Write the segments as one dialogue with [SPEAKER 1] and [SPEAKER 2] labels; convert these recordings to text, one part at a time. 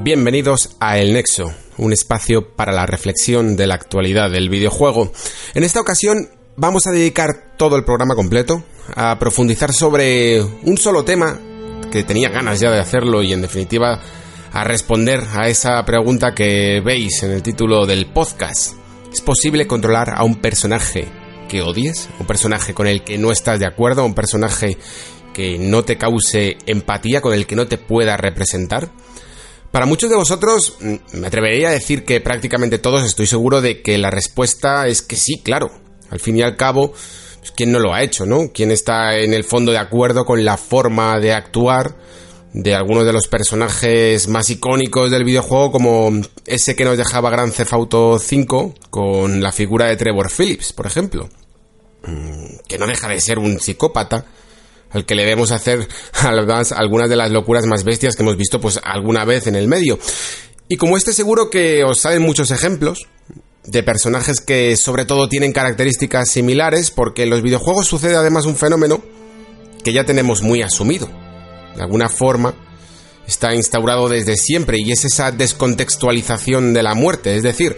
[SPEAKER 1] Bienvenidos a El Nexo, un espacio para la reflexión de la actualidad del videojuego. En esta ocasión vamos a dedicar todo el programa completo a profundizar sobre un solo tema que tenía ganas ya de hacerlo y en definitiva a responder a esa pregunta que veis en el título del podcast. ¿Es posible controlar a un personaje que odies? ¿Un personaje con el que no estás de acuerdo? ¿Un personaje que no te cause empatía, con el que no te pueda representar? Para muchos de vosotros, mm, me atrevería a decir que prácticamente todos estoy seguro de que la respuesta es que sí, claro. Al fin y al cabo, pues, ¿quién no lo ha hecho, no? ¿Quién está en el fondo de acuerdo con la forma de actuar de algunos de los personajes más icónicos del videojuego, como ese que nos dejaba Grand Theft Auto 5 con la figura de Trevor Phillips, por ejemplo? Mm, que no deja de ser un psicópata al que le debemos hacer algunas de las locuras más bestias que hemos visto pues alguna vez en el medio. Y como este seguro que os salen muchos ejemplos de personajes que sobre todo tienen características similares porque en los videojuegos sucede además un fenómeno que ya tenemos muy asumido. De alguna forma está instaurado desde siempre y es esa descontextualización de la muerte, es decir,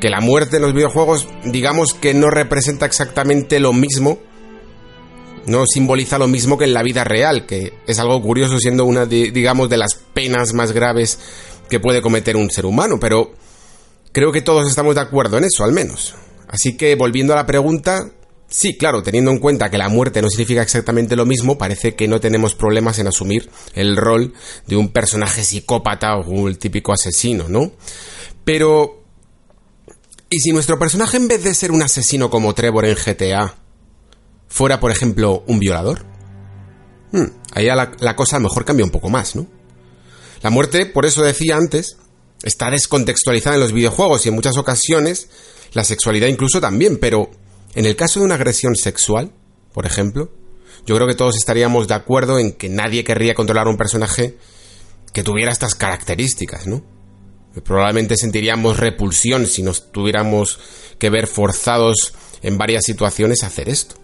[SPEAKER 1] que la muerte en los videojuegos digamos que no representa exactamente lo mismo no simboliza lo mismo que en la vida real, que es algo curioso siendo una, digamos, de las penas más graves que puede cometer un ser humano, pero creo que todos estamos de acuerdo en eso, al menos. Así que, volviendo a la pregunta, sí, claro, teniendo en cuenta que la muerte no significa exactamente lo mismo, parece que no tenemos problemas en asumir el rol de un personaje psicópata o el típico asesino, ¿no? Pero... ¿Y si nuestro personaje en vez de ser un asesino como Trevor en GTA, fuera, por ejemplo, un violador? Hmm, ahí la, la cosa a lo mejor cambia un poco más, ¿no? La muerte, por eso decía antes, está descontextualizada en los videojuegos y en muchas ocasiones la sexualidad incluso también, pero en el caso de una agresión sexual, por ejemplo, yo creo que todos estaríamos de acuerdo en que nadie querría controlar a un personaje que tuviera estas características, ¿no? Probablemente sentiríamos repulsión si nos tuviéramos que ver forzados en varias situaciones a hacer esto.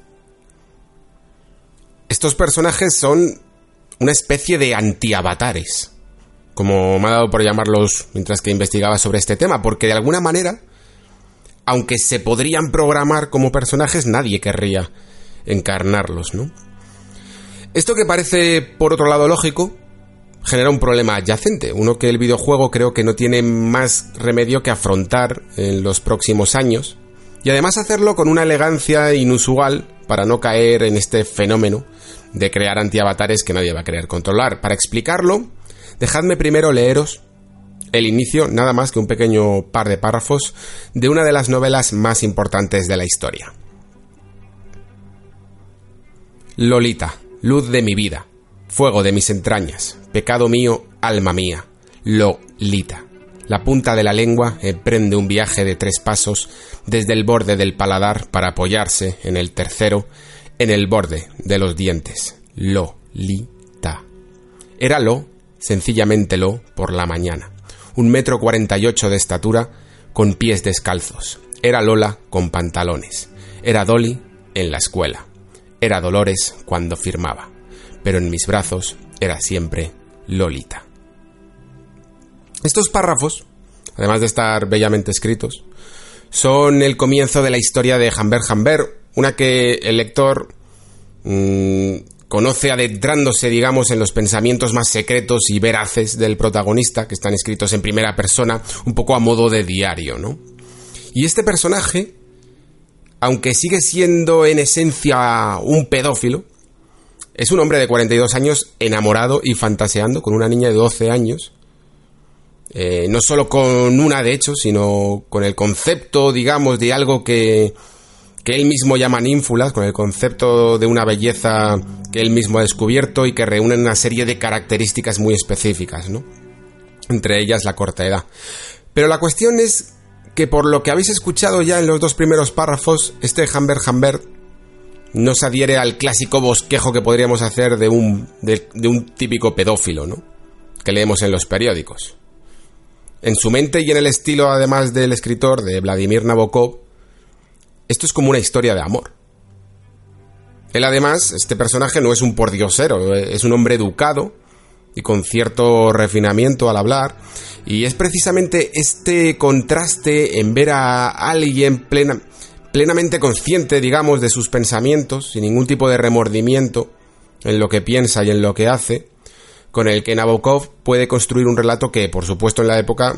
[SPEAKER 1] Estos personajes son una especie de anti-avatares, como me ha dado por llamarlos mientras que investigaba sobre este tema, porque de alguna manera, aunque se podrían programar como personajes, nadie querría encarnarlos, ¿no? Esto que parece, por otro lado, lógico, genera un problema adyacente, uno que el videojuego creo que no tiene más remedio que afrontar en los próximos años, y además hacerlo con una elegancia inusual para no caer en este fenómeno de crear antiavatares que nadie va a querer controlar. Para explicarlo, dejadme primero leeros el inicio, nada más que un pequeño par de párrafos, de una de las novelas más importantes de la historia. Lolita, luz de mi vida, fuego de mis entrañas, pecado mío, alma mía. Lolita. La punta de la lengua emprende un viaje de tres pasos desde el borde del paladar para apoyarse en el tercero en el borde de los dientes. Lo, li, ta. Era lo, sencillamente lo, por la mañana. Un metro cuarenta y ocho de estatura, con pies descalzos. Era Lola con pantalones. Era Dolly en la escuela. Era Dolores cuando firmaba. Pero en mis brazos era siempre Lolita. Estos párrafos, además de estar bellamente escritos, son el comienzo de la historia de Hamber Hamber, una que el lector mmm, conoce adentrándose, digamos, en los pensamientos más secretos y veraces del protagonista, que están escritos en primera persona, un poco a modo de diario, ¿no? Y este personaje, aunque sigue siendo en esencia un pedófilo, es un hombre de 42 años enamorado y fantaseando con una niña de 12 años, eh, no solo con una de hecho, sino con el concepto, digamos, de algo que que él mismo llama ninfulas, con el concepto de una belleza que él mismo ha descubierto y que reúnen una serie de características muy específicas, ¿no? Entre ellas la corta edad. Pero la cuestión es que por lo que habéis escuchado ya en los dos primeros párrafos, este Hamber Hamber no se adhiere al clásico bosquejo que podríamos hacer de un, de, un típico pedófilo, ¿no? Que leemos en los periódicos. En su mente y en el estilo, además del escritor, de Vladimir Nabokov, esto es como una historia de amor. Él además, este personaje no es un pordiosero, es un hombre educado y con cierto refinamiento al hablar, y es precisamente este contraste en ver a alguien plena, plenamente consciente, digamos, de sus pensamientos, sin ningún tipo de remordimiento en lo que piensa y en lo que hace, con el que Nabokov puede construir un relato que, por supuesto, en la época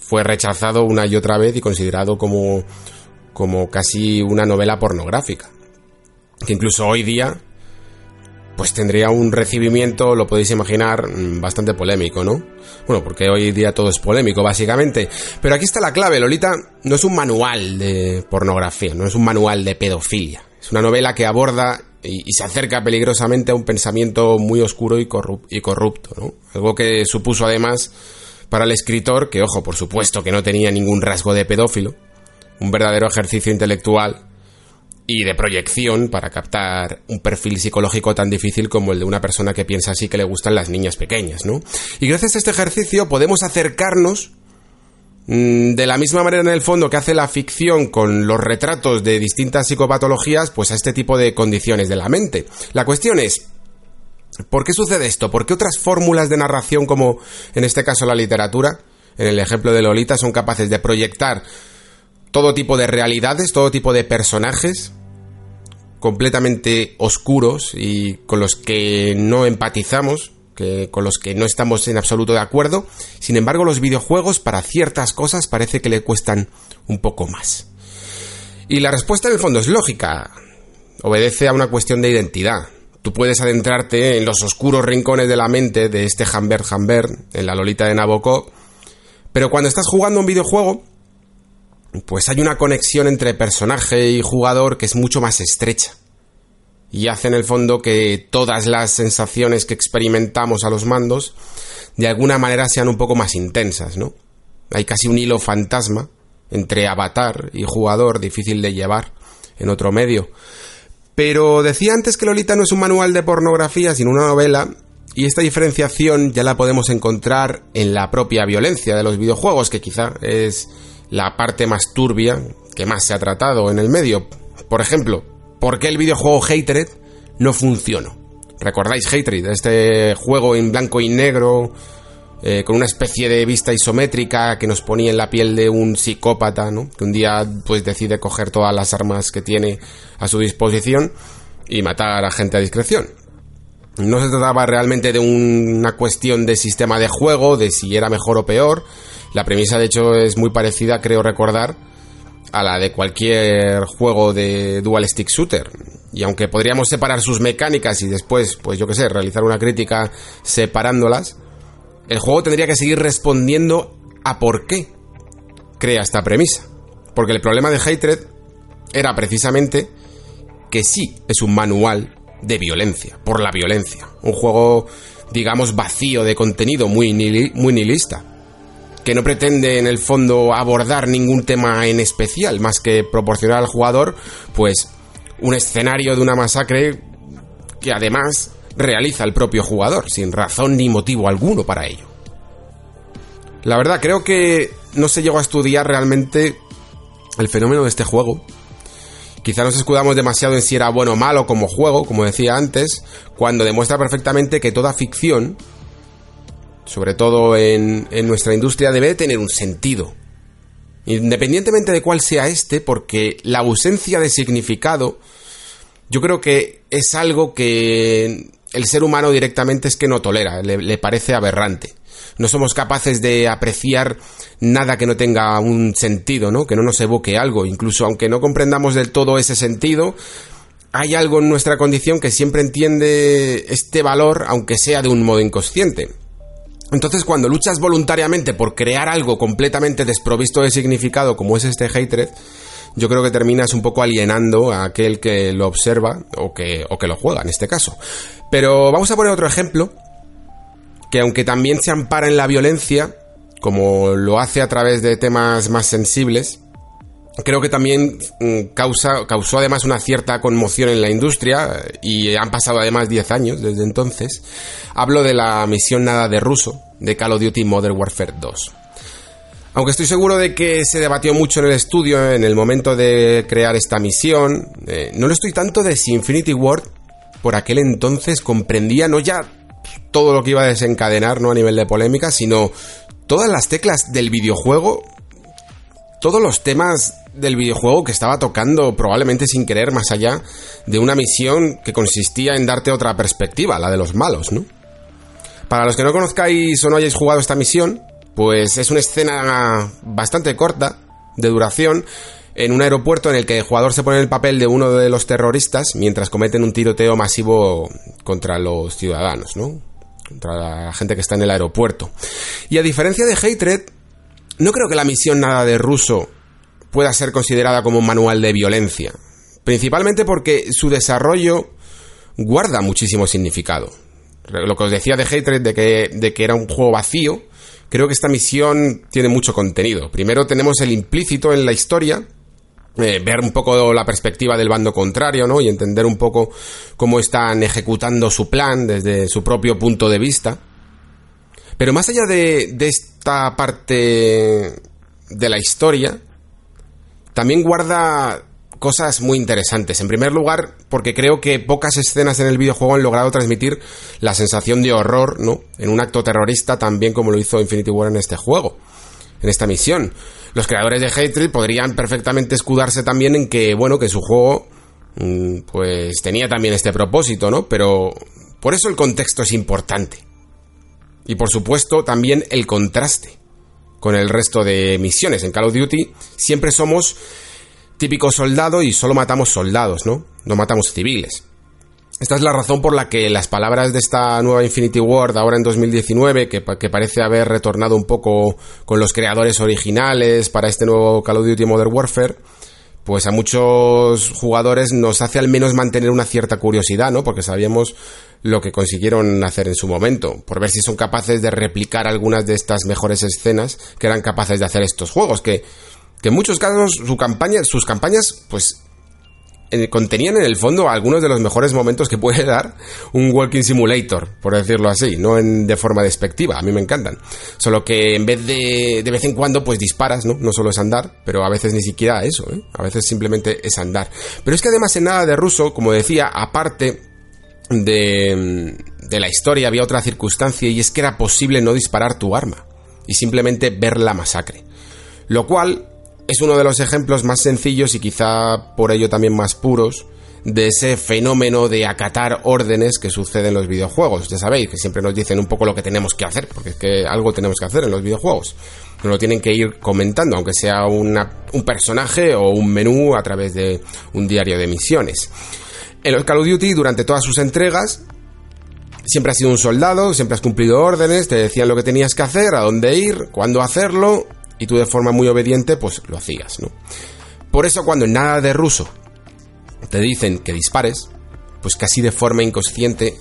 [SPEAKER 1] fue rechazado una y otra vez y considerado como, como casi una novela pornográfica. Que incluso hoy día pues tendría un recibimiento, lo podéis imaginar, mm, bastante polémico, ¿no? Bueno, porque hoy día todo es polémico, básicamente. Pero aquí está la clave, Lolita no es un manual de pornografía, no es un manual de pedofilia. Es una novela que aborda y, se acerca peligrosamente a un pensamiento muy oscuro y, y corrupto, ¿no? Algo que supuso además para el escritor, que ojo, por supuesto que no tenía ningún rasgo de pedófilo, un verdadero ejercicio intelectual y de proyección para captar un perfil psicológico tan difícil como el de una persona que piensa así que le gustan las niñas pequeñas, ¿no? Y gracias a este ejercicio podemos acercarnos mm, de la misma manera en el fondo que hace la ficción con los retratos de distintas psicopatologías, pues a este tipo de condiciones de la mente. La cuestión es, ¿por qué sucede esto? ¿Por qué otras fórmulas de narración como en este caso la literatura, en el ejemplo de Lolita, son capaces de proyectar todo tipo de realidades, todo tipo de personajes completamente oscuros y con los que no empatizamos, con los que no estamos en absoluto de acuerdo. Sin embargo, los videojuegos para ciertas cosas parece que le cuestan un poco más. Y la respuesta en el fondo es lógica. Obedece a una cuestión de identidad. Tú puedes adentrarte en los oscuros rincones de la mente de este Hamber Hamber, en la Lolita de Nabokov, pero cuando estás jugando un videojuego, pues hay una conexión entre personaje y jugador que es mucho más estrecha. Y hace en el fondo que todas las sensaciones que experimentamos a los mandos de alguna manera sean un poco más intensas, ¿no? Hay casi un hilo fantasma entre avatar y jugador difícil de llevar en otro medio. Pero decía antes que Lolita no es un manual de pornografía, sino una novela, y esta diferenciación ya la podemos encontrar en la propia violencia de los videojuegos, que quizá es la parte más turbia que más se ha tratado en el medio. Por ejemplo, ¿por qué el videojuego Hatred no funcionó? ¿Recordáis Hatred? Este juego en blanco y negro, eh, con una especie de vista isométrica que nos ponía en la piel de un psicópata. Que un día pues decide coger todas las armas que tiene a su disposición y matar a gente a discreción. No se trataba realmente de una cuestión de sistema de juego, de si era mejor o peor, la premisa, de hecho, es muy parecida, creo recordar, a la de cualquier juego de dual stick shooter. Y aunque podríamos separar sus mecánicas y después, pues yo qué sé, realizar una crítica separándolas, el juego tendría que seguir respondiendo a por qué crea esta premisa. Porque el problema de Hatred era precisamente que sí es un manual de violencia, por la violencia. Un juego, digamos, vacío de contenido, muy, nihilista que no pretende en el fondo abordar ningún tema en especial, más que proporcionar al jugador, pues, un escenario de una masacre que además realiza el propio jugador, sin razón ni motivo alguno para ello. La verdad, creo que no se llegó a estudiar realmente el fenómeno de este juego. Quizá nos escudamos demasiado en si era bueno o malo como juego, como decía antes, cuando demuestra perfectamente que toda ficción sobre todo en, nuestra industria, debe tener un sentido. Independientemente de cuál sea este, porque la ausencia de significado, yo creo que es algo que el ser humano directamente es que no tolera, le, le parece aberrante. No somos capaces de apreciar nada que no tenga un sentido, ¿no? Que no nos evoque algo. Incluso aunque no comprendamos del todo ese sentido, hay algo en nuestra condición que siempre entiende este valor, aunque sea de un modo inconsciente. Entonces, cuando luchas voluntariamente por crear algo completamente desprovisto de significado, como es este hatred, yo creo que terminas un poco alienando a aquel que lo observa o que, o que lo juega en este caso. Pero vamos a poner otro ejemplo que aunque también se ampara en la violencia, como lo hace a través de temas más sensibles, creo que también mm, causa, causó además una cierta conmoción en la industria y han pasado además 10 años desde entonces. Hablo de la misión nada de ruso de Call of Duty Modern Warfare 2. Aunque estoy seguro de que se debatió mucho en el estudio en el momento de crear esta misión, eh, no lo estoy tanto de si Infinity Ward por aquel entonces comprendía no ya todo lo que iba a desencadenar no a nivel de polémica, sino todas las teclas del videojuego, todos los temas del videojuego que estaba tocando probablemente sin querer más allá de una misión que consistía en darte otra perspectiva, la de los malos, ¿no? Para los que no conozcáis o no hayáis jugado esta misión, pues es una escena bastante corta, de duración, en un aeropuerto en el que el jugador se pone en el papel de uno de los terroristas mientras cometen un tiroteo masivo contra los ciudadanos, ¿no? Contra la gente que está en el aeropuerto. Y a diferencia de Hatred, no creo que la misión nada de ruso pueda ser considerada como un manual de violencia. Principalmente porque su desarrollo guarda muchísimo significado. Lo que os decía de Hatred, de que, de que era un juego vacío, creo que esta misión tiene mucho contenido. Primero tenemos el implícito en la historia, eh, ver un poco la perspectiva del bando contrario, ¿no? Y entender un poco cómo están ejecutando su plan desde su propio punto de vista. Pero más allá de, de esta parte de la historia, también guarda cosas muy interesantes. En primer lugar, porque creo que pocas escenas en el videojuego han logrado transmitir la sensación de horror, ¿no? En un acto terrorista, tan bien como lo hizo Infinity War en este juego, en esta misión. Los creadores de Hatred podrían perfectamente escudarse también en que, bueno, que su juego, mm, pues tenía también este propósito, ¿no? Pero por eso el contexto es importante. Y por supuesto, también el contraste con el resto de misiones. En Call of Duty siempre somos típico soldado y solo matamos soldados, ¿no? No matamos civiles. Esta es la razón por la que las palabras de esta nueva Infinity Ward ahora en 2019, que, que, parece haber retornado un poco con los creadores originales para este nuevo Call of Duty Modern Warfare, pues a muchos jugadores nos hace al menos mantener una cierta curiosidad, ¿no? Porque sabíamos lo que consiguieron hacer en su momento, por ver si son capaces de replicar algunas de estas mejores escenas que eran capaces de hacer estos juegos, que que en muchos casos su campaña, sus campañas, pues contenían en el fondo algunos de los mejores momentos que puede dar un walking simulator, por decirlo así, no de forma despectiva, a mí me encantan. Solo que en vez de de vez en cuando pues disparas, ¿no? No solo es andar, pero a veces ni siquiera eso, ¿eh? A veces simplemente es andar. Pero es que además en nada de ruso, como decía, aparte de, de la historia había otra circunstancia y es que era posible no disparar tu arma y simplemente ver la masacre. Lo cual es uno de los ejemplos más sencillos y quizá por ello también más puros de ese fenómeno de acatar órdenes que sucede en los videojuegos. Ya sabéis que siempre nos dicen un poco lo que tenemos que hacer, porque es que algo tenemos que hacer en los videojuegos. Nos lo tienen que ir comentando, aunque sea un personaje o un menú a través de un diario de misiones. En los Call of Duty, durante todas sus entregas, siempre has sido un soldado, siempre has cumplido órdenes, te decían lo que tenías que hacer, a dónde ir, cuándo hacerlo, y tú de forma muy obediente, pues lo hacías, ¿no? Por eso cuando en nada de ruso te dicen que dispares, pues casi de forma inconsciente,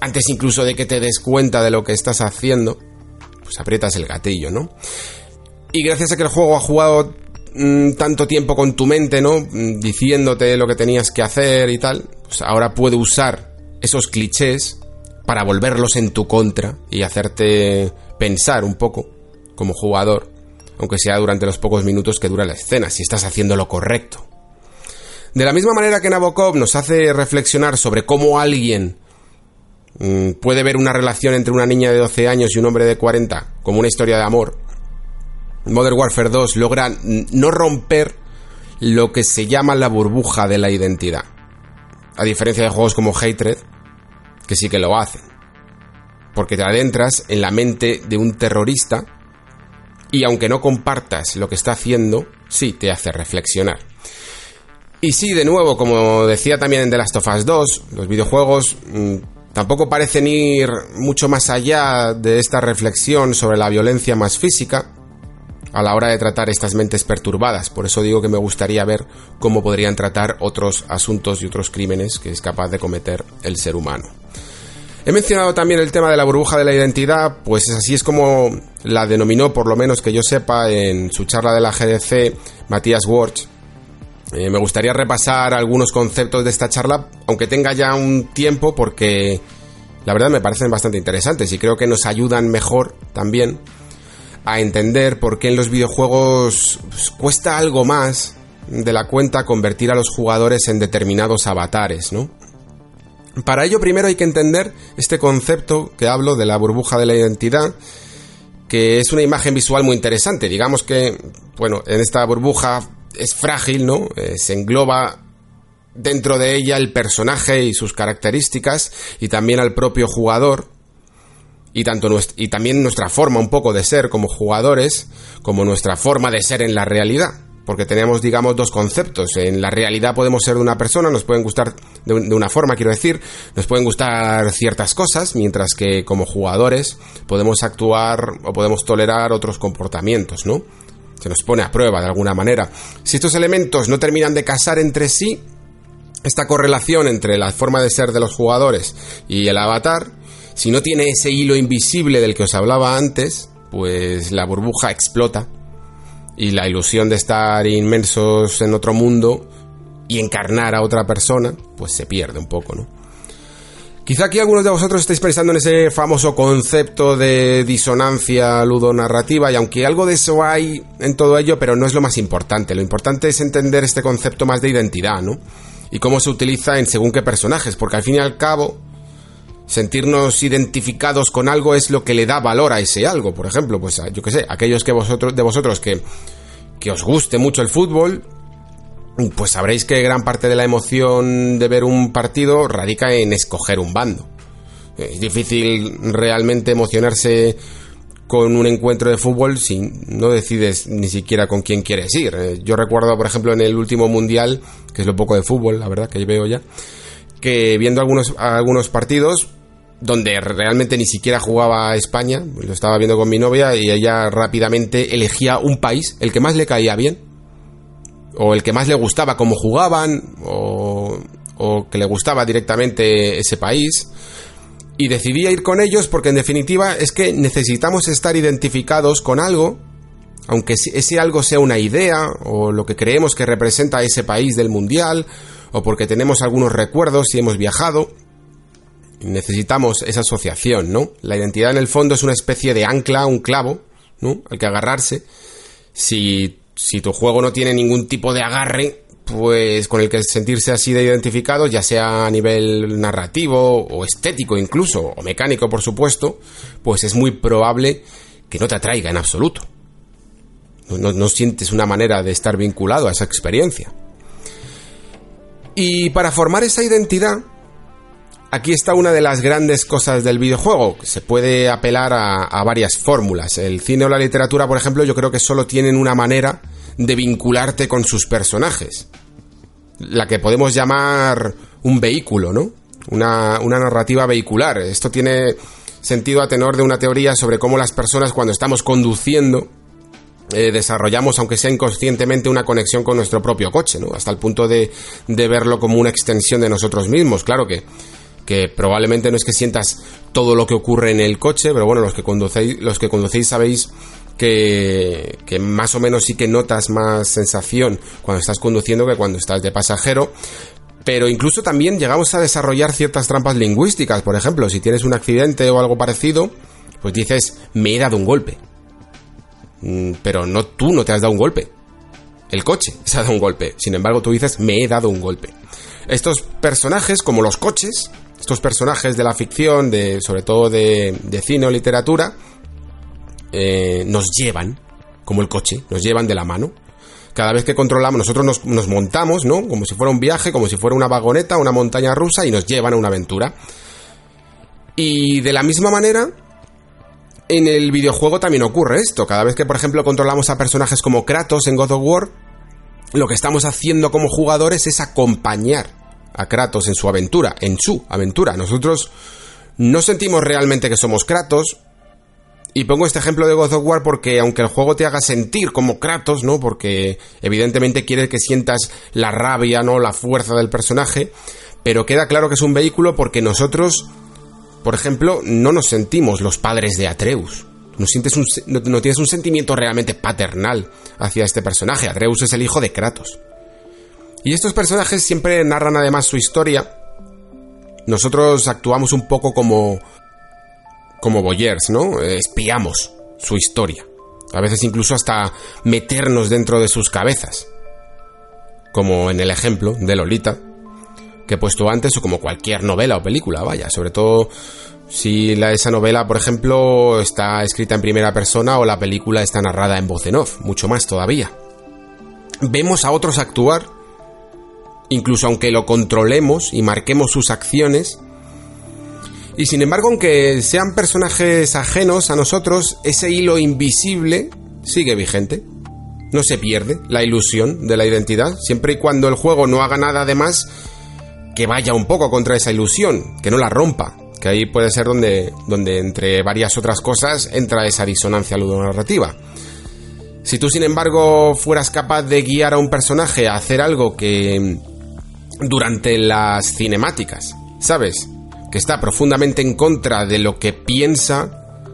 [SPEAKER 1] antes incluso de que te des cuenta de lo que estás haciendo, pues aprietas el gatillo, ¿no? Y gracias a que el juego ha jugado mm, tanto tiempo con tu mente, ¿no? Mm, diciéndote lo que tenías que hacer y tal, pues ahora puede usar esos clichés para volverlos en tu contra y hacerte pensar un poco como jugador aunque sea durante los pocos minutos que dura la escena, si estás haciendo lo correcto. De la misma manera que Nabokov nos hace reflexionar sobre cómo alguien mm, puede ver una relación entre una niña de 12 años y un hombre de 40 como una historia de amor, Modern Warfare 2 logra no romper lo que se llama la burbuja de la identidad. A diferencia de juegos como Hatred, que sí que lo hacen. Porque te adentras en la mente de un terrorista y aunque no compartas lo que está haciendo, sí te hace reflexionar. Y sí, de nuevo, como decía también en The Last of Us 2, los videojuegos mm, tampoco parecen ir mucho más allá de esta reflexión sobre la violencia más física, a la hora de tratar estas mentes perturbadas. Por eso digo que me gustaría ver cómo podrían tratar otros asuntos y otros crímenes que es capaz de cometer el ser humano. He mencionado también el tema de la burbuja de la identidad, pues así es como la denominó, por lo menos que yo sepa, en su charla de la GDC, Matías Warch. Eh, me gustaría repasar algunos conceptos de esta charla, aunque tenga ya un tiempo, porque la verdad me parecen bastante interesantes y creo que nos ayudan mejor también a entender por qué en los videojuegos pues, cuesta algo más de la cuenta convertir a los jugadores en determinados avatares, ¿no? Para ello primero hay que entender este concepto que hablo de la burbuja de la identidad, que es una imagen visual muy interesante. Digamos que, bueno, en esta burbuja es frágil, ¿no? Eh, se engloba dentro de ella el personaje y sus características y también al propio jugador y tanto y también nuestra forma un poco de ser como jugadores como nuestra forma de ser en la realidad porque tenemos, digamos, dos conceptos. En la realidad podemos ser de una persona, nos pueden gustar de, una forma, quiero decir, nos pueden gustar ciertas cosas, mientras que como jugadores podemos actuar o podemos tolerar otros comportamientos, ¿no? Se nos pone a prueba de alguna manera. Si estos elementos no terminan de casar entre sí, esta correlación entre la forma de ser de los jugadores y el avatar, si no tiene ese hilo invisible del que os hablaba antes, pues la burbuja explota y la ilusión de estar inmensos en otro mundo y encarnar a otra persona, pues se pierde un poco, ¿no? Quizá aquí algunos de vosotros estéis pensando en ese famoso concepto de disonancia ludonarrativa y aunque algo de eso hay en todo ello, pero no es lo más importante. Lo importante es entender este concepto más de identidad, ¿no? Y cómo se utiliza en según qué personajes, porque al fin y al cabo sentirnos identificados con algo es lo que le da valor a ese algo. Por ejemplo, pues yo qué sé, aquellos que vosotros, de vosotros que, que os guste mucho el fútbol, pues sabréis que gran parte de la emoción de ver un partido radica en escoger un bando. Es difícil realmente emocionarse con un encuentro de fútbol si no decides ni siquiera con quién quieres ir. Eh, yo recuerdo, por ejemplo, en el último mundial, que es lo poco de fútbol, la verdad, que veo ya, que viendo algunos, algunos partidos, donde realmente ni siquiera jugaba España, lo estaba viendo con mi novia y ella rápidamente elegía un país, el que más le caía bien, o el que más le gustaba cómo jugaban, o, o que le gustaba directamente ese país, y decidía ir con ellos porque en definitiva es que necesitamos estar identificados con algo, aunque ese algo sea una idea, o lo que creemos que representa ese país del mundial, o porque tenemos algunos recuerdos y hemos viajado. Necesitamos esa asociación, ¿no? La identidad en el fondo es una especie de ancla, un clavo, ¿no? Al que agarrarse. Si, si tu juego no tiene ningún tipo de agarre, pues con el que sentirse así de identificado, ya sea a nivel narrativo o estético incluso, o mecánico por supuesto, pues es muy probable que no te atraiga en absoluto. No, no sientes una manera de estar vinculado a esa experiencia. Y para formar esa identidad, aquí está una de las grandes cosas del videojuego. Se puede apelar a, varias fórmulas. El cine o la literatura, por ejemplo, yo creo que solo tienen una manera de vincularte con sus personajes. La que podemos llamar un vehículo, ¿no? Una, narrativa vehicular. Esto tiene sentido a tenor de una teoría sobre cómo las personas cuando estamos conduciendo eh, desarrollamos, aunque sea inconscientemente, una conexión con nuestro propio coche, ¿no? Hasta el punto de verlo como una extensión de nosotros mismos. Claro que, que probablemente no es que sientas todo lo que ocurre en el coche, pero bueno, los que conducéis, los que conducéis sabéis que, que, más o menos sí que notas más sensación cuando estás conduciendo que cuando estás de pasajero. Pero incluso también llegamos a desarrollar ciertas trampas lingüísticas. Por ejemplo, si tienes un accidente o algo parecido, pues dices, me he dado un golpe. Mm, pero no tú no te has dado un golpe. El coche se ha dado un golpe. Sin embargo, tú dices, me he dado un golpe. Estos personajes, como los coches, estos personajes de la ficción, de, sobre todo de, cine o literatura, eh, nos llevan, como el coche, nos llevan de la mano. Cada vez que controlamos, nosotros nos, montamos, ¿no? Como si fuera un viaje, como si fuera una vagoneta, una montaña rusa, y nos llevan a una aventura. Y de la misma manera, en el videojuego también ocurre esto. Cada vez que, por ejemplo, controlamos a personajes como Kratos en God of War, lo que estamos haciendo como jugadores es acompañar a Kratos en su aventura, en su aventura. Nosotros no sentimos realmente que somos Kratos Y pongo este ejemplo de God of War porque aunque el juego te haga sentir como Kratos, ¿no? Porque evidentemente quiere que sientas la rabia, ¿no? La fuerza del personaje, pero queda claro que es un vehículo porque nosotros, por ejemplo, no nos sentimos los padres de Atreus. No, sientes no, tienes un sentimiento realmente paternal hacia este personaje. Atreus es el hijo de Kratos. Y estos personajes siempre narran además su historia. Nosotros actuamos un poco como como Boyers, ¿no? Espiamos su historia. A veces incluso hasta meternos dentro de sus cabezas. Como en el ejemplo de Lolita, que he puesto antes, o como cualquier novela o película, vaya, sobre todo si la, esa novela, por ejemplo, está escrita en primera persona o la película está narrada en voz en off, mucho más todavía. Vemos a otros actuar, incluso aunque lo controlemos y marquemos sus acciones, y sin embargo, aunque sean personajes ajenos a nosotros, ese hilo invisible sigue vigente. No se pierde la ilusión de la identidad, siempre y cuando el juego no haga nada de más que vaya un poco contra esa ilusión, que no la rompa, que ahí puede ser donde, donde entre varias otras cosas entra esa disonancia ludonarrativa. Si tú, sin embargo, fueras capaz de guiar a un personaje a hacer algo que durante las cinemáticas, ¿sabes? que está profundamente en contra de lo que piensa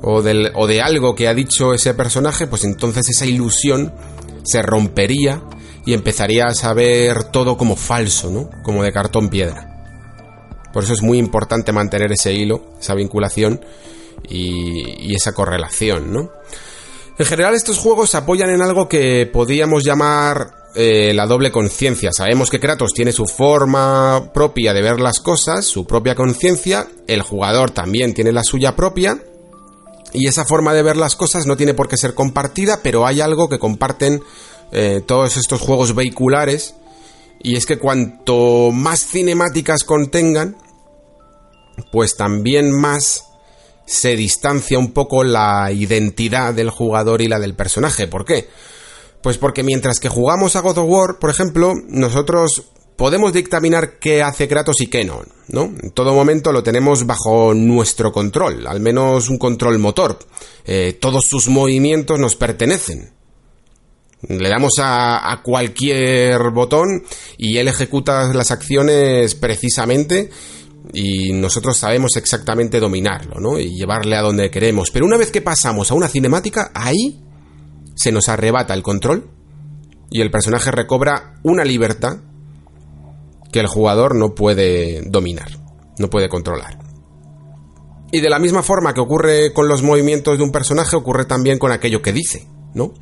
[SPEAKER 1] o, o de algo que ha dicho ese personaje, pues entonces esa ilusión se rompería y empezarías a ver todo como falso, ¿no? Como de cartón piedra. Por eso es muy importante mantener ese hilo, esa vinculación y, y esa correlación, ¿no? En general estos juegos se apoyan en algo que podríamos llamar eh, la doble conciencia. Sabemos que Kratos tiene su forma propia de ver las cosas, su propia conciencia, el jugador también tiene la suya propia, y esa forma de ver las cosas no tiene por qué ser compartida, pero hay algo que comparten eh, todos estos juegos vehiculares, y es que cuanto más cinemáticas contengan, pues también más se distancia un poco la identidad del jugador y la del personaje. ¿Por qué? Pues porque mientras que jugamos a God of War, por ejemplo, nosotros podemos dictaminar qué hace Kratos y qué no, ¿no? En todo momento lo tenemos bajo nuestro control, al menos un control motor. Eh, todos sus movimientos nos pertenecen. Le damos a, a, cualquier botón y él ejecuta las acciones precisamente y nosotros sabemos exactamente dominarlo, ¿no? Y llevarle a donde queremos. Pero una vez que pasamos a una cinemática, ahí se nos arrebata el control y el personaje recobra una libertad que el jugador no puede dominar, no puede controlar. Y de la misma forma que ocurre con los movimientos de un personaje, ocurre también con aquello que dice, ¿no?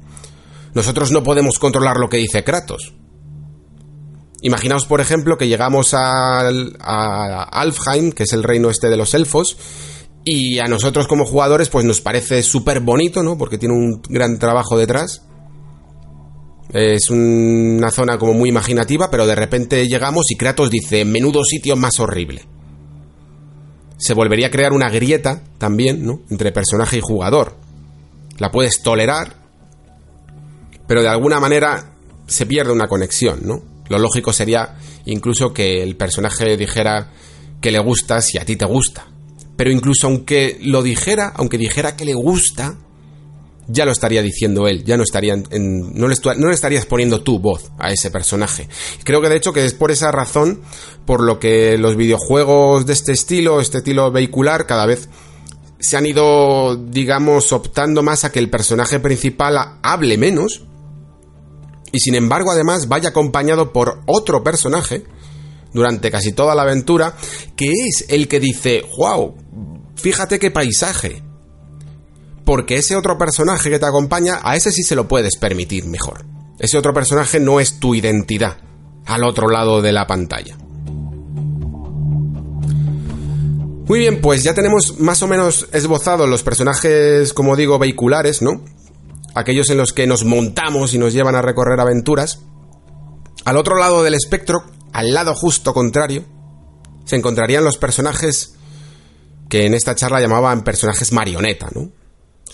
[SPEAKER 1] Nosotros no podemos controlar lo que dice Kratos. Imaginaos, por ejemplo, que llegamos a, a Alfheim, que es el reino este de los elfos, y a nosotros como jugadores pues nos parece súper bonito, ¿no? Porque tiene un gran trabajo detrás. Es una zona como muy imaginativa, pero de repente llegamos y Kratos dice, menudo sitio más horrible. Se volvería a crear una grieta también, ¿no? Entre personaje y jugador. La puedes tolerar, pero de alguna manera se pierde una conexión, ¿no? Lo lógico sería incluso que el personaje dijera que le gusta si a ti te gusta. Pero incluso aunque lo dijera, aunque dijera que le gusta, ya lo estaría diciendo él, ya no estaría en, no, le no, le estarías poniendo tu voz a ese personaje. Creo que de hecho que es por esa razón por lo que los videojuegos de este estilo, este estilo vehicular, cada vez se han ido, digamos, optando más a que el personaje principal hable menos y sin embargo además vaya acompañado por otro personaje durante casi toda la aventura, que es el que dice, wow, fíjate qué paisaje. Porque ese otro personaje que te acompaña, a ese sí se lo puedes permitir mejor. Ese otro personaje no es tu identidad, al otro lado de la pantalla. Muy bien, pues ya tenemos más o menos esbozados los personajes, como digo, vehiculares, ¿no? Aquellos en los que nos montamos y nos llevan a recorrer aventuras. Al otro lado del espectro al lado justo contrario, se encontrarían los personajes que en esta charla llamaban personajes marioneta, ¿no?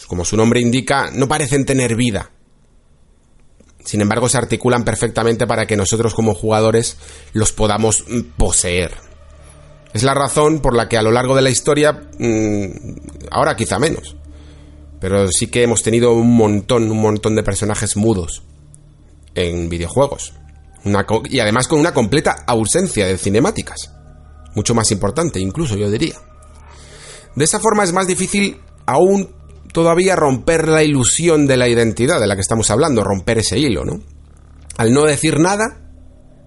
[SPEAKER 1] Como su nombre indica, no parecen tener vida. Sin embargo, se articulan perfectamente para que nosotros como jugadores los podamos poseer. Es la razón por la que a lo largo de la historia, mm, ahora quizá menos, pero sí que hemos tenido un montón, un montón de personajes mudos en videojuegos. y además con una completa ausencia de cinemáticas. Mucho más importante, incluso yo diría. De esa forma es más difícil aún todavía romper la ilusión de la identidad de la que estamos hablando, romper ese hilo, ¿no? Al no decir nada,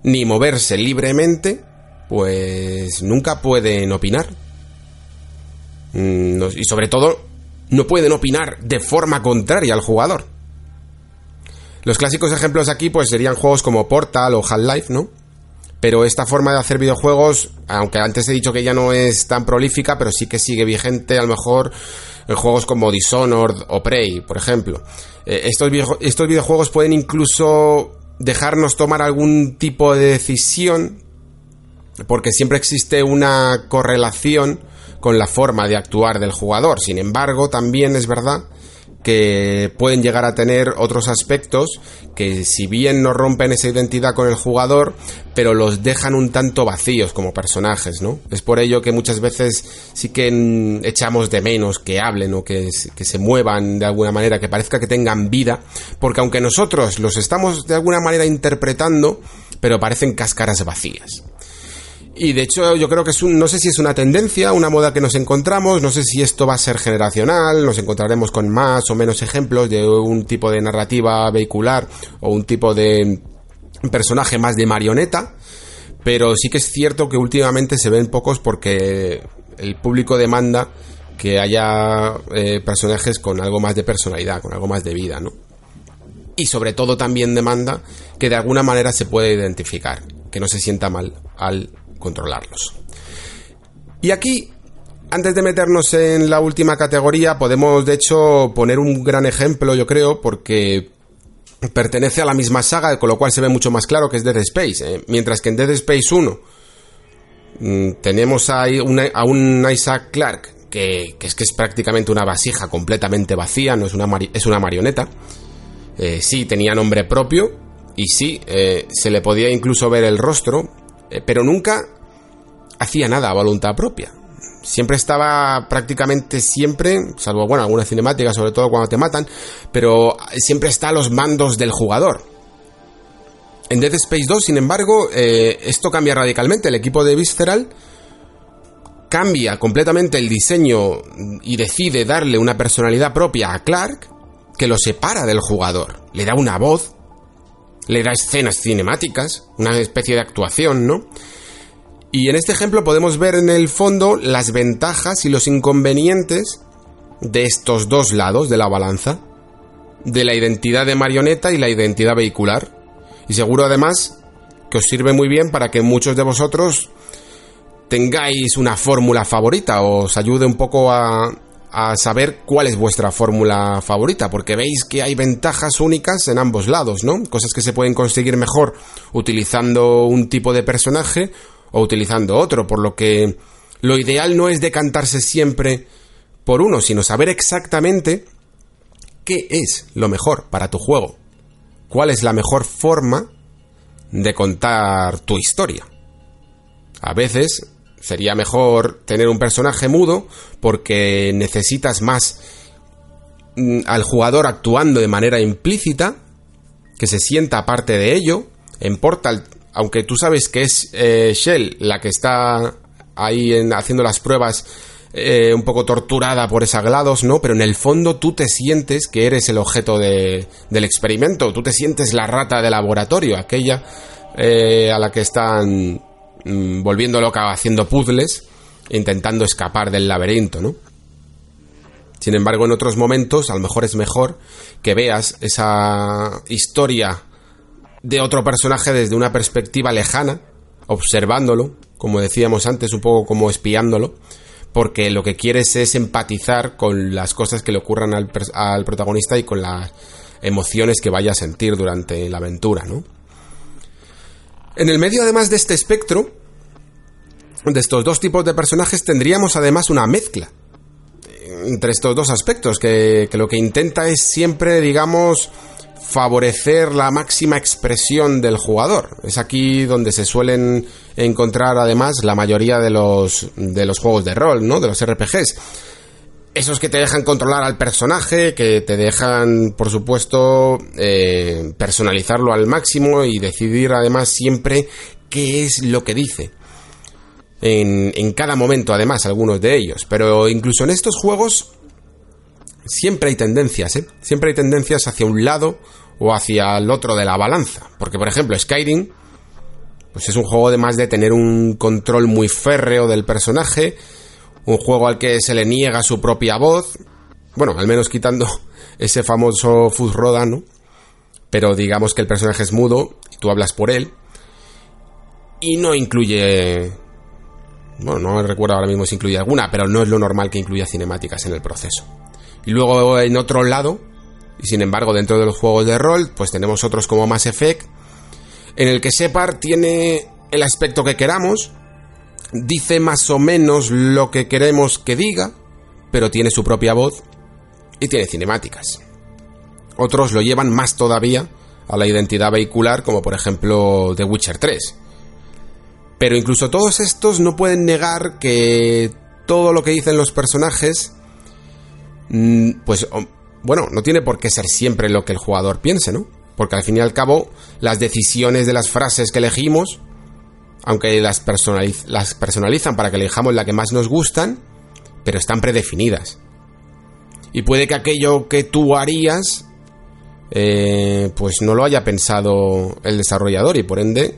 [SPEAKER 1] ni moverse libremente, pues nunca pueden opinar. Mm, y sobre todo, no pueden opinar de forma contraria al jugador. Los clásicos ejemplos aquí pues serían juegos como Portal o Half-Life, ¿no? Pero esta forma de hacer videojuegos, aunque antes he dicho que ya no es tan prolífica, pero sí que sigue vigente a lo mejor en juegos como Dishonored o Prey, por ejemplo. Eh, estos, estos videojuegos pueden incluso dejarnos tomar algún tipo de decisión porque siempre existe una correlación con la forma de actuar del jugador. Sin embargo, también es verdad que pueden llegar a tener otros aspectos que si bien no rompen esa identidad con el jugador, pero los dejan un tanto vacíos como personajes, ¿no? Es por ello que muchas veces sí que echamos de menos que hablen o que, que se muevan de alguna manera, que parezca que tengan vida, porque aunque nosotros los estamos de alguna manera interpretando, pero parecen cáscaras vacías. Y de hecho yo creo que es un, no sé si es una tendencia, una moda que nos encontramos, no sé si esto va a ser generacional, nos encontraremos con más o menos ejemplos de un tipo de narrativa vehicular o un tipo de personaje más de marioneta, pero sí que es cierto que últimamente se ven pocos porque el público demanda que haya eh, personajes con algo más de personalidad, con algo más de vida, ¿no? Y sobre todo también demanda que de alguna manera se pueda identificar, que no se sienta mal al controlarlos. Y aquí, antes de meternos en la última categoría, podemos de hecho poner un gran ejemplo, yo creo, porque pertenece a la misma saga, con lo cual se ve mucho más claro que es Dead Space. ¿eh? Mientras que en Dead Space 1 mm, tenemos a un Isaac Clarke que, es que es prácticamente una vasija completamente vacía, no es una, es una marioneta. Eh, sí, tenía nombre propio y sí, eh, se le podía incluso ver el rostro, pero nunca hacía nada a voluntad propia. Siempre estaba prácticamente siempre, salvo bueno, alguna cinemática, sobre todo cuando te matan, pero siempre está a los mandos del jugador. En Dead Space 2, sin embargo, eh, esto cambia radicalmente. El equipo de Visceral cambia completamente el diseño y decide darle una personalidad propia a Clark que lo separa del jugador. Le da una voz, le da escenas cinemáticas, una especie de actuación, ¿no? Y en este ejemplo podemos ver en el fondo las ventajas y los inconvenientes de estos dos lados de la balanza, de la identidad de marioneta y la identidad vehicular. Y seguro además que os sirve muy bien para que muchos de vosotros tengáis una fórmula favorita os ayude un poco a, a saber cuál es vuestra fórmula favorita, porque veis que hay ventajas únicas en ambos lados, ¿no? Cosas que se pueden conseguir mejor utilizando un tipo de personaje o utilizando otro, por lo que lo ideal no es decantarse siempre por uno, sino saber exactamente qué es lo mejor para tu juego, cuál es la mejor forma de contar tu historia. A veces sería mejor tener un personaje mudo porque necesitas más mm, al jugador actuando de manera implícita, que se sienta parte de ello. En Portal aunque tú sabes que es eh, Shell la que está ahí haciendo las pruebas eh, un poco torturada por esa GLaDOS, ¿no? Pero en el fondo tú te sientes que eres el objeto del experimento, tú te sientes la rata de laboratorio, aquella eh, a la que están mm, volviendo loca haciendo puzzles, intentando escapar del laberinto, ¿no? Sin embargo, en otros momentos, a lo mejor es mejor que veas esa historia de otro personaje desde una perspectiva lejana, observándolo, como decíamos antes, un poco como espiándolo, porque lo que quieres es empatizar con las cosas que le ocurran al, al protagonista y con las emociones que vaya a sentir durante la aventura, ¿no? En el medio, además de este espectro, de estos dos tipos de personajes, tendríamos además una mezcla entre estos dos aspectos, que lo que intenta es siempre, digamos, favorecer la máxima expresión del jugador. Es aquí donde se suelen encontrar además la mayoría de los, de los juegos de rol, ¿no? De los RPGs. esos que te dejan controlar al personaje, que te dejan, por supuesto, eh, personalizarlo al máximo y decidir además siempre qué es lo que dice. En, en, cada momento, además, algunos de ellos. Pero incluso en estos juegos siempre hay tendencias, ¿eh? Siempre hay tendencias hacia un lado o hacia el otro de la balanza. Porque, por ejemplo, Skyrim, pues es un juego además de tener un control muy férreo del personaje, un juego al que se le niega su propia voz, bueno, al menos quitando ese famoso Fuzroda, ¿no? Pero digamos que el personaje es mudo y tú hablas por él. Y no incluye... Bueno, no recuerdo ahora mismo si incluye alguna, pero no es lo normal que incluya cinemáticas en el proceso. Y luego en otro lado, y sin embargo dentro de los juegos de rol, pues tenemos otros como Mass Effect, en el que Separ tiene el aspecto que queramos, dice más o menos lo que queremos que diga, pero tiene su propia voz y tiene cinemáticas. Otros lo llevan más todavía a la identidad vehicular, como por ejemplo The Witcher 3. Pero incluso todos estos no pueden negar que todo lo que dicen los personajes, pues bueno, no tiene por qué ser siempre lo que el jugador piense, ¿no? Porque al fin y al cabo, las decisiones de las frases que elegimos aunque las, las personalizan para que elijamos la que más nos gustan, pero están predefinidas. Y puede que aquello que tú harías, eh, pues no lo haya pensado el desarrollador y por ende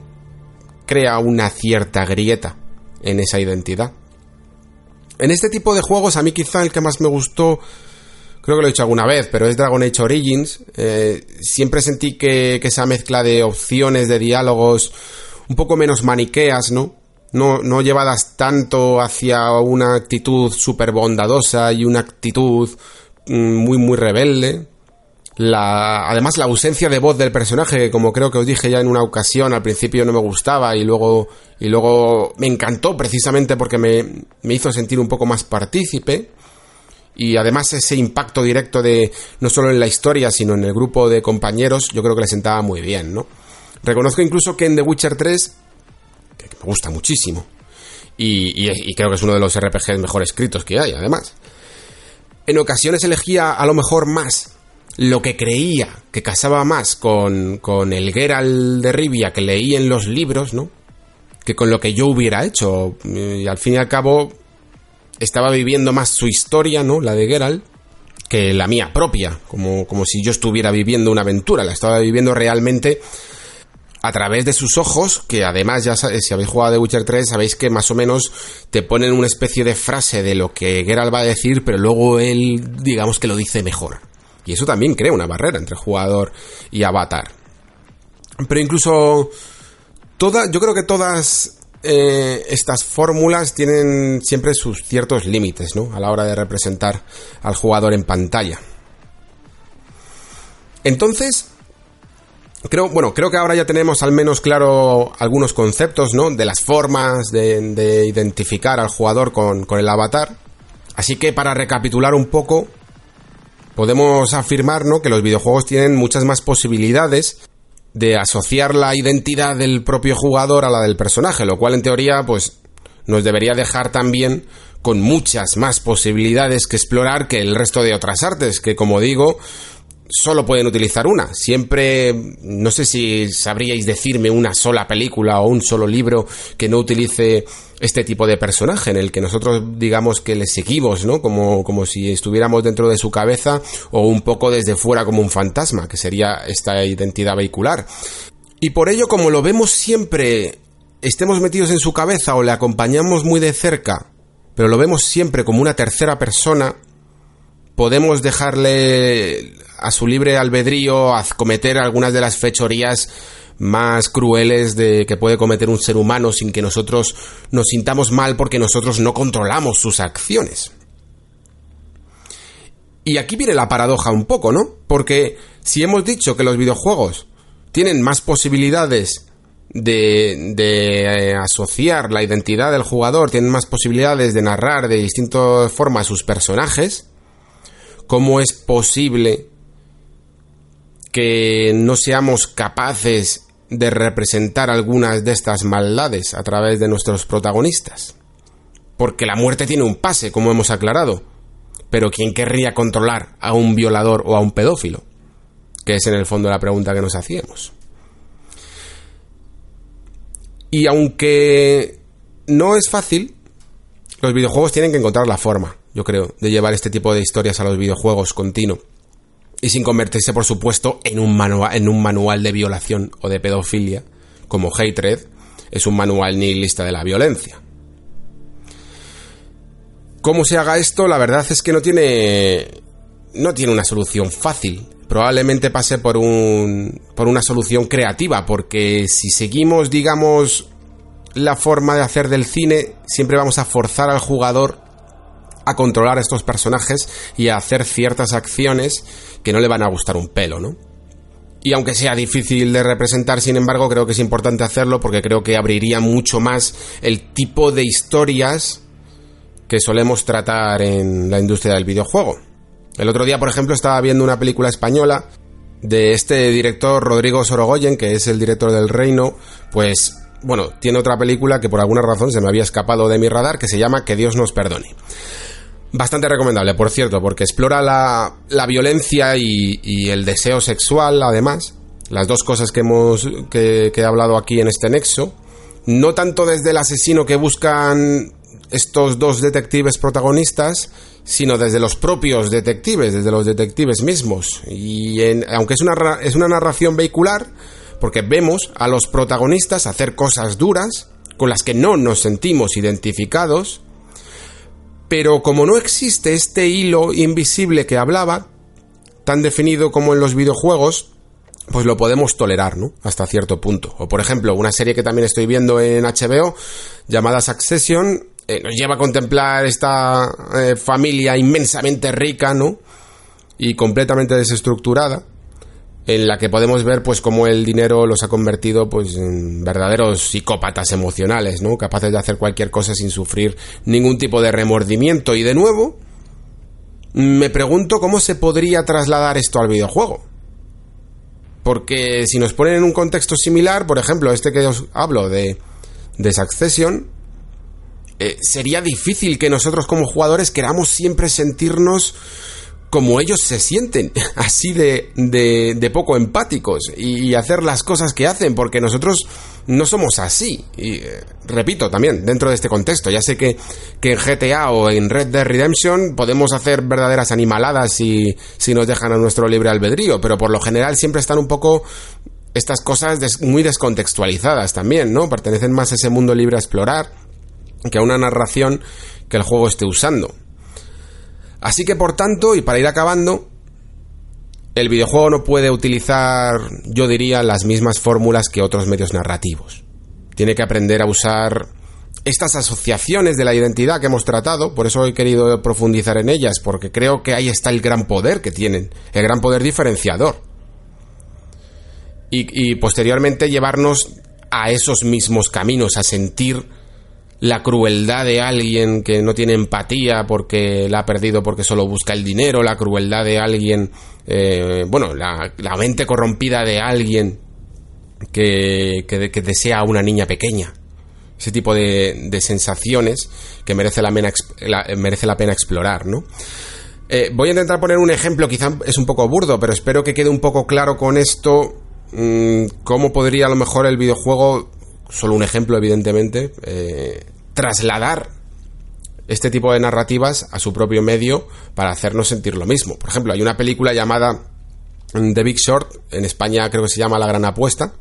[SPEAKER 1] crea una cierta grieta en esa identidad. En este tipo de juegos a mí quizá el que más me gustó, creo que lo he dicho alguna vez, pero es Dragon Age Origins. Eh, siempre sentí que, que esa mezcla de opciones, de diálogos, un poco menos maniqueas, ¿no? No, no llevadas tanto hacia una actitud súper bondadosa y una actitud mm, muy, muy rebelde. La, además, la ausencia de voz del personaje, como creo que os dije ya en una ocasión, al principio no me gustaba y luego, y luego me encantó precisamente porque me, me hizo sentir un poco más partícipe. Y además ese impacto directo de no solo en la historia, sino en el grupo de compañeros, yo creo que le sentaba muy bien, ¿no? Reconozco incluso que en The Witcher 3, que me gusta muchísimo, y, creo que es uno de los RPGs mejor escritos que hay, además, en ocasiones elegía a lo mejor más lo que creía que casaba más con, con el Geralt de Rivia que leí en los libros, ¿no? Que con lo que yo hubiera hecho. Y al fin y al cabo, estaba viviendo más su historia, ¿no? La de Geralt, que la mía propia, como, como si yo estuviera viviendo una aventura, la estaba viviendo realmente a través de sus ojos, que además ya si habéis jugado The Witcher 3 sabéis que más o menos te ponen una especie de frase de lo que Geralt va a decir, pero luego él digamos que lo dice mejor. Y eso también crea una barrera entre jugador y avatar. Pero incluso yo creo que todas eh, estas fórmulas tienen siempre sus ciertos límites, ¿no? A la hora de representar al jugador en pantalla. Entonces, Creo, bueno, creo que ahora ya tenemos al menos claro algunos conceptos, ¿no? De las formas de, identificar al jugador con, con el avatar. Así que para recapitular un poco, podemos afirmar, ¿no? Que los videojuegos tienen muchas más posibilidades de asociar la identidad del propio jugador a la del personaje, lo cual en teoría, pues, nos debería dejar también con muchas más posibilidades que explorar que el resto de otras artes, que como digo, solo pueden utilizar una. Siempre, no sé si sabríais decirme una sola película o un solo libro que no utilice este tipo de personaje, en el que nosotros digamos que le seguimos, ¿no? Como, como si estuviéramos dentro de su cabeza o un poco desde fuera como un fantasma, que sería esta identidad vehicular. Y por ello, como lo vemos siempre, estemos metidos en su cabeza o le acompañamos muy de cerca, pero lo vemos siempre como una tercera persona, podemos dejarle a su libre albedrío a cometer algunas de las fechorías más crueles de que puede cometer un ser humano sin que nosotros nos sintamos mal porque nosotros no controlamos sus acciones. Y aquí viene la paradoja un poco, ¿no? Porque si hemos dicho que los videojuegos tienen más posibilidades de, de eh, asociar la identidad del jugador, tienen más posibilidades de narrar de distintas formas sus personajes, ¿Cómo es posible que no seamos capaces de representar algunas de estas maldades a través de nuestros protagonistas? Porque la muerte tiene un pase, como hemos aclarado. pero ¿quién querría controlar a un violador o a un pedófilo? Que es en el fondo la pregunta que nos hacíamos. Y aunque no es fácil, los videojuegos tienen que encontrar la forma, yo creo, de llevar este tipo de historias a los videojuegos continuo. Y sin convertirse, por supuesto, en un, manual, en un manual de violación o de pedofilia, como Hatred es un manual nihilista de la violencia. ¿Cómo se haga esto? La verdad es que no tiene. No tiene una solución fácil. Probablemente pase por un. por una solución creativa. Porque si seguimos, digamos, la forma de hacer del cine, siempre vamos a forzar al jugador a controlar a estos personajes y a hacer ciertas acciones que no le van a gustar un pelo, ¿no? Y aunque sea difícil de representar, sin embargo, creo que es importante hacerlo porque creo que abriría mucho más el tipo de historias que solemos tratar en la industria del videojuego. El otro día, por ejemplo, estaba viendo una película española de este director Rodrigo Sorogoyen, que es el director del Reino, pues bueno, tiene otra película que por alguna razón se me había escapado de mi radar, que se llama Que Dios nos perdone. Bastante recomendable, por cierto, porque explora la, violencia y, el deseo sexual, además, las dos cosas que hemos que he hablado aquí en este nexo, no tanto desde el asesino que buscan estos dos detectives protagonistas, sino desde los propios detectives, desde los detectives mismos. Y aunque es una, es una narración vehicular, porque vemos a los protagonistas hacer cosas duras con las que no nos sentimos identificados, pero como no existe este hilo invisible que hablaba, tan definido como en los videojuegos, pues lo podemos tolerar, ¿no? Hasta cierto punto. O por ejemplo, una serie que también estoy viendo en HBO, llamada Succession, eh, nos lleva a contemplar esta eh, familia inmensamente rica, ¿no? Y completamente desestructurada, en la que podemos ver pues cómo el dinero los ha convertido pues en verdaderos psicópatas emocionales, ¿no? Capaces de hacer cualquier cosa sin sufrir ningún tipo de remordimiento. Y de nuevo, me pregunto cómo se podría trasladar esto al videojuego. Porque si nos ponen en un contexto similar, por ejemplo, este que os hablo de, de Succession, eh, sería difícil que nosotros como jugadores queramos siempre sentirnos como ellos se sienten, así de, de, poco empáticos y, hacer las cosas que hacen, porque nosotros no somos así. Y eh, repito también, dentro de este contexto, ya sé que, que, en GTA o en Red Dead Redemption podemos hacer verdaderas animaladas si, si nos dejan a nuestro libre albedrío, pero por lo general siempre están un poco estas cosas muy descontextualizadas también, ¿no? Pertenecen más a ese mundo libre a explorar que a una narración que el juego esté usando. Así que por tanto, y para ir acabando, el videojuego no puede utilizar, yo diría, las mismas fórmulas que otros medios narrativos. Tiene que aprender a usar estas asociaciones de la identidad que hemos tratado, por eso he querido profundizar en ellas, porque creo que ahí está el gran poder que tienen, el gran poder diferenciador. Y, y posteriormente llevarnos a esos mismos caminos, a sentir la crueldad de alguien que no tiene empatía porque la ha perdido porque solo busca el dinero, la crueldad de alguien, eh, bueno, la, mente corrompida de alguien que, que, desea a una niña pequeña. Ese tipo de, de sensaciones que merece la, pena, merece la pena explorar, ¿no? Eh, voy a intentar poner un ejemplo, quizá es un poco burdo, pero espero que quede un poco claro con esto mm, cómo podría a lo mejor el videojuego solo un ejemplo, evidentemente, eh, trasladar este tipo de narrativas a su propio medio para hacernos sentir lo mismo. Por ejemplo, hay una película llamada The Big Short, en España creo que se llama La Gran Apuesta,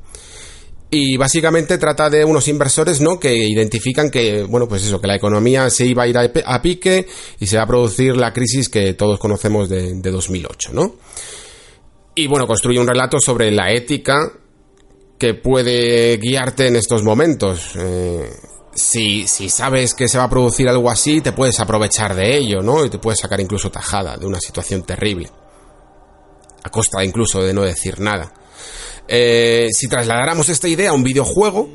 [SPEAKER 1] y básicamente trata de unos inversores, ¿no? Que identifican que, bueno, pues eso, que la economía se iba a ir a, pique y se va a producir la crisis que todos conocemos de, de 2008, ¿no? Y bueno, construye un relato sobre la ética que puede guiarte en estos momentos. Eh, si, si, sabes que se va a producir algo así, te puedes aprovechar de ello, ¿no? Y te puedes sacar incluso tajada de una situación terrible. A costa incluso de no decir nada. Eh, si trasladáramos esta idea a un videojuego,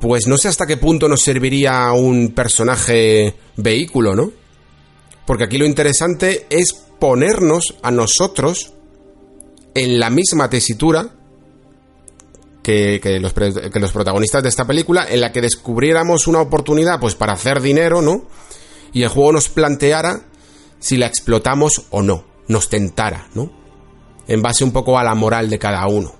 [SPEAKER 1] pues no sé hasta qué punto nos serviría un personaje vehículo, ¿no? Porque aquí lo interesante es ponernos a nosotros en la misma tesitura que, los, que, los, protagonistas de esta película, en la que descubriéramos una oportunidad pues para hacer dinero, ¿no? Y el juego nos planteara si la explotamos o no, nos tentara, ¿no? En base un poco a la moral de cada uno.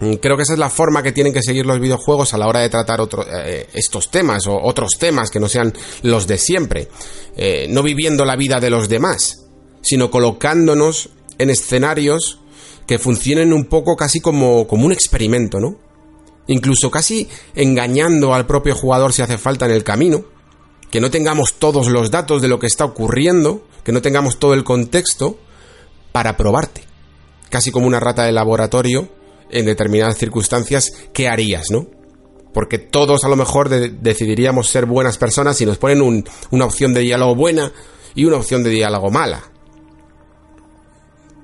[SPEAKER 1] Mm, creo que esa es la forma que tienen que seguir los videojuegos a la hora de tratar eh, estos temas o otros temas que no sean los de siempre. Eh, no viviendo la vida de los demás, sino colocándonos en escenarios que funcionen un poco casi como, como un experimento, ¿no? Incluso casi engañando al propio jugador si hace falta en el camino, que no tengamos todos los datos de lo que está ocurriendo, que no tengamos todo el contexto para probarte. Casi como una rata de laboratorio en determinadas circunstancias, ¿qué harías, no? Porque todos a lo mejor decidiríamos ser buenas personas si nos ponen una opción de diálogo buena y una opción de diálogo mala.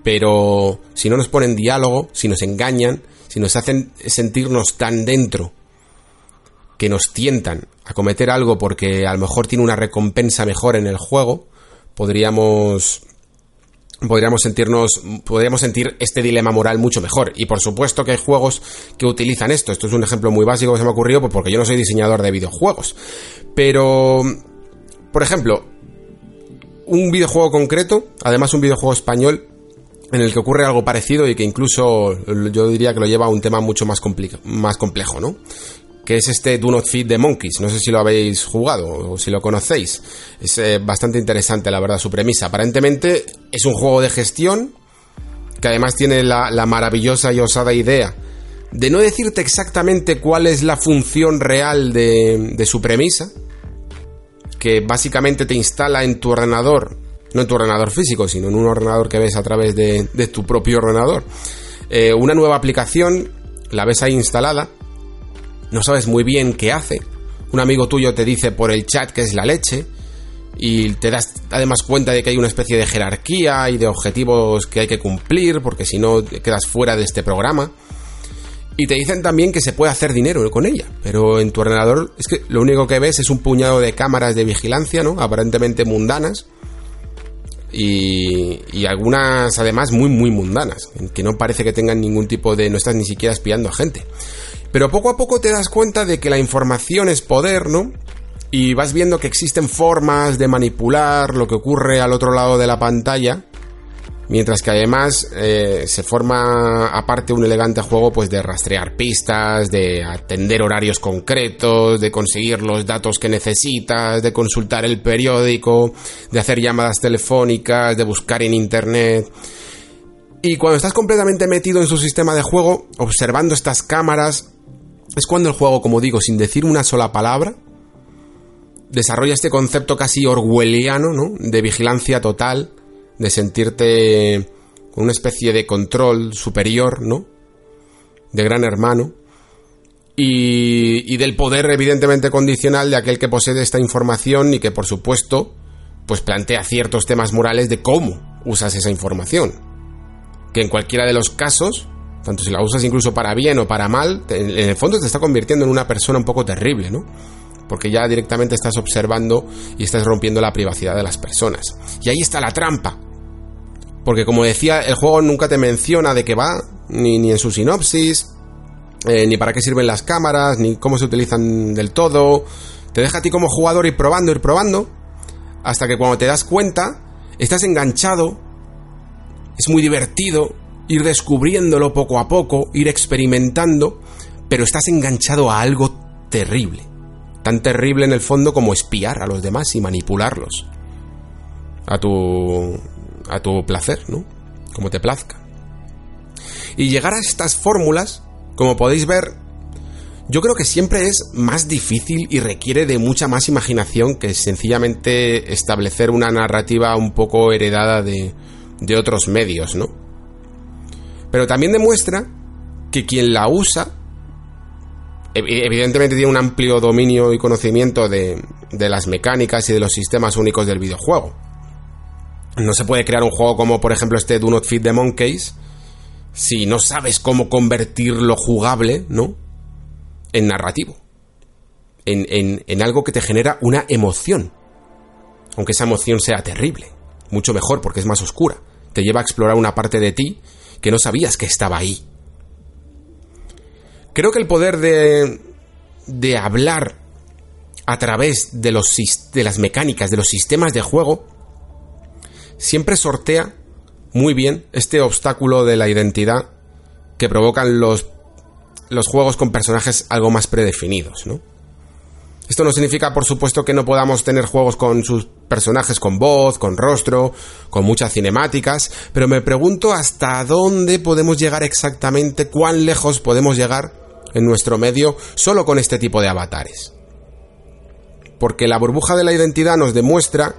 [SPEAKER 1] Pero si no nos ponen diálogo, si nos engañan, si nos hacen sentirnos tan dentro que nos tientan a cometer algo porque a lo mejor tiene una recompensa mejor en el juego, podríamos podríamos sentirnos podríamos sentir este dilema moral mucho mejor. Y por supuesto que hay juegos que utilizan esto. Esto es un ejemplo muy básico que se me ha ocurrido pues porque yo no soy diseñador de videojuegos. Pero por ejemplo un videojuego concreto además un videojuego español en el que ocurre algo parecido y que incluso yo diría que lo lleva a un tema mucho más, complejo, ¿no? que es este Do Not Feed the Monkeys. No sé si lo habéis jugado o si lo conocéis. Es eh, bastante interesante, la verdad, su premisa. Aparentemente es un juego de gestión que además tiene la, maravillosa y osada idea de no decirte exactamente cuál es la función real de, de su premisa, que básicamente te instala en tu ordenador, no en tu ordenador físico, sino en un ordenador que ves a través de, tu propio ordenador, eh, una nueva aplicación, la ves ahí instalada, no sabes muy bien qué hace. Un amigo tuyo te dice por el chat que es la leche y te das además cuenta de que hay una especie de jerarquía y de objetivos que hay que cumplir porque si no quedas fuera de este programa. Y te dicen también que se puede hacer dinero con ella, pero en tu ordenador es que lo único que ves es un puñado de cámaras de vigilancia, ¿no? Aparentemente mundanas. Y, y, algunas además muy muy mundanas, que no parece que tengan ningún tipo de... no estás ni siquiera espiando a gente. Pero poco a poco te das cuenta de que la información es poder, ¿no? Y vas viendo que existen formas de manipular lo que ocurre al otro lado de la pantalla. Mientras que además eh, se forma aparte un elegante juego pues de rastrear pistas, de atender horarios concretos, de conseguir los datos que necesitas, de consultar el periódico, de hacer llamadas telefónicas, de buscar en internet. Y cuando estás completamente metido en su sistema de juego, observando estas cámaras, es cuando el juego, como digo, sin decir una sola palabra, desarrolla este concepto casi orwelliano, ¿no? De vigilancia total, de sentirte con una especie de control superior, ¿no? De gran hermano. Y, y, del poder evidentemente condicional de aquel que posee esta información y que por supuesto pues plantea ciertos temas morales de cómo usas esa información. Que en cualquiera de los casos tanto si la usas incluso para bien o para mal, en el fondo te está convirtiendo en una persona un poco terrible, ¿no? Porque ya directamente estás observando y estás rompiendo la privacidad de las personas. Y ahí está la trampa. Porque como decía, el juego nunca te menciona de qué va, ni, en su sinopsis, eh, ni para qué sirven las cámaras, ni cómo se utilizan del todo. Te deja a ti como jugador ir probando, ir probando, hasta que cuando te das cuenta, estás enganchado, es muy divertido, ir descubriéndolo poco a poco, ir experimentando, pero estás enganchado a algo terrible. Tan terrible en el fondo como espiar a los demás y manipularlos. A tu. A tu placer, ¿no? Como te plazca. Y llegar a estas fórmulas, como podéis ver, yo creo que siempre es más difícil y requiere de mucha más imaginación que sencillamente establecer una narrativa un poco heredada de, de otros medios, ¿no? pero también demuestra que quien la usa evidentemente tiene un amplio dominio y conocimiento de, las mecánicas y de los sistemas únicos del videojuego. No se puede crear un juego como por ejemplo este Do Not Feed the Monkeys si no sabes cómo convertir lo jugable, ¿no? En narrativo. En, en algo que te genera una emoción. Aunque esa emoción sea terrible. Mucho mejor porque es más oscura. Te lleva a explorar una parte de ti que no sabías que estaba ahí. Creo que el poder de, de hablar a través de, los, de las mecánicas, de los sistemas de juego, siempre sortea muy bien este obstáculo de la identidad que provocan los, los juegos con personajes algo más predefinidos, ¿no? Esto no significa, por supuesto, que no podamos tener juegos con sus personajes con voz, con rostro, con muchas cinemáticas, pero me pregunto hasta dónde podemos llegar exactamente, cuán lejos podemos llegar en nuestro medio solo con este tipo de avatares. Porque la burbuja de la identidad nos demuestra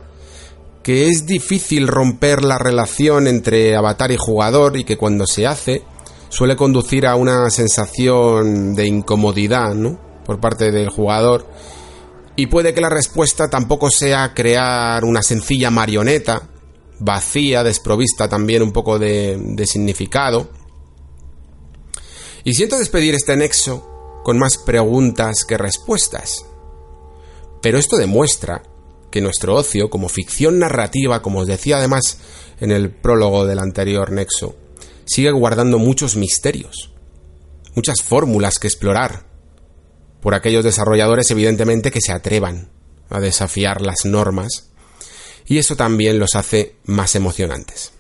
[SPEAKER 1] que es difícil romper la relación entre avatar y jugador y que cuando se hace suele conducir a una sensación de incomodidad, ¿no? por parte del jugador y puede que la respuesta tampoco sea crear una sencilla marioneta, vacía, desprovista también un poco de, significado. Y siento despedir este nexo con más preguntas que respuestas. Pero esto demuestra que nuestro ocio, como ficción narrativa, como os decía además en el prólogo del anterior nexo, sigue guardando muchos misterios, muchas fórmulas que explorar, por aquellos desarrolladores evidentemente que se atrevan a desafiar las normas y eso también los hace más emocionantes.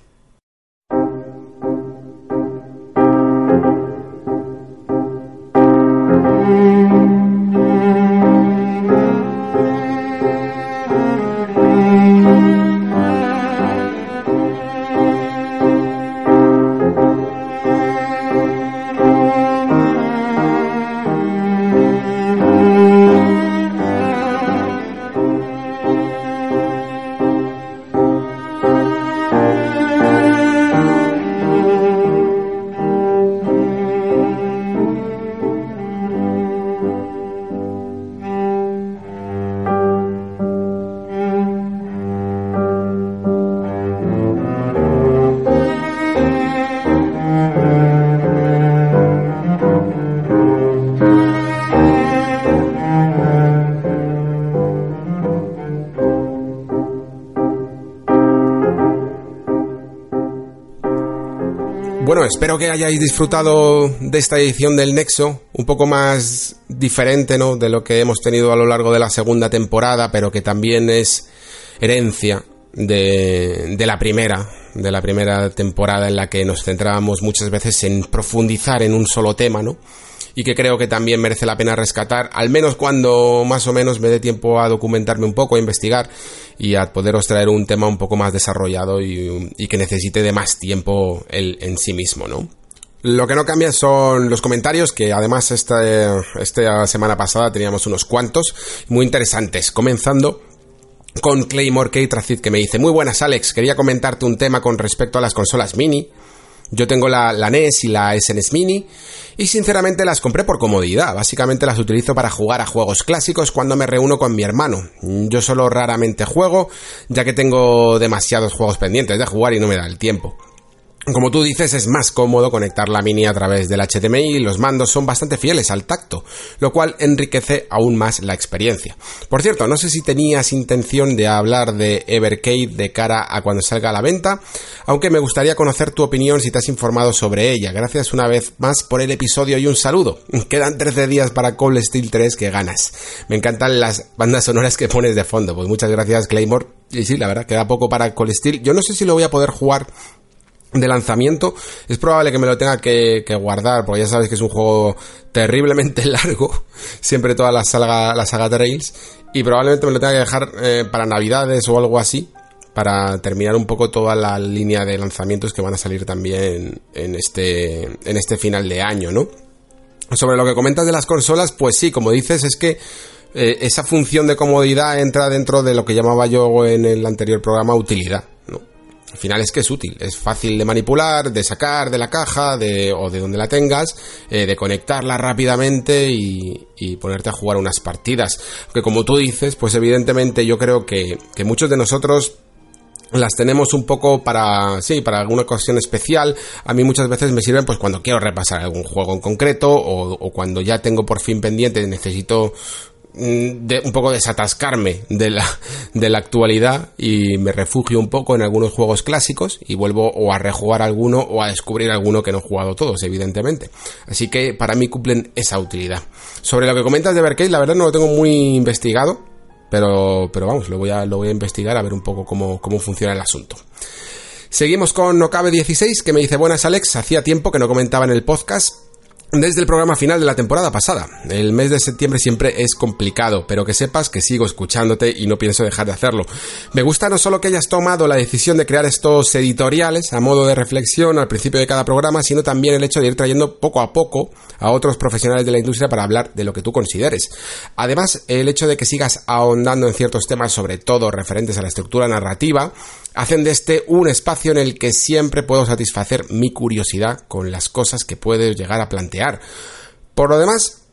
[SPEAKER 1] Espero que hayáis disfrutado de esta edición del Nexo, un poco más diferente ¿no? de lo que hemos tenido a lo largo de la segunda temporada, pero que también es herencia de, la primera, de la primera temporada en la que nos centrábamos muchas veces en profundizar en un solo tema, ¿no? y que creo que también merece la pena rescatar, al menos cuando más o menos me dé tiempo a documentarme un poco, a investigar y a poderos traer un tema un poco más desarrollado y, que necesite de más tiempo el, en sí mismo, ¿no? Lo que no cambia son los comentarios, que además esta, esta semana pasada teníamos unos cuantos muy interesantes, comenzando con Claymore K. que me dice, muy buenas Alex, quería comentarte un tema con respecto a las consolas mini. Yo tengo la, NES y la SNES Mini y sinceramente las compré por comodidad. Básicamente las utilizo para jugar a juegos clásicos cuando me reúno con mi hermano. Yo solo raramente juego ya que tengo demasiados juegos pendientes de jugar y no me da el tiempo. Como tú dices, es más cómodo conectar la mini a través del HDMI y los mandos son bastante fieles al tacto, lo cual enriquece aún más la experiencia. Por cierto, no sé si tenías intención de hablar de Evercade de cara a cuando salga a la venta, aunque me gustaría conocer tu opinión si te has informado sobre ella. Gracias una vez más por el episodio y un saludo. Quedan 13 días para Cold Steel 3 que ganas. Me encantan las bandas sonoras que pones de fondo, pues muchas gracias Claymore. Y sí, la verdad, queda poco para Cold Steel. Yo no sé si lo voy a poder jugar de lanzamiento, es probable que me lo tenga que, guardar, porque ya sabes que es un juego terriblemente largo, siempre toda la saga, la saga Trails, y probablemente me lo tenga que dejar eh, para navidades o algo así, para terminar un poco toda la línea de lanzamientos que van a salir también en este, en este final de año, ¿no? Sobre lo que comentas de las consolas, pues sí, como dices, es que eh, esa función de comodidad entra dentro de lo que llamaba yo en el anterior programa utilidad. Al final es que es útil, es fácil de manipular, de sacar de la caja de, o de donde la tengas, eh, de conectarla rápidamente y, ponerte a jugar unas partidas. Que como tú dices, pues evidentemente yo creo que, muchos de nosotros las tenemos un poco para, sí, para alguna ocasión especial. A mí muchas veces me sirven pues cuando quiero repasar algún juego en concreto o, o cuando ya tengo por fin pendiente, necesito de, un poco desatascarme de la, de la actualidad y me refugio un poco en algunos juegos clásicos y vuelvo o a rejugar alguno o a descubrir alguno que no he jugado todos, evidentemente. Así que para mí cumplen esa utilidad. Sobre lo que comentas de Berkey, la verdad no lo tengo muy investigado. pero, pero vamos, lo voy, a, lo voy a investigar a ver un poco cómo, cómo funciona el asunto. Seguimos con Nocabe 16, que me dice, buenas Alex, hacía tiempo que no comentaba en el podcast desde el programa final de la temporada pasada. El mes de septiembre siempre es complicado, pero que sepas que sigo escuchándote y no pienso dejar de hacerlo. Me gusta no solo que hayas tomado la decisión de crear estos editoriales a modo de reflexión al principio de cada programa, sino también el hecho de ir trayendo poco a poco a otros profesionales de la industria para hablar de lo que tú consideres. Además, el hecho de que sigas ahondando en ciertos temas, sobre todo referentes a la estructura narrativa, hacen de este un espacio en el que siempre puedo satisfacer mi curiosidad con las cosas que puedes llegar a plantear. Por lo demás,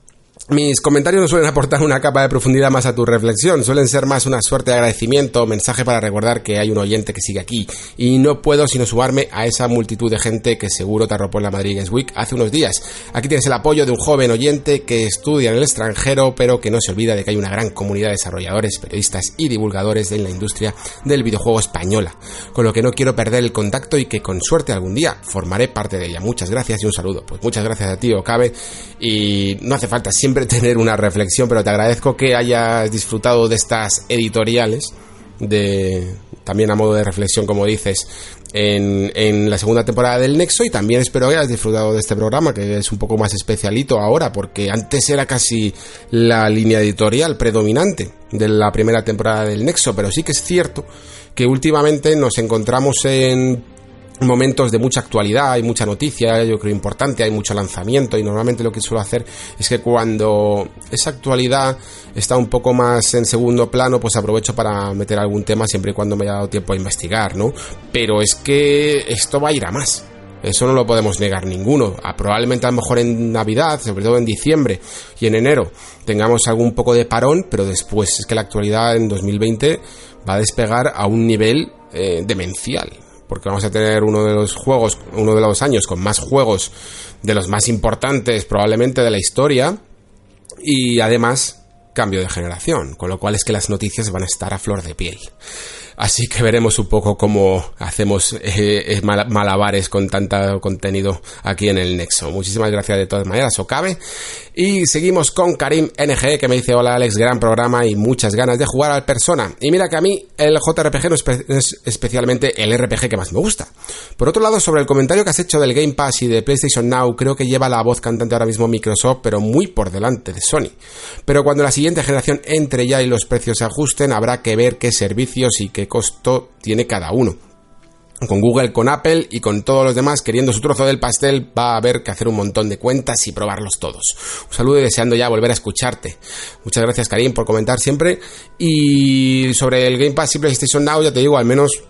[SPEAKER 1] mis comentarios no suelen aportar una capa de profundidad más a tu reflexión, suelen ser más una suerte de agradecimiento o mensaje para recordar que hay un oyente que sigue aquí y no puedo sino sumarme a esa multitud de gente que seguro te arropó en la Madrid Games Week hace unos días. Aquí tienes el apoyo de un joven oyente que estudia en el extranjero pero que no se olvida de que hay una gran comunidad de desarrolladores, periodistas y divulgadores en la industria del videojuego española, con lo que no quiero perder el contacto y que con suerte algún día formaré parte de ella. Muchas gracias y un saludo. Pues muchas gracias a ti, Okabe, y no hace falta siempre tener una reflexión, pero te agradezco que hayas disfrutado de estas editoriales, de también a modo de reflexión, como dices, en, en, la segunda temporada del Nexo y también espero que hayas disfrutado de este programa, que es un poco más especialito ahora, porque antes era casi la línea editorial predominante de la primera temporada del Nexo, pero sí que es cierto que últimamente nos encontramos en momentos de mucha actualidad, hay mucha noticia, yo creo importante, hay mucho lanzamiento y normalmente lo que suelo hacer es que cuando esa actualidad está un poco más en segundo plano, pues aprovecho para meter algún tema siempre y cuando me haya dado tiempo a investigar, ¿no? Pero es que esto va a ir a más. Eso no lo podemos negar ninguno. A, probablemente a lo mejor en Navidad, sobre todo en diciembre y en enero, tengamos algún poco de parón, pero después es que la actualidad en 2020 va a despegar a un nivel eh, demencial porque vamos a tener uno de los juegos, uno de los años con más juegos de los más importantes probablemente de la historia y además cambio de generación, con lo cual es que las noticias van a estar a flor de piel. Así que veremos un poco cómo hacemos eh, eh, malabares con tanto contenido aquí en el Nexo. Muchísimas gracias de todas maneras, Okabe. Y seguimos con Karim NG, que me dice, hola Alex, gran programa y muchas ganas de jugar al Persona. Y mira que a mí el JRPG no es especialmente el RPG que más me gusta. Por otro lado, sobre el comentario que has hecho del Game Pass y de PlayStation Now, creo que lleva la voz cantante ahora mismo Microsoft, pero muy por delante de Sony. Pero cuando la siguiente generación entre ya y los precios se ajusten, habrá que ver qué servicios y qué costo tiene cada uno. Con Google, con Apple y con todos los demás queriendo su trozo del pastel, va a haber que hacer un montón de cuentas y probarlos todos. Un saludo y deseando ya volver a escucharte. Muchas gracias, Karim, por comentar siempre. Y sobre el Game Pass y PlayStation Now, ya te digo, al menos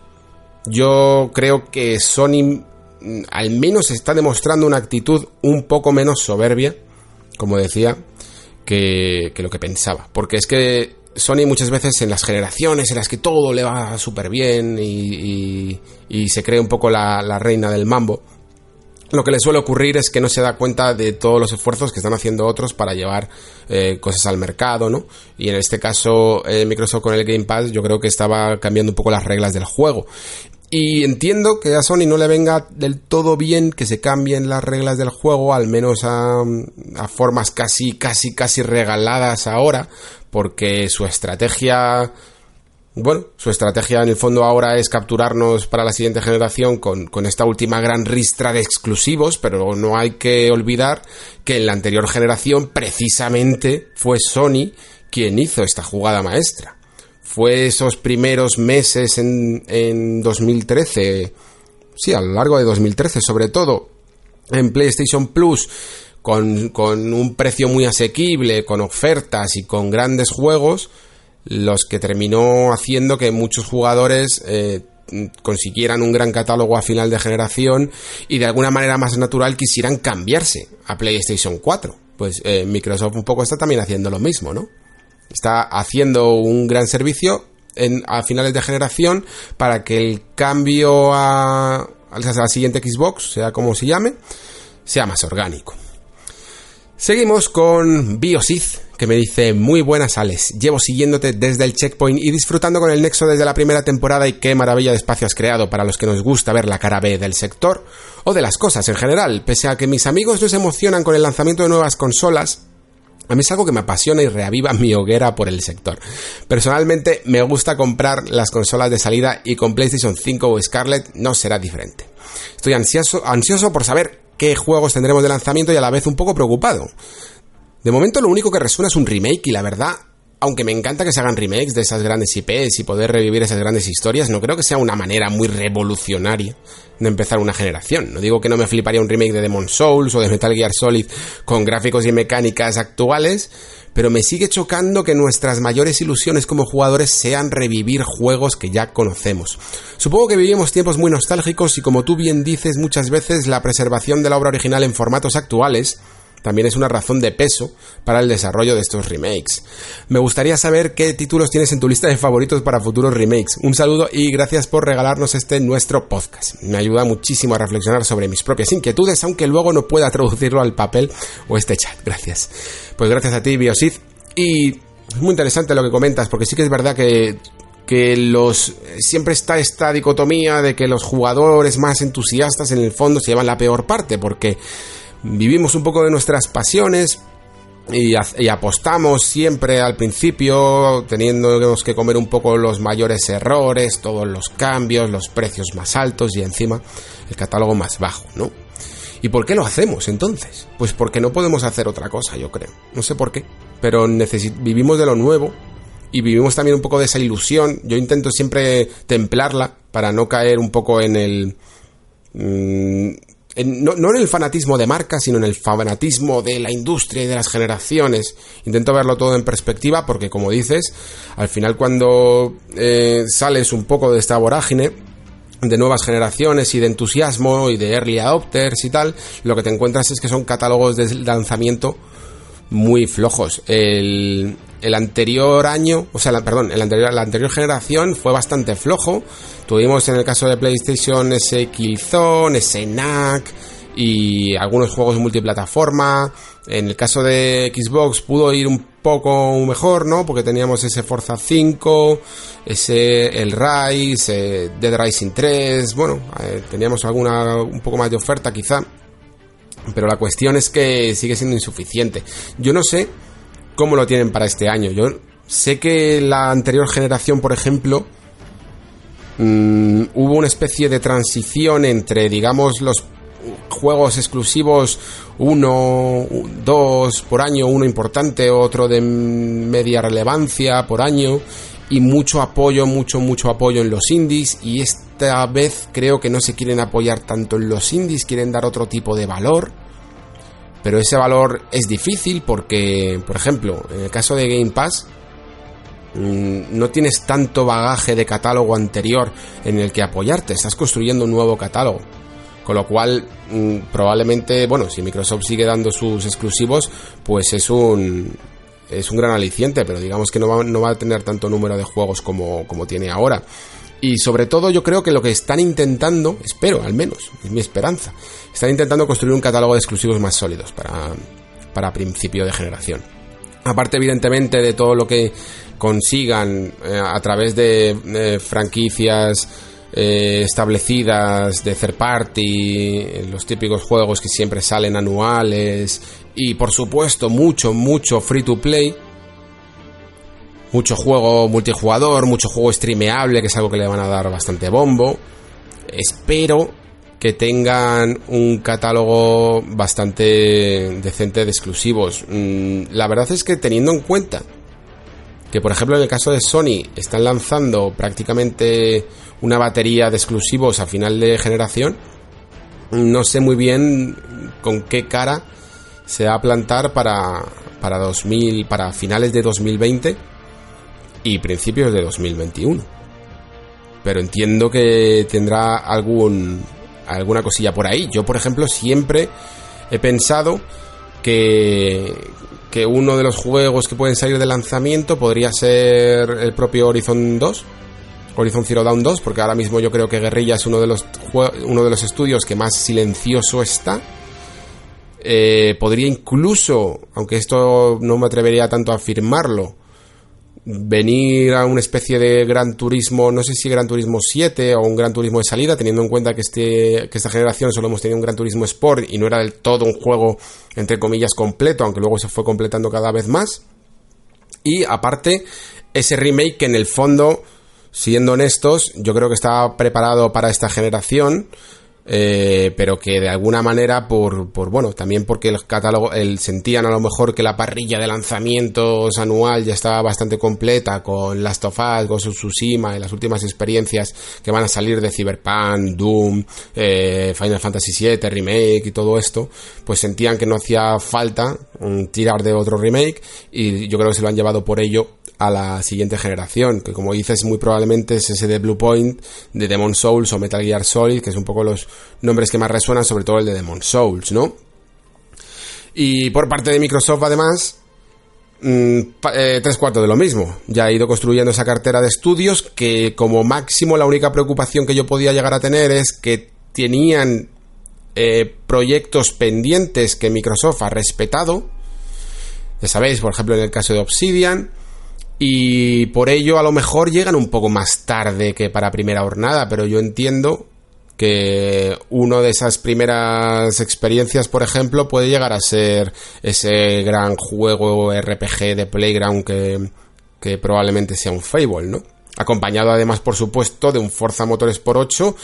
[SPEAKER 1] yo creo que Sony mm, al menos está demostrando una actitud un poco menos soberbia, como decía, que, que lo que pensaba. Porque es que Sony muchas veces en las generaciones en las que todo le va súper bien y, se cree un poco la, reina del mambo, lo que le suele ocurrir es que no se da cuenta de todos los esfuerzos que están haciendo otros para llevar eh, cosas al mercado, ¿no? Y en este caso, eh, Microsoft con el Game Pass, yo creo que estaba cambiando un poco las reglas del juego. Y entiendo que a Sony no le venga del todo bien que se cambien las reglas del juego, al menos a, a formas casi, casi, casi regaladas ahora, porque su estrategia, bueno, su estrategia en el fondo ahora es capturarnos para la siguiente generación con, esta última gran ristra de exclusivos, pero no hay que olvidar que en la anterior generación precisamente fue Sony quien hizo esta jugada maestra. Fue esos primeros meses en, en 2013, sí, a lo largo de 2013 sobre todo, en PlayStation Plus, con, un precio muy asequible, con ofertas y con grandes juegos, los que terminó haciendo que muchos jugadores eh, consiguieran un gran catálogo a final de generación y de alguna manera más natural quisieran cambiarse a PlayStation 4. Pues eh, Microsoft un poco está también haciendo lo mismo, ¿no? Está haciendo un gran servicio a finales de generación para que el cambio a, a la siguiente Xbox, sea como se llame, sea más orgánico. Seguimos con Biosith, que me dice muy buenas Alex, llevo siguiéndote desde el checkpoint y disfrutando con el Nexo desde la primera temporada y qué maravilla de espacio has creado para los que nos gusta ver la cara B del sector o de las cosas en general, pese a que mis amigos no se emocionan con el lanzamiento de nuevas consolas, A mí es algo que me apasiona y reaviva mi hoguera por el sector. Personalmente me gusta comprar las consolas de salida y con PlayStation 5 o Scarlett no será diferente. Estoy ansioso, ansioso por saber qué juegos tendremos de lanzamiento y a la vez un poco preocupado. De momento lo único que resuena es un remake y la verdad aunque me encanta que se hagan remakes de esas grandes IPs y poder revivir esas grandes historias, no creo que sea una manera muy revolucionaria de empezar una generación. No digo que no me fliparía un remake de Demon Souls o de Metal Gear Solid con gráficos y mecánicas actuales, pero me sigue chocando que nuestras mayores ilusiones como jugadores sean revivir juegos que ya conocemos. Supongo que vivimos tiempos muy nostálgicos y como tú bien dices muchas veces la preservación de la obra original en formatos actuales también es una razón de peso para el desarrollo de estos remakes. Me gustaría saber qué títulos tienes en tu lista de favoritos para futuros remakes. Un saludo y gracias por regalarnos este nuestro podcast. Me ayuda muchísimo a reflexionar sobre mis propias inquietudes, aunque luego no pueda traducirlo al papel o este chat. Gracias. Pues gracias a ti, Biosid. Y es muy interesante lo que comentas, porque sí que es verdad que que los siempre está esta dicotomía de que los jugadores más entusiastas en el fondo se llevan la peor parte porque vivimos un poco de nuestras pasiones y, apostamos siempre al principio, teniendo que comer un poco los mayores errores, todos los cambios, los precios más altos y encima el catálogo más bajo, ¿no? ¿Y por qué lo hacemos entonces? Pues porque no podemos hacer otra cosa, yo creo. No sé por qué, pero vivimos de lo nuevo y vivimos también un poco de esa ilusión. Yo intento siempre templarla para no caer un poco en el... Mm, no, en el fanatismo de marca, sino en el fanatismo de la industria y de las generaciones. Intento verlo todo en perspectiva porque, como dices, al final cuando eh, sales un poco de esta vorágine de nuevas generaciones y de entusiasmo y de early adopters y tal, lo que te encuentras es que son catálogos de lanzamiento muy flojos. El, el anterior año, o sea, perdón, el anterior, la anterior generación fue bastante flojo. Tuvimos en el caso de PlayStation ese Killzone, ese NAC y algunos juegos multiplataforma. En el caso de Xbox pudo ir un poco mejor, ¿no? Porque teníamos ese Forza 5, ese el Rise, Dead Rising 3, bueno, eh, teníamos alguna un poco más de oferta quizá. Pero la cuestión es que sigue siendo insuficiente. Yo no sé cómo lo tienen para este año. Yo sé que la anterior generación, por ejemplo, mm, hubo una especie de transición entre, digamos, los juegos exclusivos, uno, dos por año, uno importante, otro de media relevancia por año, y mucho apoyo, mucho, mucho apoyo en los indies, y esta vez creo que no se quieren apoyar tanto en los indies, quieren dar otro tipo de valor pero ese valor es difícil porque, por ejemplo, en el caso de Game Pass, mm, no tienes tanto bagaje de catálogo anterior en el que apoyarte, estás construyendo un nuevo catálogo. Con lo cual, mm, probablemente, bueno, si Microsoft sigue dando sus exclusivos, pues es un, es un gran aliciente, pero digamos que no va, no va a tener tanto número de juegos como, como tiene ahora. Y sobre todo yo creo que lo que están intentando, espero al menos, es mi esperanza, están intentando construir un catálogo de exclusivos más sólidos para, para principio de generación. Aparte evidentemente de todo lo que consigan eh, a través de franquicias eh, establecidas de third party, los típicos juegos que siempre salen anuales y por supuesto mucho, mucho free to play, mucho juego multijugador, mucho juego streameable, que es algo que le van a dar bastante bombo. Espero que tengan un catálogo bastante decente de exclusivos. Mm, la verdad es que teniendo en cuenta que, por ejemplo, en el caso de Sony están lanzando prácticamente una batería de exclusivos a final de generación, no sé muy bien con qué cara se va a plantar para, para 2000, para finales de 2020 y principios de 2021. Pero entiendo que tendrá algún alguna cosilla por ahí. Yo, por ejemplo, siempre he pensado que, que uno de los juegos que pueden salir de lanzamiento podría ser el propio Horizon 2. Horizon Zero Dawn 2, porque ahora mismo yo creo que Guerrilla es uno de los, uno de los estudios que más silencioso está. Eh, podría incluso, aunque esto no me atrevería tanto a afirmarlo, venir a una especie de Gran Turismo, no sé si Gran Turismo 7 o un Gran Turismo de salida, teniendo en cuenta que, este, que esta generación solo hemos tenido un Gran Turismo Sport y no era del todo un juego, entre comillas, completo, aunque luego se fue completando cada vez más. Y aparte, ese remake que en el fondo, siendo honestos, yo creo que estaba preparado para esta generación eh, pero que de alguna manera por, por, bueno, también porque el catálogo, el, sentían a lo mejor que la parrilla de lanzamientos anual ya estaba bastante completa con Last of Us, Ghost of y las últimas experiencias que van a salir de Cyberpunk, Doom, eh, Final Fantasy VII, Remake y todo esto, pues sentían que no hacía falta tirar de otro remake y yo creo que se lo han llevado por ello a la siguiente generación, que como dices muy probablemente es ese de Blue Point, de Demon Souls o Metal Gear Solid, que es un poco los nombres que más resuenan, sobre todo el de Demon Souls, ¿no? Y por parte de Microsoft además, mm, eh, tres cuartos de lo mismo. Ya ha ido construyendo esa cartera de estudios que como máximo la única preocupación que yo podía llegar a tener es que tenían eh, proyectos pendientes que Microsoft ha respetado. Ya sabéis, por ejemplo, en el caso de Obsidian, y por ello a lo mejor llegan un poco más tarde que para primera jornada, pero yo entiendo que uno de esas primeras experiencias, por ejemplo, puede llegar a ser ese gran juego RPG de Playground que, que probablemente sea un Fable, ¿no? Acompañado además, por supuesto, de un Forza Motorsport 8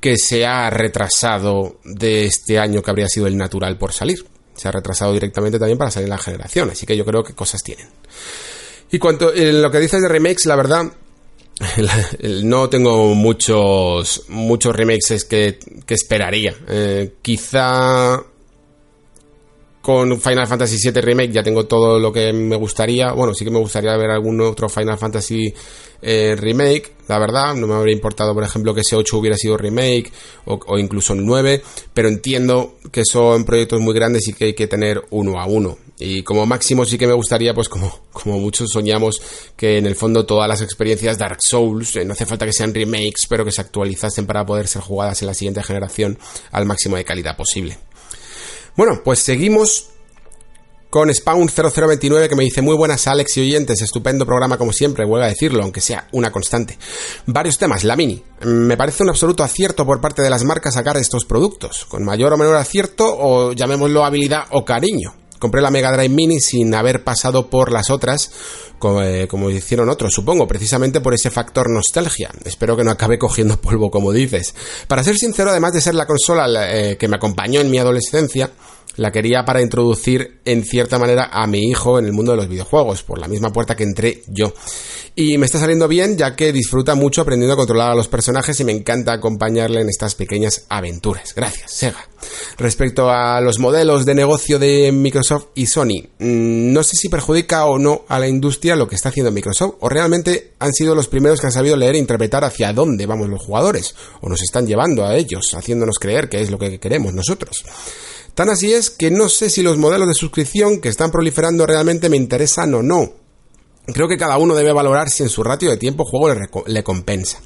[SPEAKER 1] que se ha retrasado de este año que habría sido el natural por salir. Se ha retrasado directamente también para salir la generación, así que yo creo que cosas tienen. Y cuanto en lo que dices de remakes, la verdad, no tengo muchos muchos remakes que, que esperaría. Eh, quizá con Final Fantasy VII Remake ya tengo todo lo que me gustaría. Bueno, sí que me gustaría ver algún otro Final Fantasy eh, Remake, la verdad. No me habría importado, por ejemplo, que ese 8 hubiera sido remake o, incluso el 9. Pero entiendo que son proyectos muy grandes y que hay que tener uno a uno. Y como máximo sí que me gustaría, pues como, como muchos soñamos, que en el fondo todas las experiencias Dark Souls, eh, no hace falta que sean remakes, pero que se actualizasen para poder ser jugadas en la siguiente generación al máximo de calidad posible. Bueno, pues seguimos con Spawn 0029 que me dice muy buenas Alex y oyentes, estupendo programa como siempre, vuelvo a decirlo, aunque sea una constante. Varios temas, la Mini. Me parece un absoluto acierto por parte de las marcas sacar estos productos, con mayor o menor acierto o llamémoslo habilidad o cariño. Compré la Mega Drive Mini sin haber pasado por las otras, eh, como, hicieron otros, supongo, precisamente por ese factor nostalgia. Espero que no acabe cogiendo polvo, como dices. Para ser sincero, además de ser la consola eh, que me acompañó en mi adolescencia, la quería para introducir en cierta manera a mi hijo en el mundo de los videojuegos, por la misma puerta que entré yo. Y me está saliendo bien ya que disfruta mucho aprendiendo a controlar a los personajes y me encanta acompañarle en estas pequeñas aventuras. Gracias, Sega. Respecto a los modelos de negocio de Microsoft y Sony, mm, no sé si perjudica o no a la industria lo que está haciendo Microsoft, o realmente han sido los primeros que han sabido leer e interpretar hacia dónde vamos los jugadores, o nos están llevando a ellos, haciéndonos creer que es lo que queremos nosotros. Tan así es que no sé si los modelos de suscripción que están proliferando realmente me interesan o no. Creo que cada uno debe valorar si en su ratio de tiempo juego le, compensa.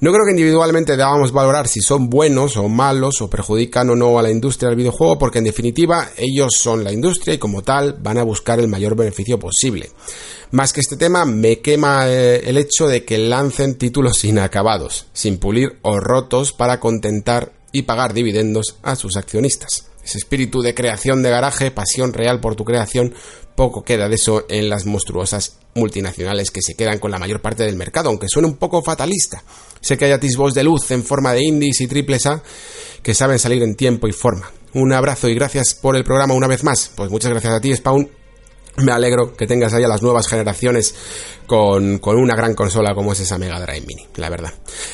[SPEAKER 1] No creo que individualmente debamos valorar si son buenos o malos o perjudican o no a la industria del videojuego porque en definitiva ellos son la industria y como tal van a buscar el mayor beneficio posible. Más que este tema me quema eh, el hecho de que lancen títulos inacabados, sin pulir o rotos para contentar y pagar dividendos a sus accionistas. Ese espíritu de creación de garaje, pasión real por tu creación, poco queda de eso en las monstruosas multinacionales que se quedan con la mayor parte del mercado, aunque suene un poco fatalista. Sé que hay atisbos de luz en forma de indies y triples A que saben salir en tiempo y forma. Un abrazo y gracias por el programa una vez más. Pues muchas gracias a ti, Spawn, me alegro que tengas ahí a las nuevas generaciones con, una gran consola como es esa Mega Drive Mini, la verdad.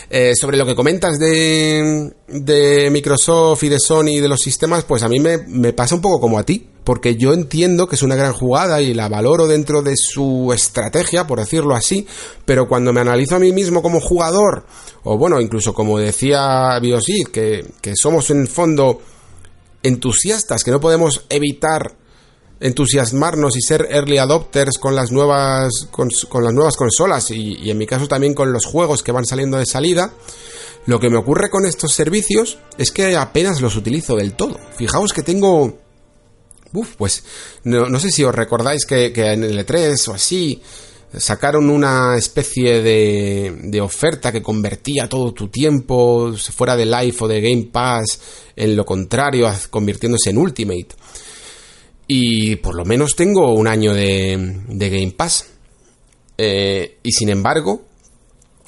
[SPEAKER 1] Eh, sobre lo que comentas de, de Microsoft y de Sony y de los sistemas, pues a mí me, me pasa un poco como a ti, porque yo entiendo que es una gran jugada y la valoro dentro de su estrategia, por decirlo así, pero cuando me analizo a mí mismo como jugador, o bueno, incluso como decía Biosid, que, que somos en el fondo entusiastas, que no podemos evitar entusiasmarnos y ser early adopters con las nuevas con, las nuevas consolas y, en mi caso también con los juegos que van saliendo de salida lo que me ocurre con estos servicios es que apenas los utilizo del todo fijaos que tengo Uf, pues no, sé si os recordáis que, en el E3 o así sacaron una especie de, de, oferta que convertía todo tu tiempo fuera de Life o de Game Pass en lo contrario, convirtiéndose en Ultimate. Y por lo menos tengo un año de, de Game Pass. Eh, y sin embargo,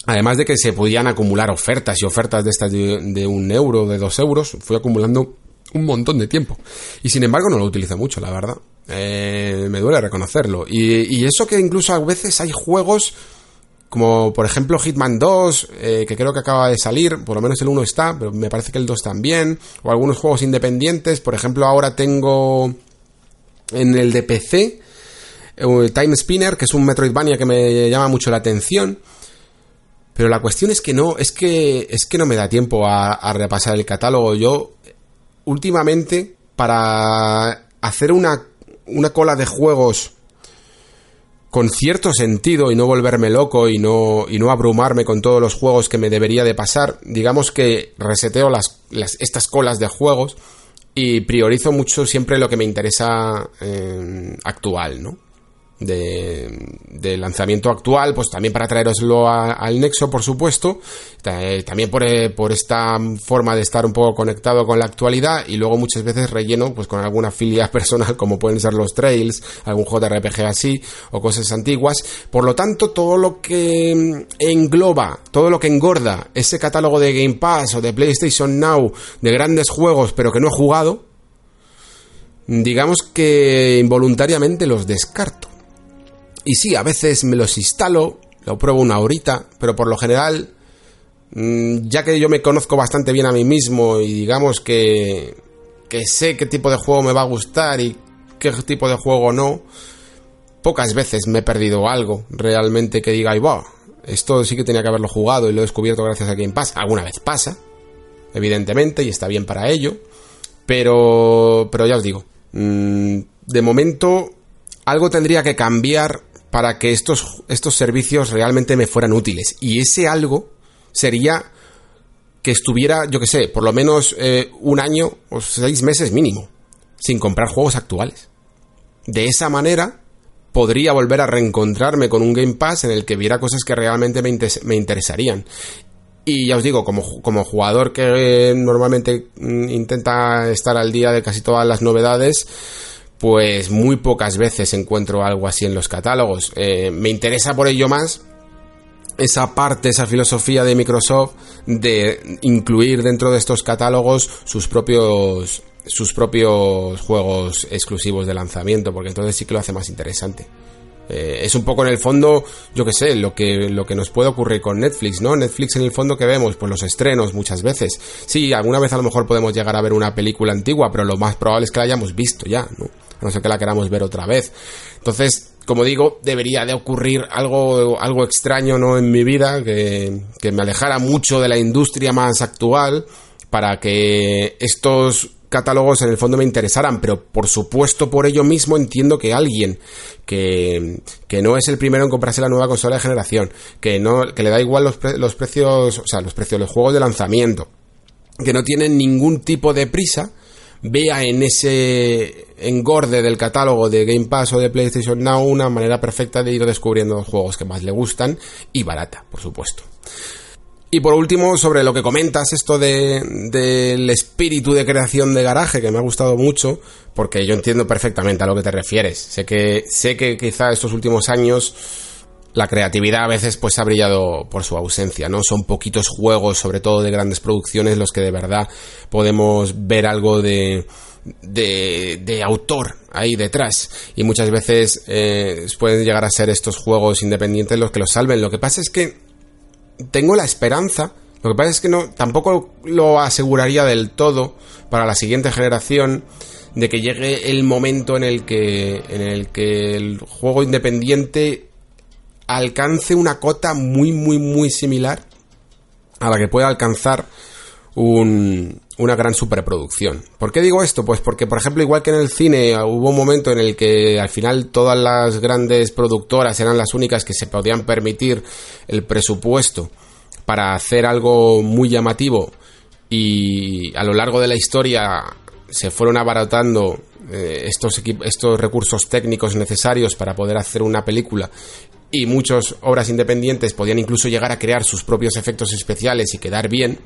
[SPEAKER 1] además de que se podían acumular ofertas y ofertas de estas de, un euro, de dos euros, fui acumulando un montón de tiempo. Y sin embargo no lo utilizo mucho, la verdad. Eh, me duele reconocerlo. Y, eso que incluso a veces hay juegos como por ejemplo Hitman 2, eh, que creo que acaba de salir, por lo menos el 1 está, pero me parece que el 2 también, o algunos juegos independientes, por ejemplo ahora tengo en el de PC, eh, Time Spinner, que es un Metroidvania que me llama mucho la atención. Pero la cuestión es que no, es que, es que no me da tiempo a, repasar el catálogo. Yo, últimamente, para hacer una una cola de juegos con cierto sentido y no volverme loco y no, y no abrumarme con todos los juegos que me debería de pasar, digamos que reseteo las, estas colas de juegos y priorizo mucho siempre lo que me interesa eh, actual, ¿no? De, lanzamiento actual, pues también para traeroslo al Nexo, por supuesto, eh, también por, eh, por, esta forma de estar un poco conectado con la actualidad y luego muchas veces relleno pues con alguna filia personal como pueden ser los trails, algún JRPG así o cosas antiguas. Por lo tanto, todo lo que engloba, todo lo que engorda ese catálogo de Game Pass o de PlayStation Now de grandes juegos pero que no he jugado, digamos que involuntariamente los descarto. Y sí, a veces me los instalo, lo pruebo una horita, pero por lo general, mm, ya que yo me conozco bastante bien a mí mismo y digamos que, que sé qué tipo de juego me va a gustar y qué tipo de juego no, pocas veces me he perdido algo realmente que diga, y wow, esto sí que tenía que haberlo jugado y lo he descubierto gracias a Game Pass. Alguna vez pasa, evidentemente, y está bien para ello, pero, pero ya os digo, mm, de momento algo tendría que cambiar para que estos, estos servicios realmente me fueran útiles. Y ese algo sería que estuviera, yo que sé, por lo menos eh, un año o seis meses mínimo, sin comprar juegos actuales. De esa manera podría volver a reencontrarme con un Game Pass en el que viera cosas que realmente me, me interesarían. Y ya os digo, como, como jugador que normalmente mm, intenta estar al día de casi todas las novedades, pues muy pocas veces encuentro algo así en los catálogos. Eh, me interesa por ello más esa parte, esa filosofía de Microsoft de incluir dentro de estos catálogos sus propios sus propios juegos exclusivos de lanzamiento, porque entonces sí que lo hace más interesante. Eh, es un poco en el fondo, yo que sé, lo que, lo que nos puede ocurrir con Netflix, ¿no? Netflix en el fondo que vemos, pues los estrenos muchas veces. Sí, alguna vez a lo mejor podemos llegar a ver una película antigua, pero lo más probable es que la hayamos visto ya, ¿no? A no ser que la queramos ver otra vez. Entonces, como digo, debería de ocurrir algo, algo extraño, ¿no? En mi vida, que, que me alejara mucho de la industria más actual para que estos catálogos en el fondo me interesaran, pero por supuesto por ello mismo entiendo que alguien que, que no es el primero en comprarse la nueva consola de generación, que no que le da igual los, los precios, o sea, los precios, los juegos de lanzamiento, que no tienen ningún tipo de prisa, vea en ese engorde del catálogo de Game Pass o de PlayStation Now una manera perfecta de ir descubriendo los juegos que más le gustan y barata, por supuesto. Y por último, sobre lo que comentas, esto del de, espíritu de creación de garaje, que me ha gustado mucho, porque yo entiendo perfectamente a lo que te refieres. Sé que, sé que quizá estos últimos años la creatividad a veces pues ha brillado por su ausencia, ¿no? Son poquitos juegos, sobre todo de grandes producciones, los que de verdad podemos ver algo de, de, de autor ahí detrás. Y muchas veces eh, pueden llegar a ser estos juegos independientes los que los salven. Lo que pasa es que tengo la esperanza. Lo que pasa es que no, tampoco lo aseguraría del todo para la siguiente generación de que llegue el momento en el que, en el que el juego independiente alcance una cota muy, muy, muy similar a la que pueda alcanzar un, una gran superproducción. ¿Por qué digo esto? Pues porque, por ejemplo, igual que en el cine hubo un momento en el que al final todas las grandes productoras eran las únicas que se podían permitir el presupuesto para hacer algo muy llamativo y a lo largo de la historia se fueron abaratando eh, estos, estos recursos técnicos necesarios para poder hacer una película y muchas obras independientes podían incluso llegar a crear sus propios efectos especiales y quedar bien.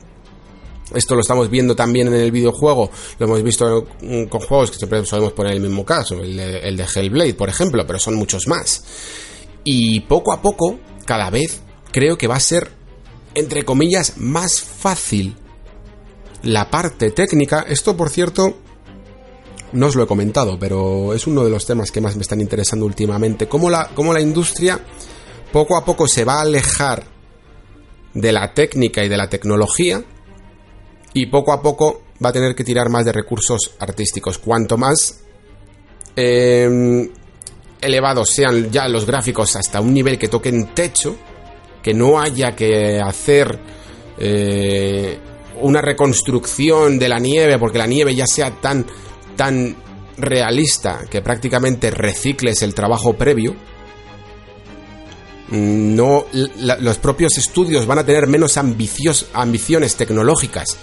[SPEAKER 1] Esto lo estamos viendo también en el videojuego, lo hemos visto con juegos que siempre solemos poner el mismo caso, el de, el de Hellblade, por ejemplo, pero son muchos más. Y poco a poco, cada vez, creo que va a ser, entre comillas, más fácil la parte técnica. Esto, por cierto, no os lo he comentado, pero es uno de los temas que más me están interesando últimamente. Cómo la, cómo la industria poco a poco se va a alejar de la técnica y de la tecnología y poco a poco va a tener que tirar más de recursos artísticos. Cuanto más em, elevados sean ya los gráficos hasta un nivel que toquen techo, que no haya que hacer eh, una reconstrucción de la nieve, porque la nieve ya sea tan tan realista que prácticamente recicles el trabajo previo, no los propios estudios van a tener menos ambicios, ambiciones tecnológicas,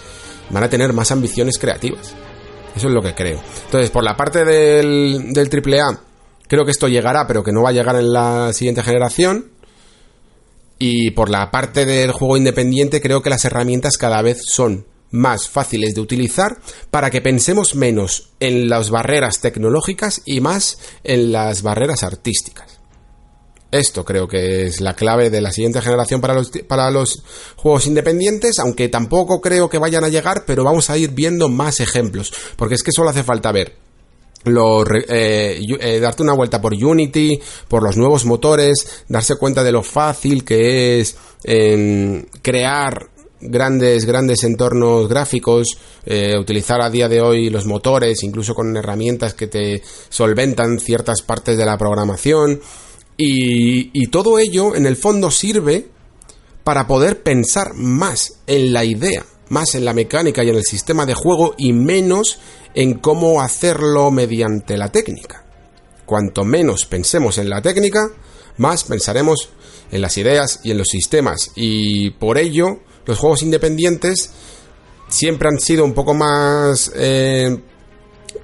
[SPEAKER 1] van a tener más ambiciones creativas. Eso es lo que creo. Entonces, por la parte del, del AAA, creo que esto llegará, pero que no va a llegar en la siguiente generación. Y por la parte del juego independiente, creo que las herramientas cada vez son más fáciles de utilizar para que pensemos menos en las barreras tecnológicas y más en las barreras artísticas. Esto creo que es la clave de la siguiente generación para los, para los juegos independientes, aunque tampoco creo que vayan a llegar, pero vamos a ir viendo más ejemplos, porque es que solo hace falta ver eh, eh, darte una vuelta por Unity, por los nuevos motores, darse cuenta de lo fácil que es em, crear grandes, grandes entornos gráficos, eh, utilizar a día de hoy los motores, incluso con herramientas que te solventan ciertas partes de la programación. Y, todo ello, en el fondo, sirve para poder pensar más en la idea, más en la mecánica y en el sistema de juego y menos en cómo hacerlo mediante la técnica. Cuanto menos pensemos en la técnica, más pensaremos en las ideas y en los sistemas. Y por ello, los juegos independientes siempre han sido un poco más... Eh,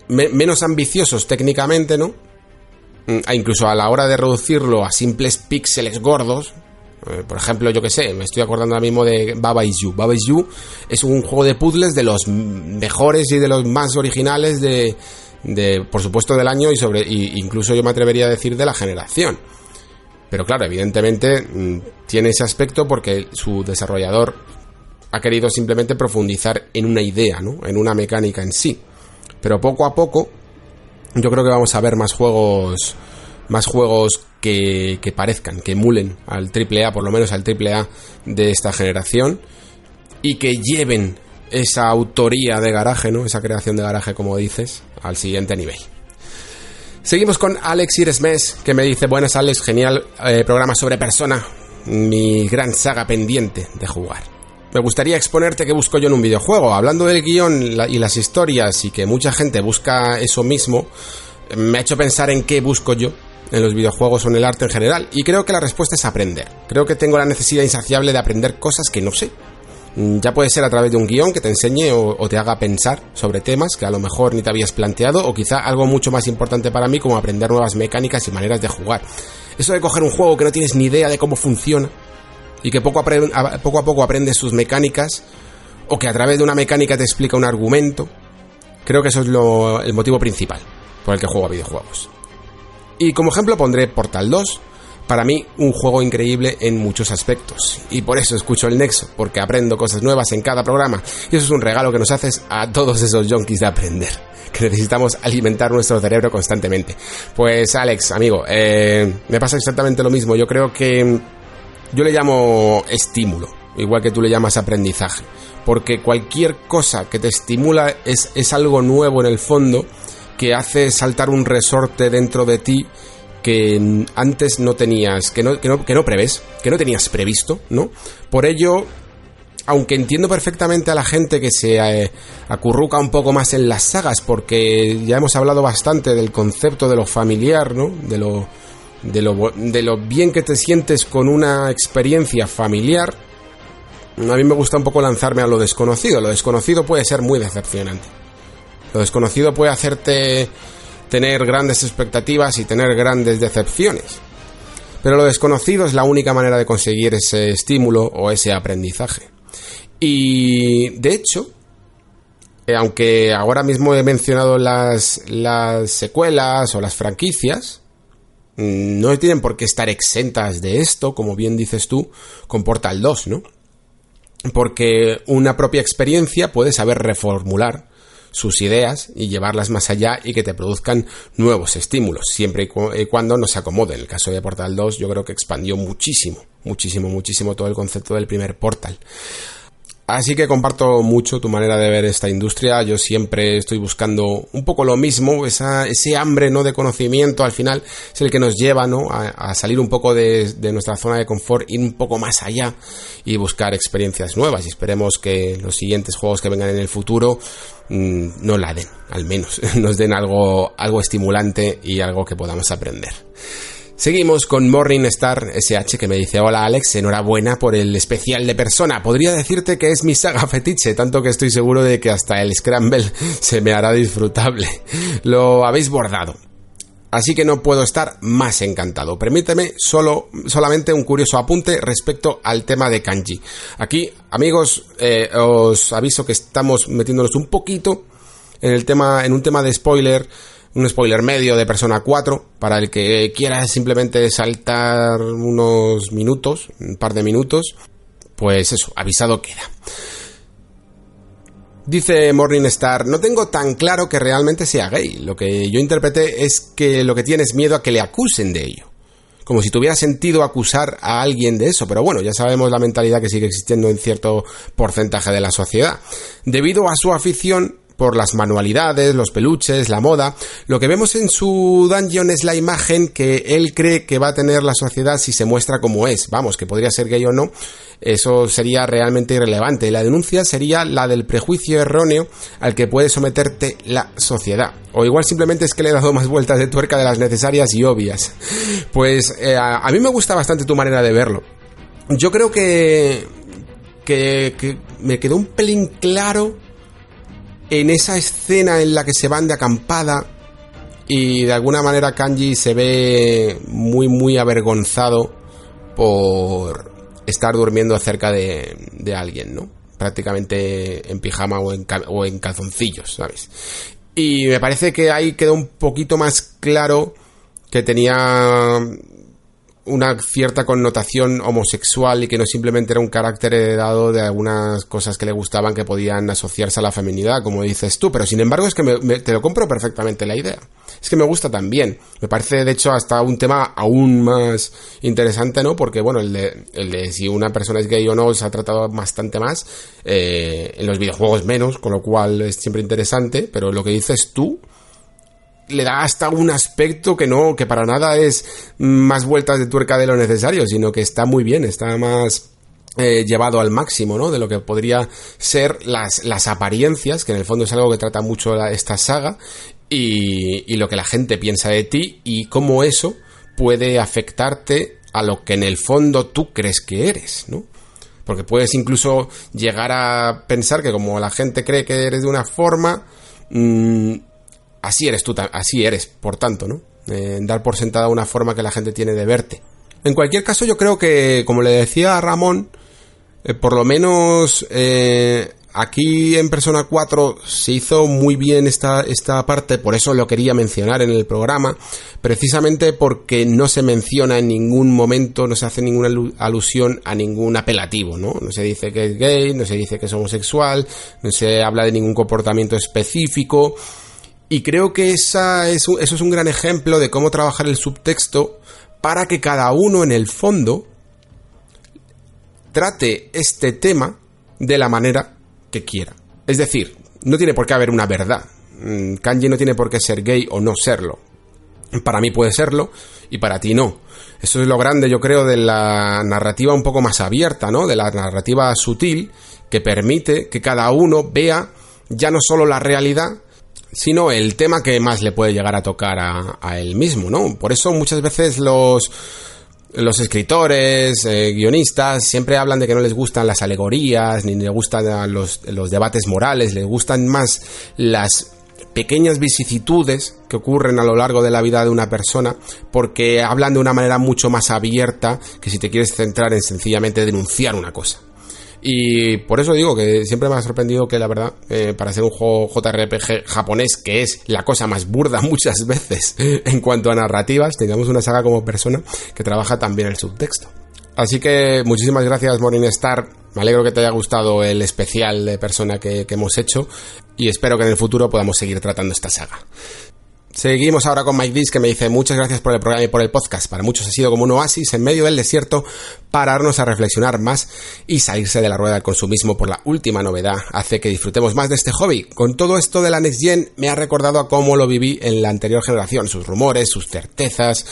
[SPEAKER 1] menos ambiciosos técnicamente, ¿no? Mm, incluso a la hora de reducirlo a simples píxeles gordos. Eh, por ejemplo, yo que sé, me estoy acordando ahora mismo de Baba Is You. Baba Is es un juego de puzzles de los mejores y de los más originales de, de por supuesto, del año y sobre, y incluso yo me atrevería a decir de la generación. Pero claro, evidentemente mm, tiene ese aspecto porque su desarrollador ha querido simplemente profundizar en una idea, ¿no? En una mecánica en sí. Pero poco a poco, yo creo que vamos a ver más juegos, más juegos que, que parezcan, que emulen al AAA, por lo menos al AAA de esta generación, y que lleven esa autoría de garaje, ¿no? Esa creación de garaje, como dices, al siguiente nivel. Seguimos con Alex Iresmes, que me dice, buenas Alex, genial eh, programa sobre persona, mi gran saga pendiente de jugar. Me gustaría exponerte qué busco yo en un videojuego. Hablando del guion y las historias y que mucha gente busca eso mismo, me ha hecho pensar en qué busco yo en los videojuegos o en el arte en general. Y creo que la respuesta es aprender. Creo que tengo la necesidad insaciable de aprender cosas que no sé. Mm, ya puede ser a través de un guion que te enseñe o, te haga pensar sobre temas que a lo mejor ni te habías planteado o quizá algo mucho más importante para mí como aprender nuevas mecánicas y maneras de jugar. Eso de coger un juego que no tienes ni idea de cómo funciona y que poco a, poco a aprendes sus mecánicas o que a través de una mecánica te explica un argumento. Creo que eso es el motivo principal por el que juego a videojuegos. Y como ejemplo pondré Portal 2, para mí un juego increíble en muchos aspectos. Y por eso escucho el Nexo, porque aprendo cosas nuevas en cada programa. Y eso es un regalo que nos haces a todos esos junkies de aprender, que necesitamos alimentar nuestro cerebro constantemente. Pues Alex, amigo, eh, me pasa exactamente lo mismo. Yo creo que yo le llamo estímulo, igual que tú le llamas aprendizaje, porque cualquier cosa que te estimula es, es algo nuevo en el fondo que hace saltar un resorte dentro de ti que antes no tenías, que no, que no, que no prevés, que no tenías previsto, ¿no? Por ello, aunque entiendo perfectamente a la gente que se eh, acurruca un poco más en las sagas, porque ya hemos hablado bastante del concepto de lo familiar, ¿no? De lo de lo, de lo bien que te sientes con una experiencia familiar, a mí me gusta un poco lanzarme a lo desconocido. Lo desconocido puede ser muy decepcionante. Lo desconocido puede hacerte tener grandes expectativas y tener grandes decepciones. Pero lo desconocido es la única manera de conseguir ese estímulo o ese aprendizaje. Y de hecho, eh, aunque ahora mismo he mencionado las, las secuelas o las franquicias, no tienen por qué estar exentas de esto, como bien dices tú, con Portal 2, ¿no? Porque una propia experiencia puede saber reformular sus ideas y llevarlas más allá y que te produzcan nuevos estímulos, siempre y cuando no se acomode. En el caso de Portal 2 yo creo que expandió muchísimo, muchísimo, muchísimo todo el concepto del primer Portal. Así que comparto mucho tu manera de ver esta industria. Yo siempre estoy buscando un poco lo mismo, ese hambre no de conocimiento al final es el que nos lleva ¿no? a, salir un poco de, nuestra zona de confort, ir un poco más allá y buscar experiencias nuevas. Y esperemos que los siguientes juegos que vengan en el futuro mm, no la den, al menos nos den algo, algo estimulante y algo que podamos aprender. Seguimos con Morningstar SH que me dice Hola Alex, enhorabuena por el especial de persona. Podría decirte que es mi saga fetiche, tanto que estoy seguro de que hasta el Scramble se me hará disfrutable. Lo habéis bordado. Así que no puedo estar más encantado. Permíteme solo, solamente un curioso apunte respecto al tema de kanji. Aquí, amigos, eh, os aviso que estamos metiéndonos un poquito en el tema, en un tema de spoiler un spoiler medio de Persona 4 para el que quiera simplemente saltar unos minutos, un par de minutos, pues eso, avisado queda. Dice Morningstar, no tengo tan claro que realmente sea gay. Lo que yo interpreté es que lo que tiene es miedo a que le acusen de ello. Como si tuviera sentido acusar a alguien de eso, pero bueno, ya sabemos la mentalidad que sigue existiendo en cierto porcentaje de la sociedad. Debido a su afición, por las manualidades, los peluches, la moda. Lo que vemos en su dungeon es la imagen que él cree que va a tener la sociedad si se muestra como es. Vamos, que podría ser gay o no, eso sería realmente irrelevante. La denuncia sería la del prejuicio erróneo al que puede someterte la sociedad. O igual simplemente es que le he dado más vueltas de tuerca de las necesarias y obvias. Pues eh, a, mí me gusta bastante tu manera de verlo. Yo creo que, que, que me quedó un pelín claro en esa escena en la que se van de acampada y de alguna manera Kanji se ve muy muy avergonzado por estar durmiendo cerca de, de alguien, ¿no? Prácticamente en pijama o en, o en calzoncillos, ¿sabes? Y me parece que ahí quedó un poquito más claro que tenía una cierta connotación homosexual y que no simplemente era un carácter heredado de algunas cosas que le gustaban que podían asociarse a la feminidad, como dices tú, pero sin embargo es que te lo compro perfectamente la idea. Es que me gusta también. Me parece, de hecho, hasta un tema aún más interesante, ¿no? Porque, bueno, el de, el de si una persona es gay o no se ha tratado bastante más, eh, en los videojuegos menos, con lo cual es siempre interesante, pero lo que dices tú, le da hasta un aspecto que no, que para nada es más vueltas de tuerca de lo necesario, sino que está muy bien, está más eh, llevado al máximo, ¿no? De lo que podría ser las, las apariencias, que en el fondo es algo que trata mucho esta saga, y, y lo que la gente piensa de ti y cómo eso puede afectarte a lo que en el fondo tú crees que eres, ¿no? Porque puedes incluso llegar a pensar que como la gente cree que eres de una forma, mmm, así eres tú, así eres, por tanto, ¿no? Eh, dar por sentada una forma que la gente tiene de verte. En cualquier caso, yo creo que, como le decía a Ramón, eh, por lo menos eh, aquí en Persona 4 se hizo muy bien esta, esta parte, por eso lo quería mencionar en el programa, precisamente porque no se menciona en ningún momento, no se hace ninguna alusión a ningún apelativo, ¿no? No se dice que es gay, no se dice que es homosexual, no se habla de ningún comportamiento específico, y creo que esa es eso es un gran ejemplo de cómo trabajar el subtexto para que cada uno en el fondo trate este tema de la manera que quiera. Es decir, no tiene por qué haber una verdad. Mm, Kanji no tiene por qué ser gay o no serlo. Para mí puede serlo y para ti no. Eso es lo grande, yo creo, de la narrativa un poco más abierta, ¿no? De la narrativa sutil que permite que cada uno vea ya no solo la realidad, sino el tema que más le puede llegar a tocar a, él mismo, ¿no? Por eso muchas veces los los escritores, eh, guionistas, siempre hablan de que no les gustan las alegorías, ni les gustan los, los debates morales, les gustan más las pequeñas vicisitudes que ocurren a lo largo de la vida de una persona, porque hablan de una manera mucho más abierta que si te quieres centrar en sencillamente denunciar una cosa. Y por eso digo que siempre me ha sorprendido que la verdad, eh, para ser un juego JRPG japonés, que es la cosa más burda muchas veces en cuanto a narrativas, tengamos una saga como persona que trabaja también el subtexto. Así que muchísimas gracias Morningstar, me alegro que te haya gustado el especial de persona que, que hemos hecho y espero que en el futuro podamos seguir tratando esta saga. Seguimos ahora con Mike Dis que me dice muchas gracias por el programa y por el podcast. Para muchos ha sido como un oasis en medio del desierto pararnos a reflexionar más y salirse de la rueda del consumismo por la última novedad hace que disfrutemos más de este hobby. Con todo esto de la Next Gen me ha recordado a cómo lo viví en la anterior generación, sus rumores, sus certezas,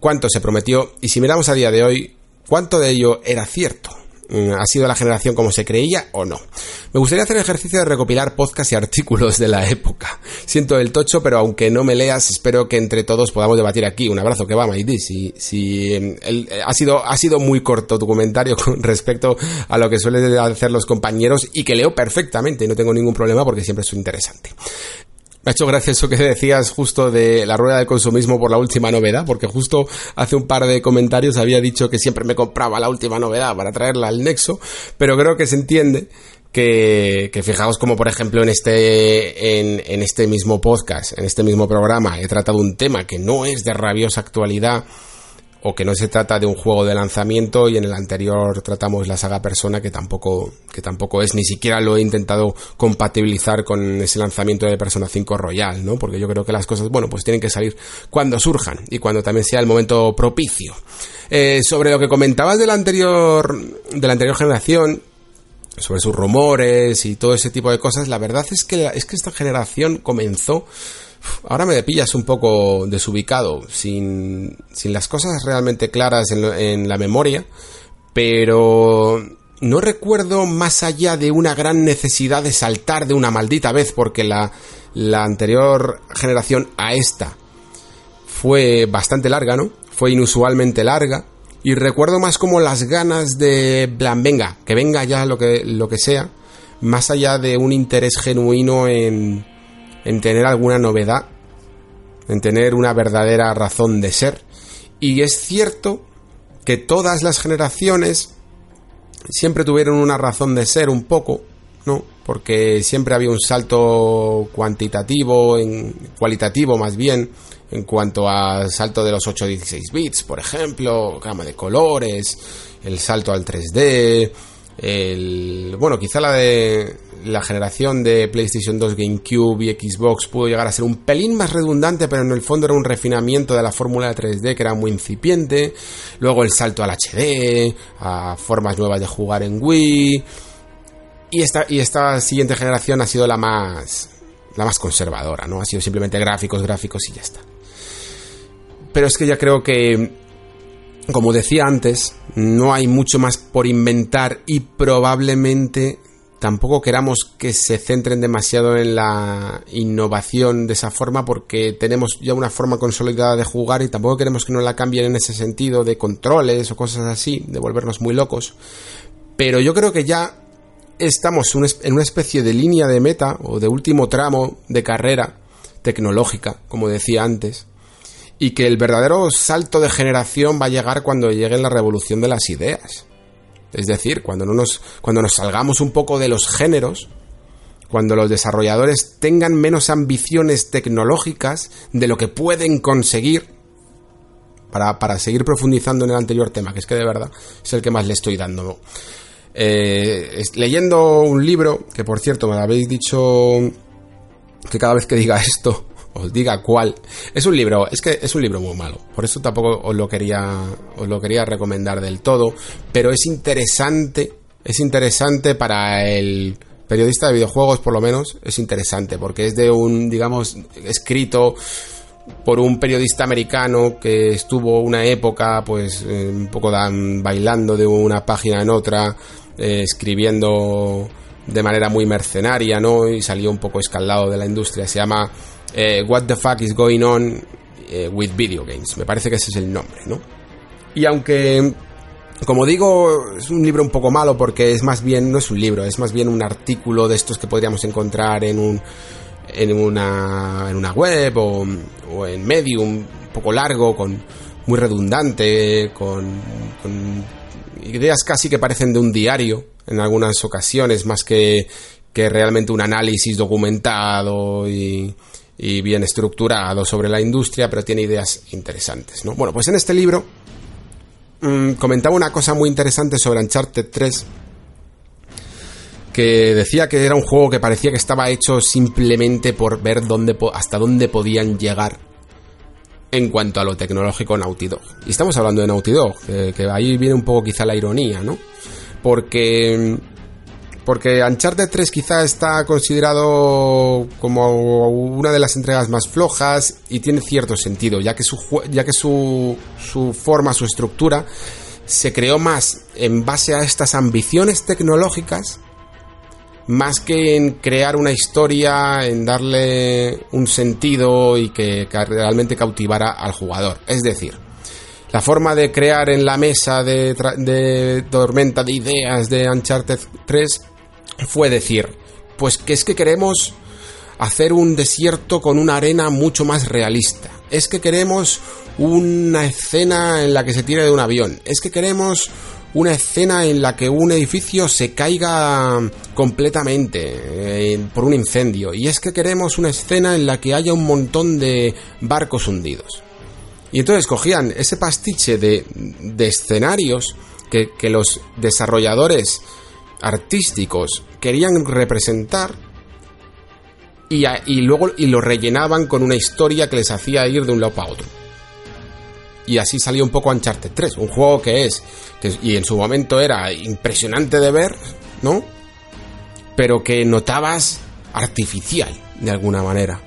[SPEAKER 1] cuánto se prometió y si miramos a día de hoy, cuánto de ello era cierto. Mm, ha sido la generación como se creía o no. Me gustaría hacer el ejercicio de recopilar podcasts y artículos de la época. Siento el tocho, pero aunque no me leas, espero que entre todos podamos debatir aquí. Un abrazo que va, Maidí. Si, si em, eh, ha sido ha sido muy corto tu comentario con respecto a lo que suelen hacer los compañeros y que leo perfectamente no tengo ningún problema porque siempre es interesante. Ha hecho gracia eso que decías justo de la rueda del consumismo por la última novedad, porque justo hace un par de comentarios había dicho que siempre me compraba la última novedad para traerla al Nexo, pero creo que se entiende que, que, fijaos como por ejemplo en este en, este mismo podcast, en este mismo programa he tratado un tema que no es de rabiosa actualidad o que no se trata de un juego de lanzamiento y en el anterior tratamos la saga Persona que tampoco que tampoco es ni siquiera lo he intentado compatibilizar con ese lanzamiento de Persona 5 Royal, ¿no? Porque yo creo que las cosas, bueno, pues tienen que salir cuando surjan y cuando también sea el momento propicio. Eh, sobre lo que comentabas de la anterior de la anterior generación sobre sus rumores y todo ese tipo de cosas, la verdad es que es que esta generación comenzó ahora me pillas un poco desubicado, sin, sin las cosas realmente claras en, la memoria, pero no recuerdo más allá de una gran necesidad de saltar de una maldita vez, porque la, la anterior generación a esta fue bastante larga, ¿no? Fue inusualmente larga. Y recuerdo más como las ganas de plan, venga, que venga ya lo que, lo que sea, más allá de un interés genuino en, en tener alguna novedad, en tener una verdadera razón de ser. Y es cierto que todas las generaciones siempre tuvieron una razón de ser un poco, ¿no? Porque siempre había un salto cuantitativo, en, cualitativo más bien, en cuanto al salto de los 8 a 16 bits, por ejemplo, gama de colores, el salto al 3D, el bueno, quizá la de la generación de PlayStation 2, GameCube y Xbox pudo llegar a ser un pelín más redundante, pero en el fondo era un refinamiento de la fórmula de 3D que era muy incipiente. Luego el salto al HD, a formas nuevas de jugar en Wii. Y esta, y esta siguiente generación ha sido la más, la más conservadora, ¿no? Ha sido simplemente gráficos, gráficos y ya está. Pero es que ya creo que como decía antes, no hay mucho más por inventar y probablemente tampoco queramos que se centren demasiado en la innovación de esa forma porque tenemos ya una forma consolidada de jugar y tampoco queremos que nos la cambien en ese sentido de controles o cosas así, de volvernos muy locos. Pero yo creo que ya estamos en una especie de línea de meta o de último tramo de carrera tecnológica, como decía antes, y que el verdadero salto de generación va a llegar cuando llegue la revolución de las ideas. Es decir, cuando, no nos, cuando nos salgamos un poco de los géneros, cuando los desarrolladores tengan menos ambiciones tecnológicas de lo que pueden conseguir para, para, seguir profundizando en el anterior tema, que es que de verdad es el que más le estoy dando. Eh, leyendo un libro, que por cierto me lo habéis dicho que cada vez que diga esto os diga cuál. Es un libro, es que es un libro muy malo. Por eso tampoco os lo quería, os lo quería recomendar del todo. Pero es interesante, es interesante para el periodista de videojuegos, por lo menos, es interesante. Porque es de un, digamos, escrito por un periodista americano que estuvo una época, pues, eh, un poco bailando de una página en otra, eh, escribiendo de manera muy mercenaria, ¿no? Y salió un poco escaldado de la industria. Se llama eh, What the fuck is going on eh, with video games. Me parece que ese es el nombre, ¿no? Y aunque, como digo, es un libro un poco malo porque es más bien, no es un libro, es más bien un artículo de estos que podríamos encontrar en un en una, en una web o, o en Medium, un poco largo, con muy redundante, con, con ideas casi que parecen de un diario en algunas ocasiones, más que, que realmente un análisis documentado y, y bien estructurado sobre la industria, pero tiene ideas interesantes, ¿no? Bueno, pues en este libro mmm, comentaba una cosa muy interesante sobre Uncharted 3 que decía que era un juego que parecía que estaba hecho simplemente por ver dónde hasta dónde podían llegar en cuanto a lo tecnológico Naughty Dog. Y estamos hablando de Naughty Dog, que, que ahí viene un poco quizá la ironía, ¿no? Porque porque Uncharted 3 quizá está considerado como una de las entregas más flojas y tiene cierto sentido, ya que su, ya que su, su forma, su estructura se creó más en base a estas ambiciones tecnológicas más que en crear una historia, en darle un sentido y que, realmente cautivara al jugador. Es decir, la forma de crear en la mesa de, de tormenta de ideas de Uncharted 3 fue decir, pues que es que queremos hacer un desierto con una arena mucho más realista. Es que queremos una escena en la que se tire de un avión. Es que queremos una escena en la que un edificio se caiga completamente eh, por un incendio. Y es que queremos una escena en la que haya un montón de barcos hundidos. Y entonces cogían ese pastiche de, de escenarios que, que los desarrolladores artísticos querían representar y, luego y lo rellenaban con una historia que les hacía ir de un lado para otro. Y así salió un poco Uncharted 3, un juego que es, y en su momento era impresionante de ver, ¿no? Pero que notabas artificial, de alguna manera.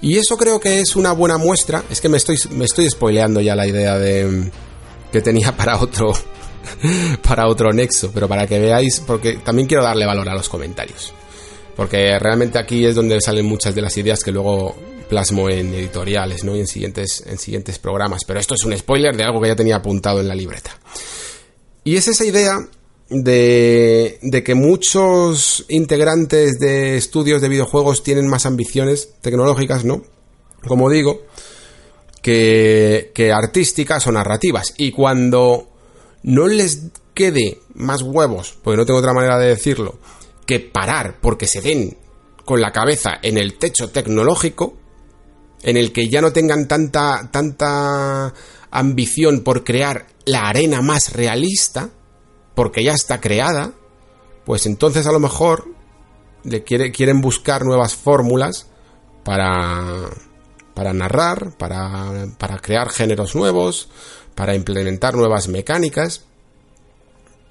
[SPEAKER 1] Y eso creo que es una buena muestra, es que me estoy, me estoy spoileando ya la idea de que tenía para otro, para otro nexo, pero para que veáis, porque también quiero darle valor a los comentarios. Porque realmente aquí es donde salen muchas de las ideas que luego plasmo en editoriales, ¿no? Y en siguientes, en siguientes programas. Pero esto es un spoiler de algo que ya tenía apuntado en la libreta. Y es esa idea de, de que muchos integrantes de estudios de videojuegos tienen más ambiciones tecnológicas, ¿no? Como digo, que, que artísticas o narrativas. Y cuando no les quede más huevos, porque no tengo otra manera de decirlo, que parar porque se den con la cabeza en el techo tecnológico, en el que ya no tengan tanta, tanta ambición por crear la arena más realista, porque ya está creada, pues entonces a lo mejor le quiere, quieren buscar nuevas fórmulas para, para narrar, para, para crear géneros nuevos, para implementar nuevas mecánicas.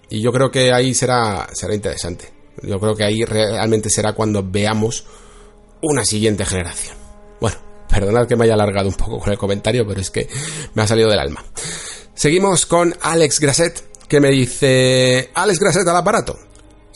[SPEAKER 1] Y yo creo que ahí será, será interesante. Yo creo que ahí realmente será cuando veamos una siguiente generación. Bueno, perdonad que me haya alargado un poco con el comentario, pero es que me ha salido del alma. Seguimos con Alex Grasset, que me dice, Alex Grasset al aparato.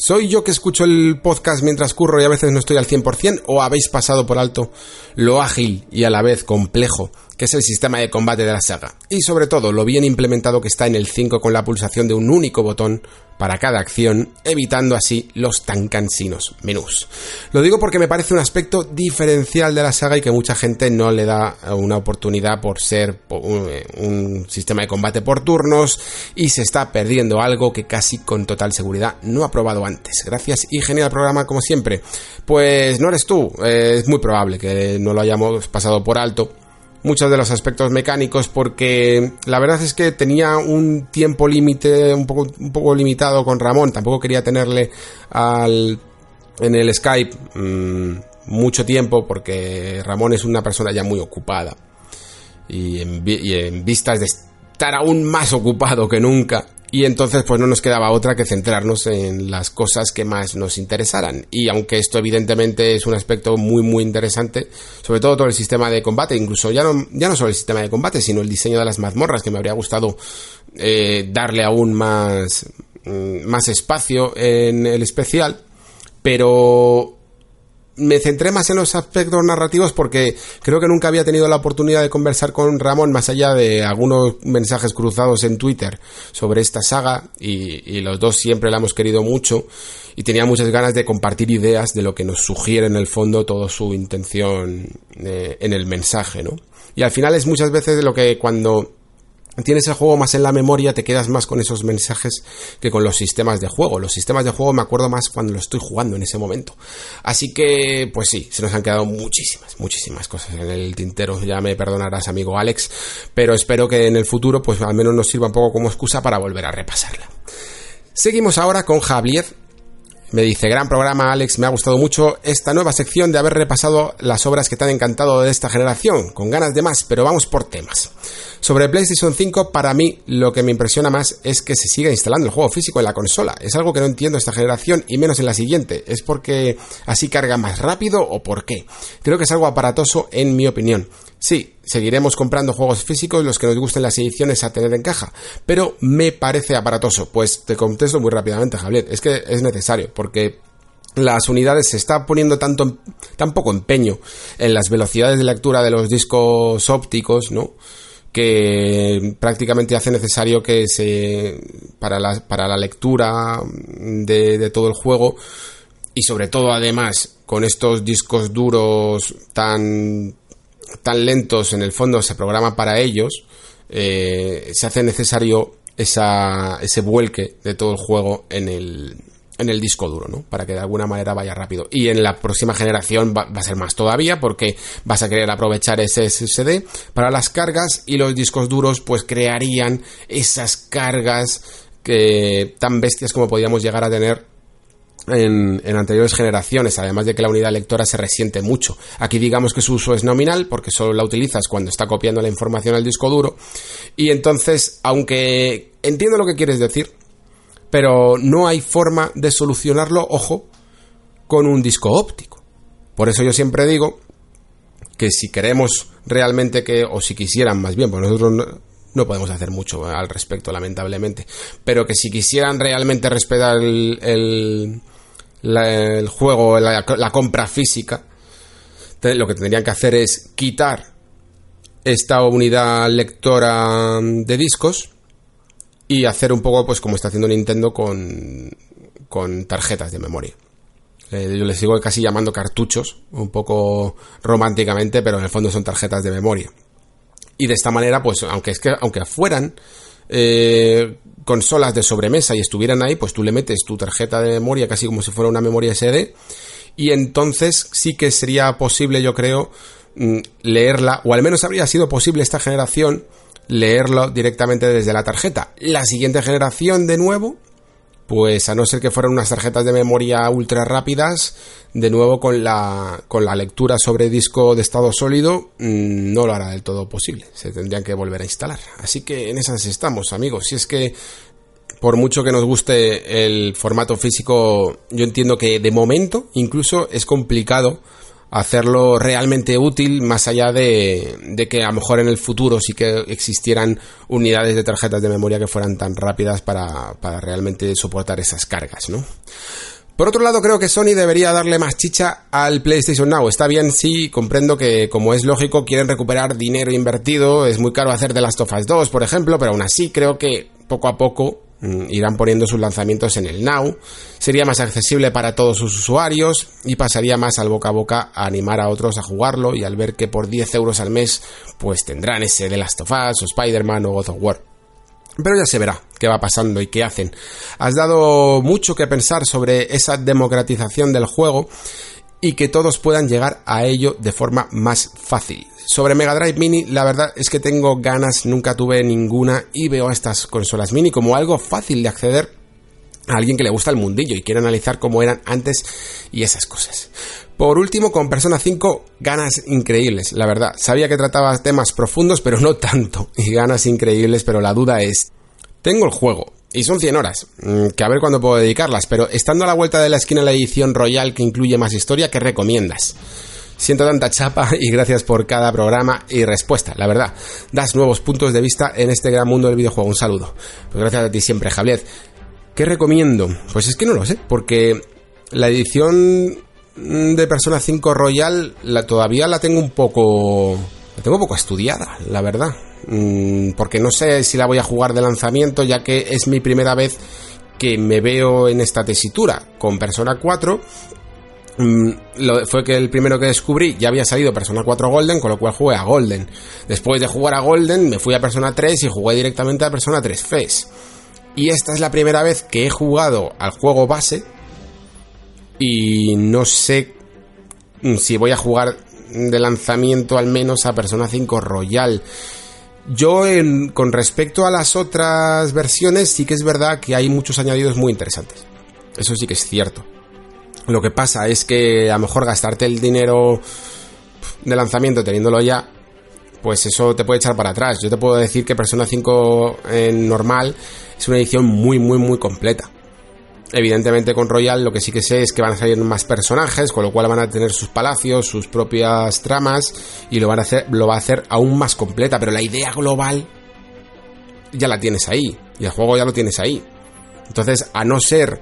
[SPEAKER 1] ¿Soy yo que escucho el podcast mientras curro y a veces no estoy al 100% o habéis pasado por alto lo ágil y a la vez complejo que es el sistema de combate de la saga, y sobre todo lo bien implementado que está en el 5 con la pulsación de un único botón para cada acción, evitando así los tan cansinos menús. Lo digo porque me parece un aspecto diferencial de la saga y que mucha gente no le da una oportunidad por ser un, sistema de combate por turnos y se está perdiendo algo que casi con total seguridad no ha probado antes. Gracias y genial programa como siempre. Pues no eres tú, es muy probable que no lo hayamos pasado por alto muchos de los aspectos mecánicos porque la verdad es que tenía un tiempo límite un poco, un poco limitado con Ramón, tampoco quería tenerle al, en el Skype mmm, mucho tiempo porque Ramón es una persona ya muy ocupada. Y en vistas de estar aún más ocupado que nunca y entonces pues no nos quedaba otra que centrarnos en las cosas que más nos interesaran. Y aunque esto evidentemente es un aspecto muy muy interesante, sobre todo todo el sistema de combate, incluso ya no, ya no solo el sistema de combate, sino el diseño de las mazmorras, que me habría gustado eh, darle aún más, mm, más espacio en el especial, pero me centré más en los aspectos narrativos porque creo que nunca había tenido la oportunidad de conversar con Ramón más allá de algunos mensajes cruzados en Twitter sobre esta saga y, los dos siempre la hemos querido mucho y tenía muchas ganas de compartir ideas de lo que nos sugiere en el fondo toda su intención eh, en el mensaje, ¿no? Y al final es muchas veces lo que cuando tienes el juego más en la memoria, te quedas más con esos mensajes que con los sistemas de juego. Los sistemas de juego me acuerdo más cuando lo estoy jugando en ese momento. Así que, pues sí, se nos han quedado muchísimas, muchísimas cosas en el tintero. Ya me perdonarás, amigo Alex, pero espero que en el futuro, pues al menos nos sirva un poco como excusa para volver a repasarla. Seguimos ahora con Javier me dice, gran programa Alex, me ha gustado mucho esta nueva sección de haber repasado las obras que te han encantado de esta generación, con ganas de más, pero vamos por temas. Sobre PlayStation 5, para mí lo que me impresiona más es que se siga instalando el juego físico en la consola. Es algo que no entiendo esta generación y menos en la siguiente. ¿Es porque así carga más rápido o por qué? Creo que es algo aparatoso en mi opinión. Sí, seguiremos comprando juegos físicos los que nos gusten las ediciones a tener en caja, pero me parece aparatoso. Pues te contesto muy rápidamente, Javier. Es que es necesario, porque las unidades se está poniendo tanto tan poco empeño en las velocidades de lectura de los discos ópticos, ¿no? que prácticamente hace necesario que se para la, para la lectura de, de todo el juego y sobre todo además con estos discos duros tan tan lentos en el fondo se programa para ellos eh, se hace necesario esa, ese vuelque de todo el juego en el, en el disco duro, ¿no? Para que de alguna manera vaya rápido. Y en la próxima generación va, a ser más todavía porque vas a querer aprovechar ese SSD para las cargas y los discos duros pues crearían esas cargas que tan bestias como podíamos llegar a tener en, anteriores generaciones, además de que la unidad lectora se resiente mucho. Aquí digamos que su uso es nominal porque solo la utilizas cuando está copiando la información al disco duro y entonces, aunque entiendo lo que quieres decir, pero no hay forma de solucionarlo, ojo, con un disco óptico. Por eso yo siempre digo que si queremos realmente que, o si quisieran más bien, pues nosotros no, podemos hacer mucho al respecto, lamentablemente, pero que si quisieran realmente respetar el, juego, la, la compra física, lo que tendrían que hacer es quitar esta unidad lectora de discos y hacer un poco pues como está haciendo Nintendo con, con tarjetas de memoria. Eh, yo les sigo casi llamando cartuchos, un poco románticamente, pero en el fondo son tarjetas de memoria. Y de esta manera, pues aunque es que aunque fueran eh, consolas de sobremesa y estuvieran ahí, pues tú le metes tu tarjeta de memoria casi como si fuera una memoria SD y entonces sí que sería posible, yo creo, mm, leerla, o al menos habría sido posible esta generación leerlo directamente desde la tarjeta. La siguiente generación, de nuevo, pues a no ser que fueran unas tarjetas de memoria ultra rápidas, de nuevo con la, con la lectura sobre disco de estado sólido, mm, no lo hará del todo posible. Se tendrían que volver a instalar. Así que en esas estamos, amigos. Si es que por mucho que nos guste el formato físico, yo entiendo que de momento incluso es complicado hacerlo realmente útil más allá de, de, que a lo mejor en el futuro sí que existieran unidades de tarjetas de memoria que fueran tan rápidas para, para realmente soportar esas cargas, ¿no? Por otro lado, creo que Sony debería darle más chicha al PlayStation Now. Está bien, sí, comprendo que, como es lógico, quieren recuperar dinero invertido. Es muy caro hacer The Last of Us 2, por ejemplo, pero aún así creo que poco a poco irán poniendo sus lanzamientos en el Now, sería más accesible para todos sus usuarios y pasaría más al boca a boca a animar a otros a jugarlo y al ver que por 10 euros al mes pues tendrán ese de Last of Us o Spider-Man o God of War. Pero ya se verá qué va pasando y qué hacen. Has dado mucho que pensar sobre esa democratización del juego y que todos puedan llegar a ello de forma más fácil. Sobre Mega Drive Mini, la verdad es que tengo ganas, nunca tuve ninguna y veo a estas consolas mini como algo fácil de acceder a alguien que le gusta el mundillo y quiere analizar cómo eran antes y esas cosas. Por último, con Persona 5, ganas increíbles, la verdad. Sabía que trataba temas profundos, pero no tanto. Y ganas increíbles, pero la duda es, tengo el juego, y son 100 horas, mm, que a ver cuándo puedo dedicarlas, pero estando a la vuelta de la esquina la edición Royal que incluye más historia, ¿qué recomiendas? Siento tanta chapa y gracias por cada programa y respuesta, la verdad. Das nuevos puntos de vista en este gran mundo del videojuego. Un saludo. Pues gracias a ti siempre, Javier. ¿Qué recomiendo? Pues es que no lo sé, porque la edición de Persona 5 Royal la, todavía la tengo un poco... La tengo un poco estudiada, la verdad. Mm, porque no sé si la voy a jugar de lanzamiento, ya que es mi primera vez que me veo en esta tesitura con Persona 4 mm, fue que el primero que descubrí ya había salido Persona 4 Golden, con lo cual jugué a Golden. Después de jugar a Golden me fui a Persona 3 y jugué directamente a Persona 3 FES. Y esta es la primera vez que he jugado al juego base y no sé si voy a jugar de lanzamiento al menos a Persona 5 Royal. Yo, con respecto a las otras versiones, sí que es verdad que hay muchos añadidos muy interesantes. Eso sí que es cierto. Lo que pasa es que a lo mejor gastarte el dinero de lanzamiento teniéndolo ya, pues eso te puede echar para atrás. Yo te puedo decir que Persona 5 en normal es una edición muy, muy, muy completa. Evidentemente con Royal lo que sí que sé es que van a salir más personajes, con lo cual van a tener sus palacios, sus propias tramas y lo van a hacer, lo va a hacer aún más completa, pero la idea global ya la tienes ahí y el juego ya lo tienes ahí. Entonces, a no ser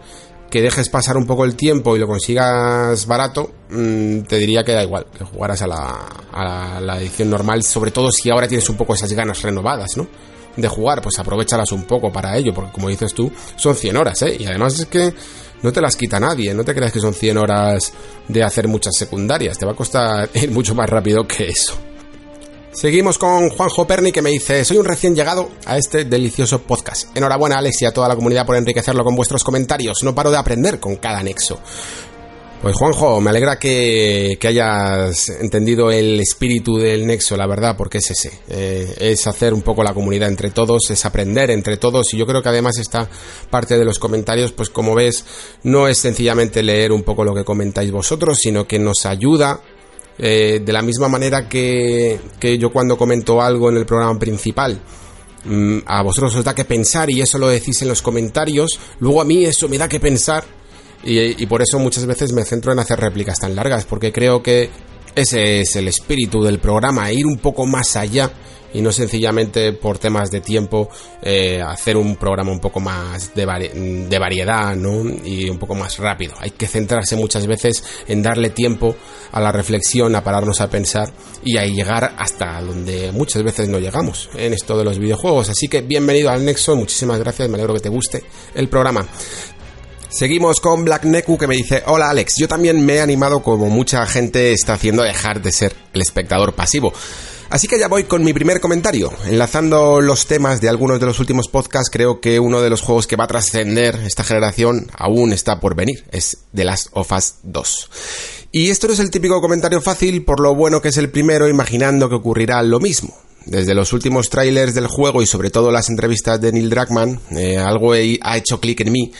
[SPEAKER 1] que dejes pasar un poco el tiempo y lo consigas barato, mm, te diría que da igual, que jugaras a la, a la edición normal, sobre todo si ahora tienes un poco esas ganas renovadas, ¿no? De jugar, pues aprovechalas un poco para ello, porque como dices tú, son 100 horas, ¿eh? Y además es que no te las quita nadie, no te creas que son 100 horas de hacer muchas secundarias, te va a costar ir mucho más rápido que eso. Seguimos con Juanjo Perni que me dice, soy un recién llegado a este delicioso podcast. Enhorabuena Alex y a toda la comunidad por enriquecerlo con vuestros comentarios, no paro de aprender con cada anexo. Pues Juanjo, me alegra que, hayas entendido el espíritu del Nexo, la verdad, porque es ese. Eh, es hacer un poco la comunidad entre todos, es aprender entre todos y yo creo que además esta parte de los comentarios, pues como ves, no es sencillamente leer un poco lo que comentáis vosotros, sino que nos ayuda eh, de la misma manera que, que yo cuando comento algo en el programa principal mm, a vosotros os da que pensar y eso lo decís en los comentarios, luego a mí eso me da que pensar y, por eso muchas veces me centro en hacer réplicas tan largas, porque creo que ese es el espíritu del programa, ir un poco más allá y no sencillamente por temas de tiempo eh, hacer un programa un poco más de, de, variedad ¿no? y un poco más rápido. Hay que centrarse muchas veces en darle tiempo a la reflexión, a pararnos a pensar y a llegar hasta donde muchas veces no llegamos en esto de los videojuegos. Así que bienvenido al Nexo, muchísimas gracias, me alegro que te guste el programa. Seguimos con Black Neku que me dice, hola Alex, yo también me he animado como mucha gente está haciendo a dejar de ser el espectador pasivo. Así que ya voy con mi primer comentario. Enlazando los temas de algunos de los últimos podcasts, creo que uno de los juegos que va a trascender esta generación aún está por venir. Es The Last of Us 2. Y esto no es el típico comentario fácil por lo bueno que es el primero, imaginando que ocurrirá lo mismo. Desde los últimos trailers del juego y sobre todo las entrevistas de Neil Druckmann, eh, algo ha hecho clic en mí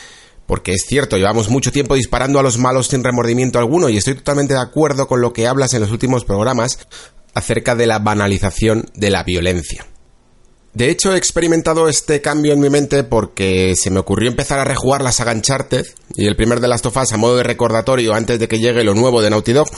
[SPEAKER 1] porque es cierto, llevamos mucho tiempo disparando a los malos sin remordimiento alguno y estoy totalmente de acuerdo con lo que hablas en los últimos programas acerca de la banalización de la violencia. De hecho, he experimentado este cambio en mi mente porque se me ocurrió empezar a rejugar la saga Uncharted y el primer de las tofas a modo de recordatorio antes de que llegue lo nuevo de Naughty Dog.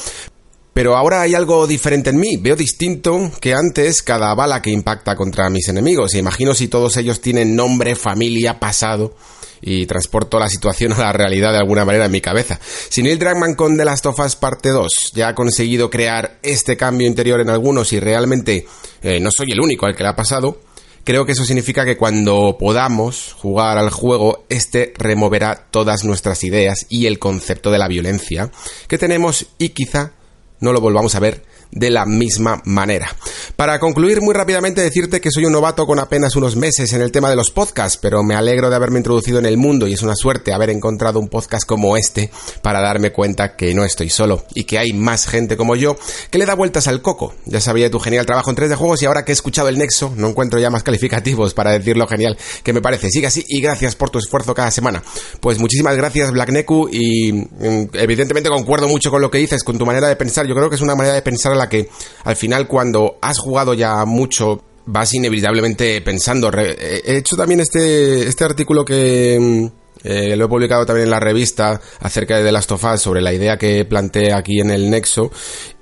[SPEAKER 1] Pero ahora hay algo diferente en mí, veo distinto que antes cada bala que impacta contra mis enemigos. Imagino si todos ellos tienen nombre, familia, pasado y transporto la situación a la realidad de alguna manera en mi cabeza. Si Neil Druckmann con The Last of Us Parte 2 ya ha conseguido crear este cambio interior en algunos y realmente eh, no soy el único al que le ha pasado, creo que eso significa que cuando podamos jugar al juego, este removerá todas nuestras ideas y el concepto de la violencia que tenemos y quizá no lo volvamos a ver de la misma manera. Para concluir muy rápidamente decirte que soy un novato con apenas unos meses en el tema de los podcasts, pero me alegro de haberme introducido en el mundo y es una suerte haber encontrado un podcast como este para darme cuenta que no estoy solo y que hay más gente como yo que le da vueltas al coco. Ya sabía de tu genial trabajo en 3D juegos y ahora que he escuchado el Nexo no encuentro ya más calificativos para decir lo genial que me parece. Sigue así y gracias por tu esfuerzo cada semana. Pues muchísimas gracias Black Neku y mm, evidentemente concuerdo mucho con lo que dices, con tu manera de pensar. Yo creo que es una manera de pensar que al final cuando has jugado ya mucho vas inevitablemente pensando. He hecho también este, este artículo que mm, eh, lo he publicado también en la revista acerca de The Last of Us sobre la idea que planteé aquí en el Nexo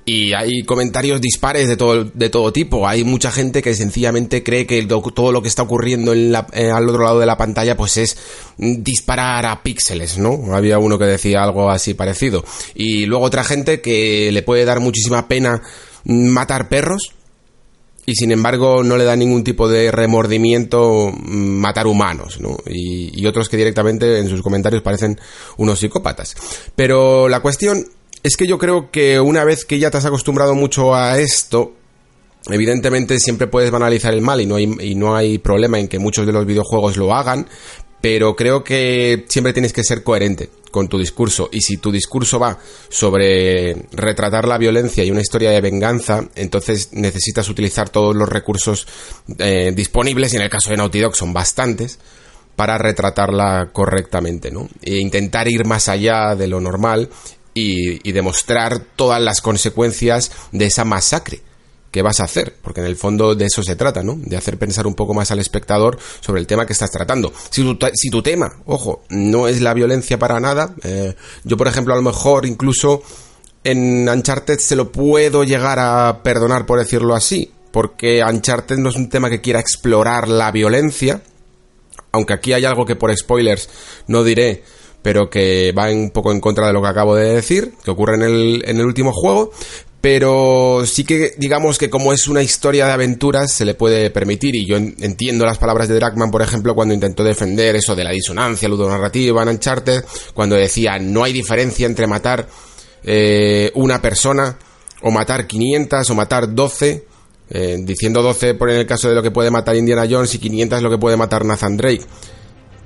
[SPEAKER 1] y hay comentarios dispares de todo, de todo tipo. Hay mucha gente que sencillamente cree que todo lo que está ocurriendo en eh, al otro lado de la pantalla pues es disparar a píxeles, ¿no? Había uno que decía algo así parecido. Y luego otra gente que le puede dar muchísima pena matar perros y sin embargo no le da ningún tipo de remordimiento mm, matar humanos, ¿no? Y, y, otros que directamente en sus comentarios parecen unos psicópatas. Pero la cuestión es que yo creo que una vez que ya te has acostumbrado mucho a esto, evidentemente siempre puedes banalizar el mal y no hay, y no hay problema en que muchos de los videojuegos lo hagan, pero creo que siempre tienes que ser coherente con tu discurso y si tu discurso va sobre retratar la violencia y una historia de venganza, entonces necesitas utilizar todos los recursos eh, disponibles y en el caso de Naughty Dog son bastantes para retratarla correctamente, ¿no? E intentar ir más allá de lo normal y, demostrar todas las consecuencias de esa masacre qué vas a hacer, porque en el fondo de eso se trata, ¿no? De hacer pensar un poco más al espectador sobre el tema que estás tratando. Si tu, si tu tema, ojo, no es la violencia para nada, eh, yo por ejemplo a lo mejor incluso en Uncharted se lo puedo llegar a perdonar por decirlo así, porque Uncharted no es un tema que quiera explorar la violencia, aunque aquí hay algo que por spoilers no diré, pero que va un poco en contra de lo que acabo de decir, que ocurre en el, en el último juego, pero sí que digamos que como es una historia de aventuras se le puede permitir y yo entiendo las palabras de Dragman por ejemplo cuando intentó defender eso de la disonancia ludonarrativa en Uncharted cuando decía no hay diferencia entre matar eh, una persona o matar 500 o matar 12 eh, diciendo 12 por en el caso de lo que puede matar Indiana Jones y 500 lo que puede matar Nathan Drake.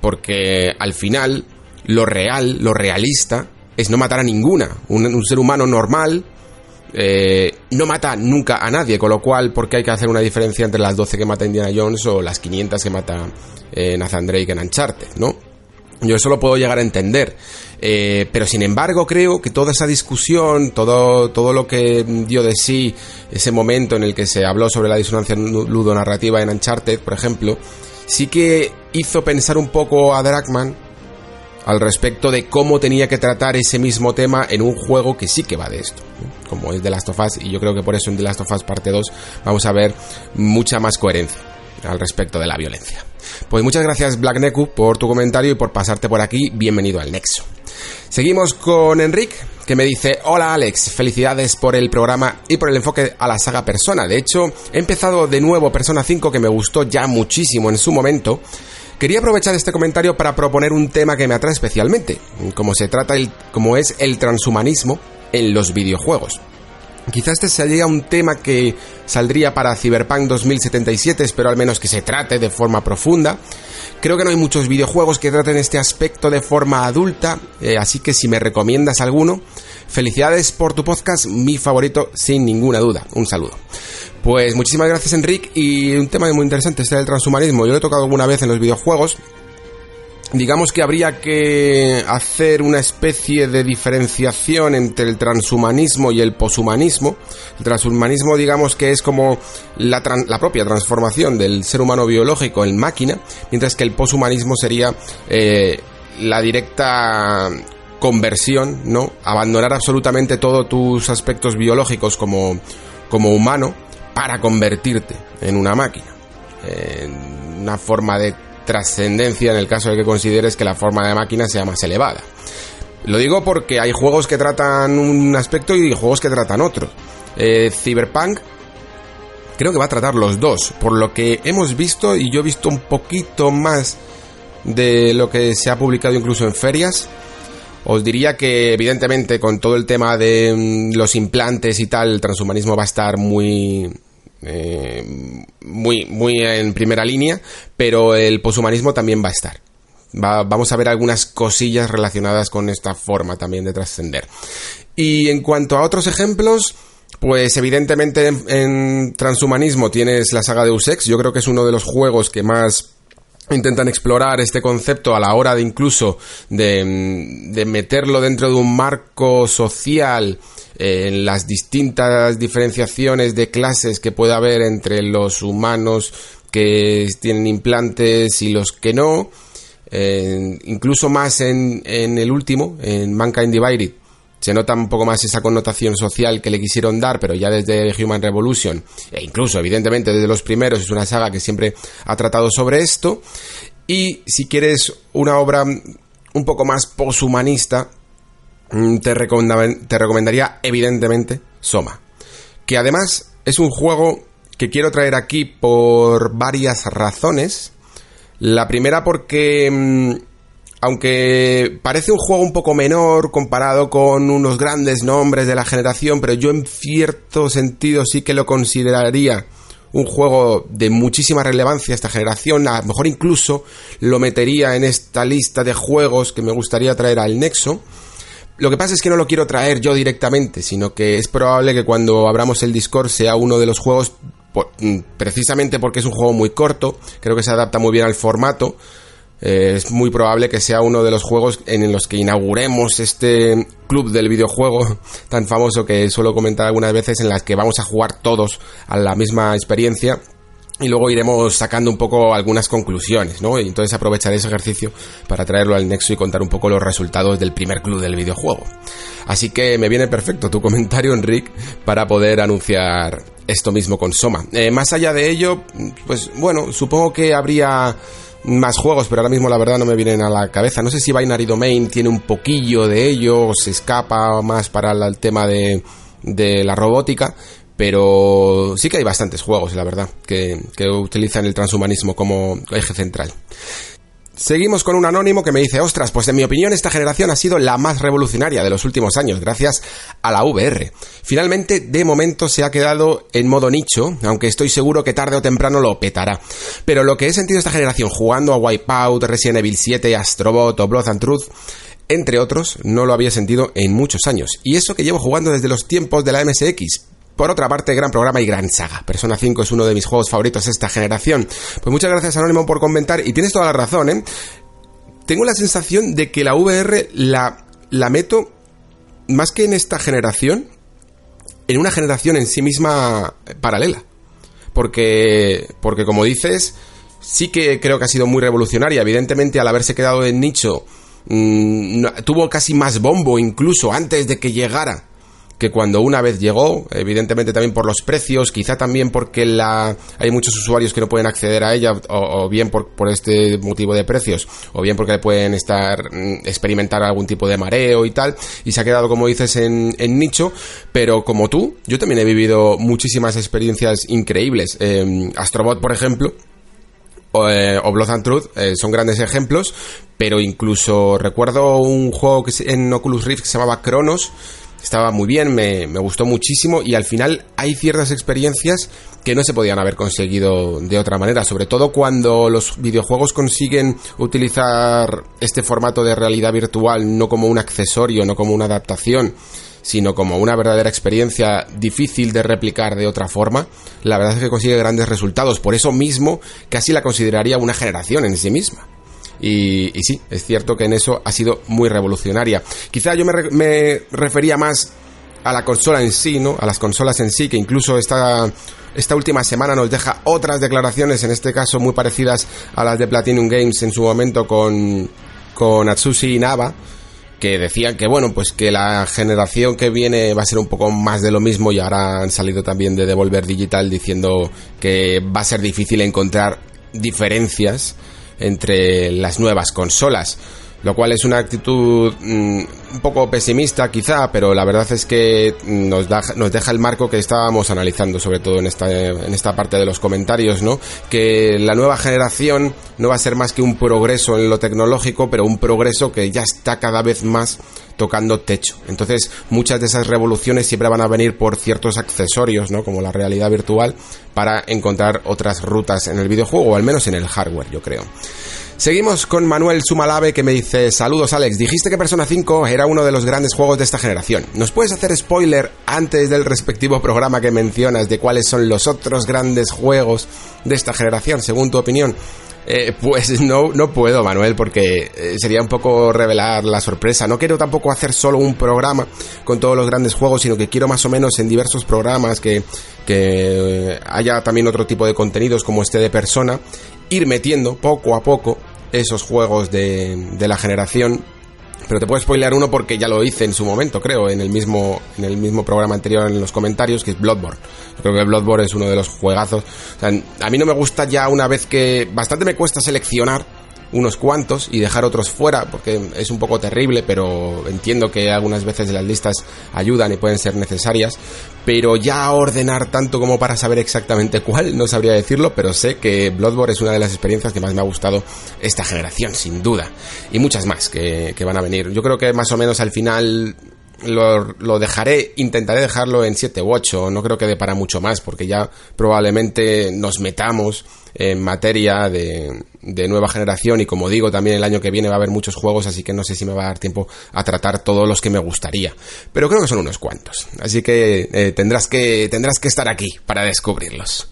[SPEAKER 1] Porque al final lo real, lo realista es no matar a ninguna un ser humano normal eh, no mata nunca a nadie, con lo cual, ¿por qué hay que hacer una diferencia entre las 12 que mata Indiana Jones o las 500 que mata eh, Nathan Drake en Uncharted, ¿no? Yo eso lo puedo llegar a entender. Eh, pero sin embargo, creo que toda esa discusión, todo, todo lo que dio de sí ese momento en el que se habló sobre la disonancia ludonarrativa en Uncharted, por ejemplo, sí que hizo pensar un poco a Dragman al respecto de cómo tenía que tratar ese mismo tema en un juego que sí que va de esto, como es The Last of Us, y yo creo que por eso en The Last of Us parte 2 vamos a ver mucha más coherencia al respecto de la violencia. Pues muchas gracias Black Neku por tu comentario y por pasarte por aquí, bienvenido al Nexo. Seguimos con Enric, que me dice, hola Alex, felicidades por el programa y por el enfoque a la saga Persona. De hecho, he empezado de nuevo Persona 5 que me gustó ya muchísimo en su momento Quería aprovechar este comentario para proponer un tema que me atrae especialmente, como se trata el, como es el transhumanismo en los videojuegos. Quizás este sería un tema que saldría para Cyberpunk 2077, espero al menos que se trate de forma profunda. Creo que no hay muchos videojuegos que traten este aspecto de forma adulta, eh, así que si me recomiendas alguno, felicidades por tu podcast, mi favorito sin ninguna duda. Un saludo. Pues muchísimas gracias Enrique y un tema muy interesante este del transhumanismo. Yo lo he tocado alguna vez en los videojuegos. Digamos que habría que hacer una especie de diferenciación entre el transhumanismo y el poshumanismo. El transhumanismo digamos que es como la, la propia transformación del ser humano biológico en máquina, mientras que el poshumanismo sería eh, la directa conversión, ¿no? Abandonar absolutamente todos tus aspectos biológicos como, como humano para convertirte en una máquina. En una forma de trascendencia en el caso de que consideres que la forma de máquina sea más elevada. Lo digo porque hay juegos que tratan un aspecto y juegos que tratan otro. Eh, Cyberpunk creo que va a tratar los dos, por lo que hemos visto y yo he visto un poquito más de lo que se ha publicado incluso en ferias. Os diría que evidentemente con todo el tema de mm, los implantes y tal, el transhumanismo va a estar muy eh, muy, muy en primera línea, pero el poshumanismo también va a estar. vamos a ver algunas cosillas relacionadas con esta forma también de trascender. Y en cuanto a otros ejemplos, pues evidentemente en, transhumanismo tienes la saga de Usex, yo creo que es uno de los juegos que más intentan explorar este concepto a la hora de incluso de, de meterlo dentro de un marco social en las distintas diferenciaciones de clases que puede haber entre los humanos que tienen implantes y los que no, incluso más en, en el último, en Mankind Divided, se nota un poco más esa connotación social que le quisieron dar, pero ya desde Human Revolution, e incluso evidentemente desde los primeros, es una saga que siempre ha tratado sobre esto. Y si quieres una obra un poco más poshumanista, Mm, te, te recomendaría evidentemente Soma. Que además es un juego que quiero traer aquí por varias razones. La primera porque, mm, aunque parece un juego un poco menor comparado con unos grandes nombres de la generación, pero yo en cierto sentido sí que lo consideraría un juego de muchísima relevancia esta generación, a lo mejor incluso lo metería en esta lista de juegos que me gustaría traer al Nexo. Lo que pasa es que no lo quiero traer yo directamente, sino que es probable que cuando abramos el Discord sea uno de los juegos, mm, precisamente porque es un juego muy corto, creo que se adapta muy bien al formato, eh, es muy probable que sea uno de los juegos en los que inauguremos este club del videojuego tan famoso que suelo comentar algunas veces en las que vamos a jugar todos a la misma experiencia y luego iremos sacando un poco algunas conclusiones, ¿no? Y entonces aprovecharé ese ejercicio para traerlo al Nexo y contar un poco los resultados del primer club del videojuego. Así que me viene perfecto tu comentario, Enric, para poder anunciar esto mismo con Soma. Eh, más allá de ello, pues bueno, supongo que habría más juegos, pero ahora mismo la verdad no me vienen a la cabeza. No sé si Binary Domain tiene un poquillo de ello, o se escapa más para el tema de, de la robótica, pero sí que hay bastantes juegos, la verdad, que, que utilizan el transhumanismo como eje central. Seguimos con un anónimo que me dice, ostras, pues en mi opinión esta generación ha sido la más revolucionaria de los últimos años, gracias a la VR. Finalmente, de momento se ha quedado en modo nicho, aunque estoy seguro que tarde o temprano lo petará. Pero lo que he sentido esta generación jugando a Wipeout, Resident Evil 7, Astrobot o Blood and Truth, entre otros, no lo había sentido en muchos años. Y eso que llevo jugando desde los tiempos de la MSX, por otra parte, gran programa y gran saga. Persona 5 es uno de mis juegos favoritos de esta generación. Pues muchas gracias Anónimo por comentar y tienes toda la razón, ¿eh? Tengo la sensación de que la VR la, meto más que en esta generación, en una generación en sí misma paralela. Porque, porque como dices, sí que creo que ha sido muy revolucionaria. Evidentemente, al haberse quedado en nicho, mm, tuvo casi más bombo incluso antes de que llegara que cuando una vez llegó, evidentemente también por los precios, quizá también porque la, hay muchos usuarios que no pueden acceder a ella, o, bien por, por, este motivo de precios, o bien porque pueden estar, mm, experimentar algún tipo de mareo y tal, y se ha quedado, como dices, en, nicho, pero como tú, yo también he vivido muchísimas experiencias increíbles. Eh, Astrobot, por ejemplo, o, eh, Blood and Truth eh, son grandes ejemplos, pero incluso recuerdo un juego que en Oculus Rift que se llamaba Cronos, estaba muy bien, me, gustó muchísimo y al final hay ciertas experiencias que no se podían haber conseguido de otra manera, sobre todo cuando los videojuegos consiguen utilizar este formato de realidad virtual no como un accesorio, no como una adaptación, sino como una verdadera experiencia difícil de replicar de otra forma, la verdad es que consigue grandes resultados. Por eso mismo casi la consideraría una generación en sí misma. Y, sí, es cierto que en eso ha sido muy revolucionaria. Quizá yo me, refería más a la consola en sí, ¿no? A las consolas en sí, que incluso esta, esta última semana nos deja otras declaraciones, en este caso muy parecidas a las de Platinum Games en su momento con, con Atsushi y Nava, que decían que bueno, pues que la generación que viene va a ser un poco más de lo mismo y ahora han salido también de Devolver Digital diciendo que va a ser difícil encontrar diferencias entre las nuevas consolas lo cual es una actitud mm, un poco pesimista quizá, pero la verdad es que nos, nos deja el marco que estábamos analizando, sobre todo en esta, en esta parte de los comentarios, ¿no? Que la nueva generación no va a ser más que un progreso en lo tecnológico, pero un progreso que ya está cada vez más tocando techo. Entonces, muchas de esas revoluciones siempre van a venir por ciertos accesorios, ¿no? Como la realidad virtual, para encontrar otras rutas en el videojuego, o al menos en el hardware, yo creo. Seguimos con Manuel Sumalave que me dice, saludos Alex, dijiste que Persona 5 era uno de los grandes juegos de esta generación. ¿Nos puedes hacer spoiler antes del respectivo programa que mencionas de cuáles son los otros grandes juegos de esta generación, según tu opinión? Eh, pues no, no puedo, Manuel, porque eh, sería un poco revelar la sorpresa. No quiero tampoco hacer solo un programa con todos los grandes juegos, sino que quiero más o menos en diversos programas que, que haya también otro tipo de contenidos como este de persona ir metiendo poco a poco esos juegos de, de la generación pero te puedo spoilear uno porque ya lo hice en su momento, creo, en el mismo, en el mismo programa anterior en los comentarios, que es Bloodborne. Creo que Bloodborne es uno de los juegazos. a mí no me gusta ya una vez que. Bastante me cuesta seleccionar unos cuantos y dejar otros fuera, porque es un poco terrible, pero entiendo que algunas veces las listas ayudan y pueden ser necesarias, pero ya ordenar tanto como para saber exactamente cuál, no sabría decirlo, pero sé que Bloodborne es una de las experiencias que más me ha gustado esta generación, sin duda, y muchas más que, que van a venir. Yo creo que más o menos al final lo, dejaré, intentaré dejarlo en 7 u 8, no creo que dé para mucho más, porque ya probablemente nos metamos en materia de, de, nueva generación y como digo, también el año que viene va a haber muchos juegos, así que no sé si me va a dar tiempo a tratar todos los que me gustaría, pero creo que son unos cuantos, así que eh, tendrás que tendrás que estar aquí para descubrirlos.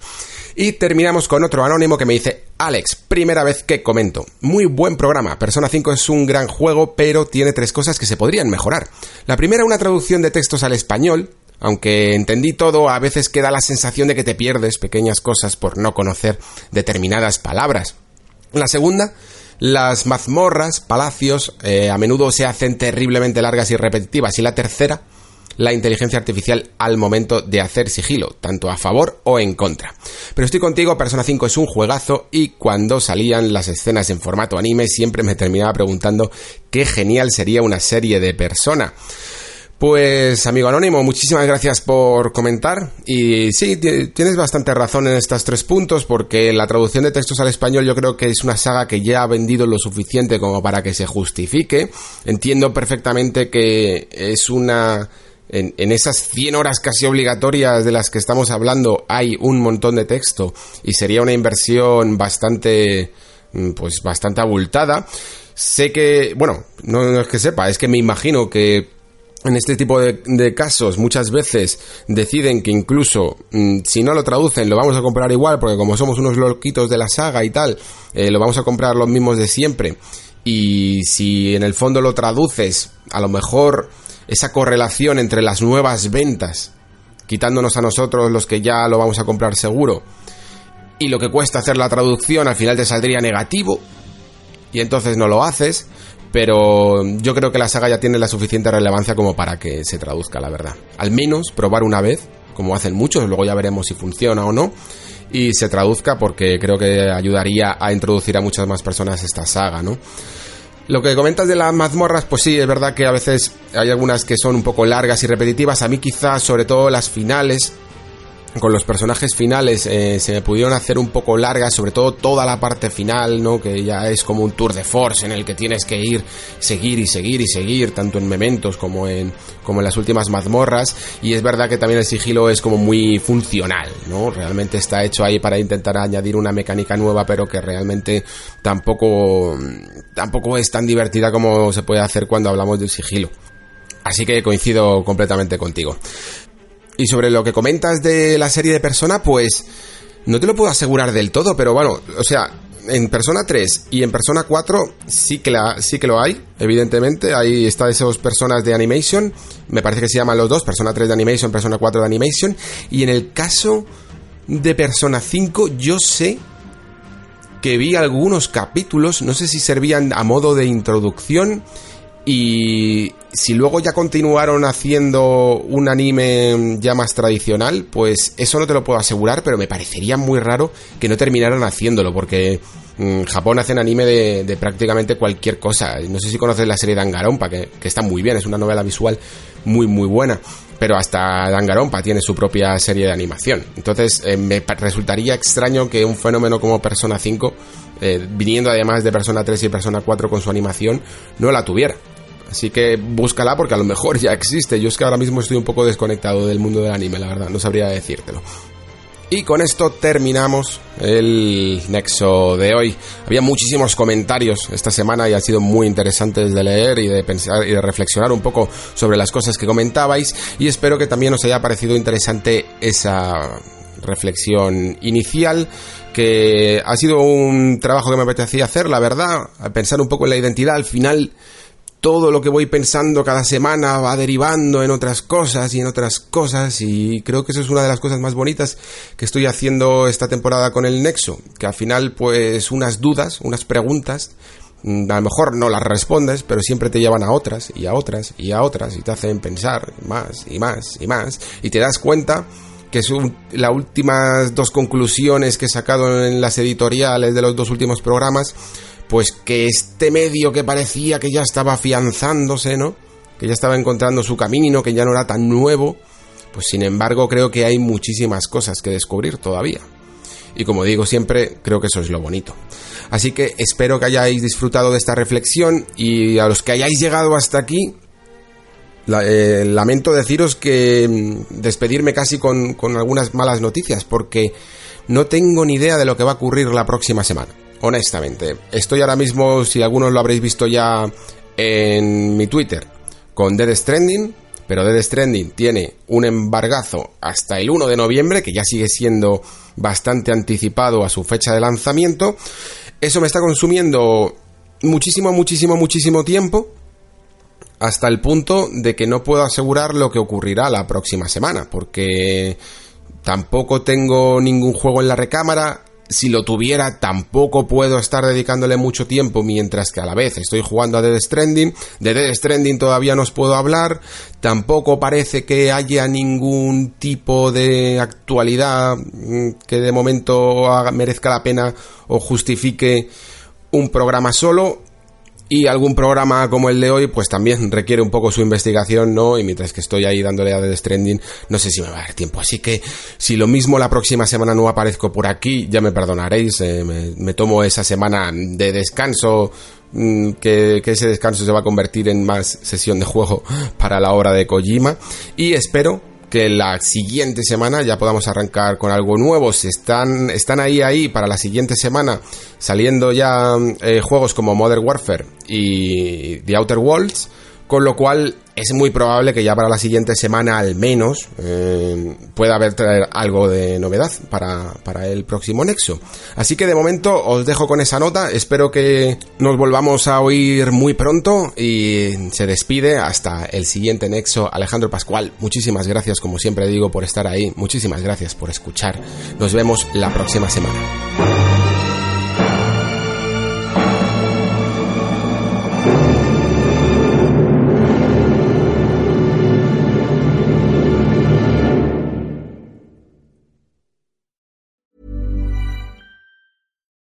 [SPEAKER 1] Y terminamos con otro anónimo que me dice, Alex, primera vez que comento. Muy buen programa. Persona 5 es un gran juego, pero tiene tres cosas que se podrían mejorar. La primera, una traducción de textos al español. Aunque entendí todo, a veces queda la sensación de que te pierdes pequeñas cosas por no conocer determinadas palabras. La segunda, las mazmorras, palacios, eh, a menudo se hacen terriblemente largas y repetitivas. Y la tercera, la inteligencia artificial al momento de hacer sigilo, tanto a favor o en contra. Pero estoy contigo, Persona 5 es un juegazo y cuando salían las escenas en formato anime siempre me terminaba preguntando qué genial sería una serie de Persona. Pues amigo anónimo, muchísimas gracias por comentar y sí, tienes bastante razón en estos tres puntos porque la traducción de textos al español yo creo que es una saga que ya ha vendido lo suficiente como para que se justifique. Entiendo perfectamente que es una en, esas 100 horas casi obligatorias de las que estamos hablando hay un montón de texto y sería una inversión bastante, mm, pues bastante abultada. Sé que, bueno, no, es que sepa, es que me imagino que en este tipo de, casos muchas veces deciden que incluso mm, si no lo traducen lo vamos a comprar igual porque como somos unos loquitos de la saga y tal, eh, lo vamos a comprar los mismos de siempre. Y si en el fondo lo traduces, a lo mejor esa correlación entre las nuevas ventas, quitándonos a nosotros los que ya lo vamos a comprar seguro, y lo que cuesta hacer la traducción, al final te saldría negativo, y entonces no lo haces, pero yo creo que la saga ya tiene la suficiente relevancia como para que se traduzca, la verdad. Al menos probar una vez, como hacen muchos, luego ya veremos si funciona o no, y se traduzca porque creo que ayudaría a introducir a muchas más personas esta saga, ¿no? Lo que comentas de las mazmorras, pues sí, es verdad que a veces hay algunas que son un poco largas y repetitivas. A mí quizás, sobre todo las finales, con los personajes finales eh, se me pudieron hacer un poco largas, sobre todo toda la parte final, ¿no? Que ya es como un tour de force en el que tienes que ir, seguir y seguir y seguir, tanto en mementos como en, como en las últimas mazmorras. Y es verdad que también el sigilo es como muy funcional, ¿no? Realmente está hecho ahí para intentar añadir una mecánica nueva, pero que realmente tampoco, tampoco es tan divertida como se puede hacer cuando hablamos del sigilo. Así que coincido completamente contigo. Y sobre lo que comentas de la serie de Persona, pues no te lo puedo asegurar del todo, pero bueno, o sea, en Persona 3 y en Persona 4 sí que, la, sí que lo hay, evidentemente. Ahí está esos personas de Animation. Me parece que se llaman los dos, Persona 3 de Animation, Persona 4 de Animation. Y en el caso de Persona 5, yo sé que vi algunos capítulos, no sé si servían a modo de introducción y si luego ya continuaron haciendo un anime ya más tradicional, pues eso no te lo puedo asegurar, pero me parecería muy raro que no terminaran haciéndolo, porque mm, Japón hacen anime de, prácticamente cualquier cosa. No sé si conoces la serie Dangarompa, que, que está muy bien, es una novela visual muy muy buena, pero hasta Dangarompa tiene su propia serie de animación. Entonces eh, me resultaría extraño que un fenómeno como Persona 5, eh, viniendo además de Persona 3 y Persona 4 con su animación, no la tuviera. Así que búscala porque a lo mejor ya existe. Yo es que ahora mismo estoy un poco desconectado del mundo del anime, la verdad, no sabría decírtelo. Y con esto terminamos el nexo de hoy. Había muchísimos comentarios esta semana y han sido muy interesantes de leer y de pensar y de reflexionar un poco sobre las cosas que comentabais y espero que también os haya parecido interesante esa reflexión inicial que ha sido un trabajo que me apetecía hacer, la verdad, pensar un poco en la identidad al final todo lo que voy pensando cada semana va derivando en otras cosas y en otras cosas y creo que eso es una de las cosas más bonitas que estoy haciendo esta temporada con el Nexo, que al final pues unas dudas, unas preguntas, mm, a lo mejor no las respondes, pero siempre te llevan a otras y a otras y a otras y te hacen pensar más y más y más y te das cuenta que son las últimas dos conclusiones que he sacado en las editoriales de los dos últimos programas pues que este medio que parecía que ya estaba afianzándose, ¿no? Que ya estaba encontrando su camino, que ya no era tan nuevo, pues sin embargo creo que hay muchísimas cosas que descubrir todavía. Y como digo siempre, creo que eso es lo bonito. Así que espero que hayáis disfrutado de esta reflexión y a los que hayáis llegado hasta aquí, eh, lamento deciros que mm, despedirme casi con, con algunas malas noticias, porque no tengo ni idea de lo que va a ocurrir la próxima semana. Honestamente, estoy ahora mismo, si algunos lo habréis visto ya en mi Twitter, con Dead Stranding, pero Dead Stranding tiene un embargazo hasta el 1 de noviembre, que ya sigue siendo bastante anticipado a su fecha de lanzamiento. Eso me está consumiendo muchísimo, muchísimo, muchísimo tiempo hasta el punto de que no puedo asegurar lo que ocurrirá la próxima semana, porque tampoco tengo ningún juego en la recámara, si lo tuviera tampoco puedo estar dedicándole mucho tiempo mientras que a la vez estoy jugando a Dead Stranding. De Dead Stranding todavía no os puedo hablar. Tampoco parece que haya ningún tipo de actualidad mm, que de momento merezca la pena o justifique un programa solo y algún programa como el de hoy, pues también requiere un poco su investigación, ¿no? Y mientras que estoy ahí dándole a Death Stranding, no sé si me va a dar tiempo. Así que si lo mismo la próxima semana no aparezco por aquí, ya me perdonaréis. Eh, me, tomo esa semana de descanso mm, que, que, ese descanso se va a convertir en más sesión de juego para la obra de Kojima y espero que la siguiente semana ya podamos arrancar con algo nuevo. Se están, están ahí, ahí para la siguiente semana saliendo ya eh, juegos como Modern Warfare y The Outer Worlds con lo cual es muy probable que ya para la siguiente semana al menos eh, pueda haber traer algo de novedad para, para, el próximo Nexo. Así que de momento os dejo con esa nota, espero que nos volvamos a oír muy pronto y se despide hasta el siguiente Nexo Alejandro Pascual. Muchísimas gracias como siempre digo por estar ahí, muchísimas gracias por escuchar. Nos vemos la próxima semana.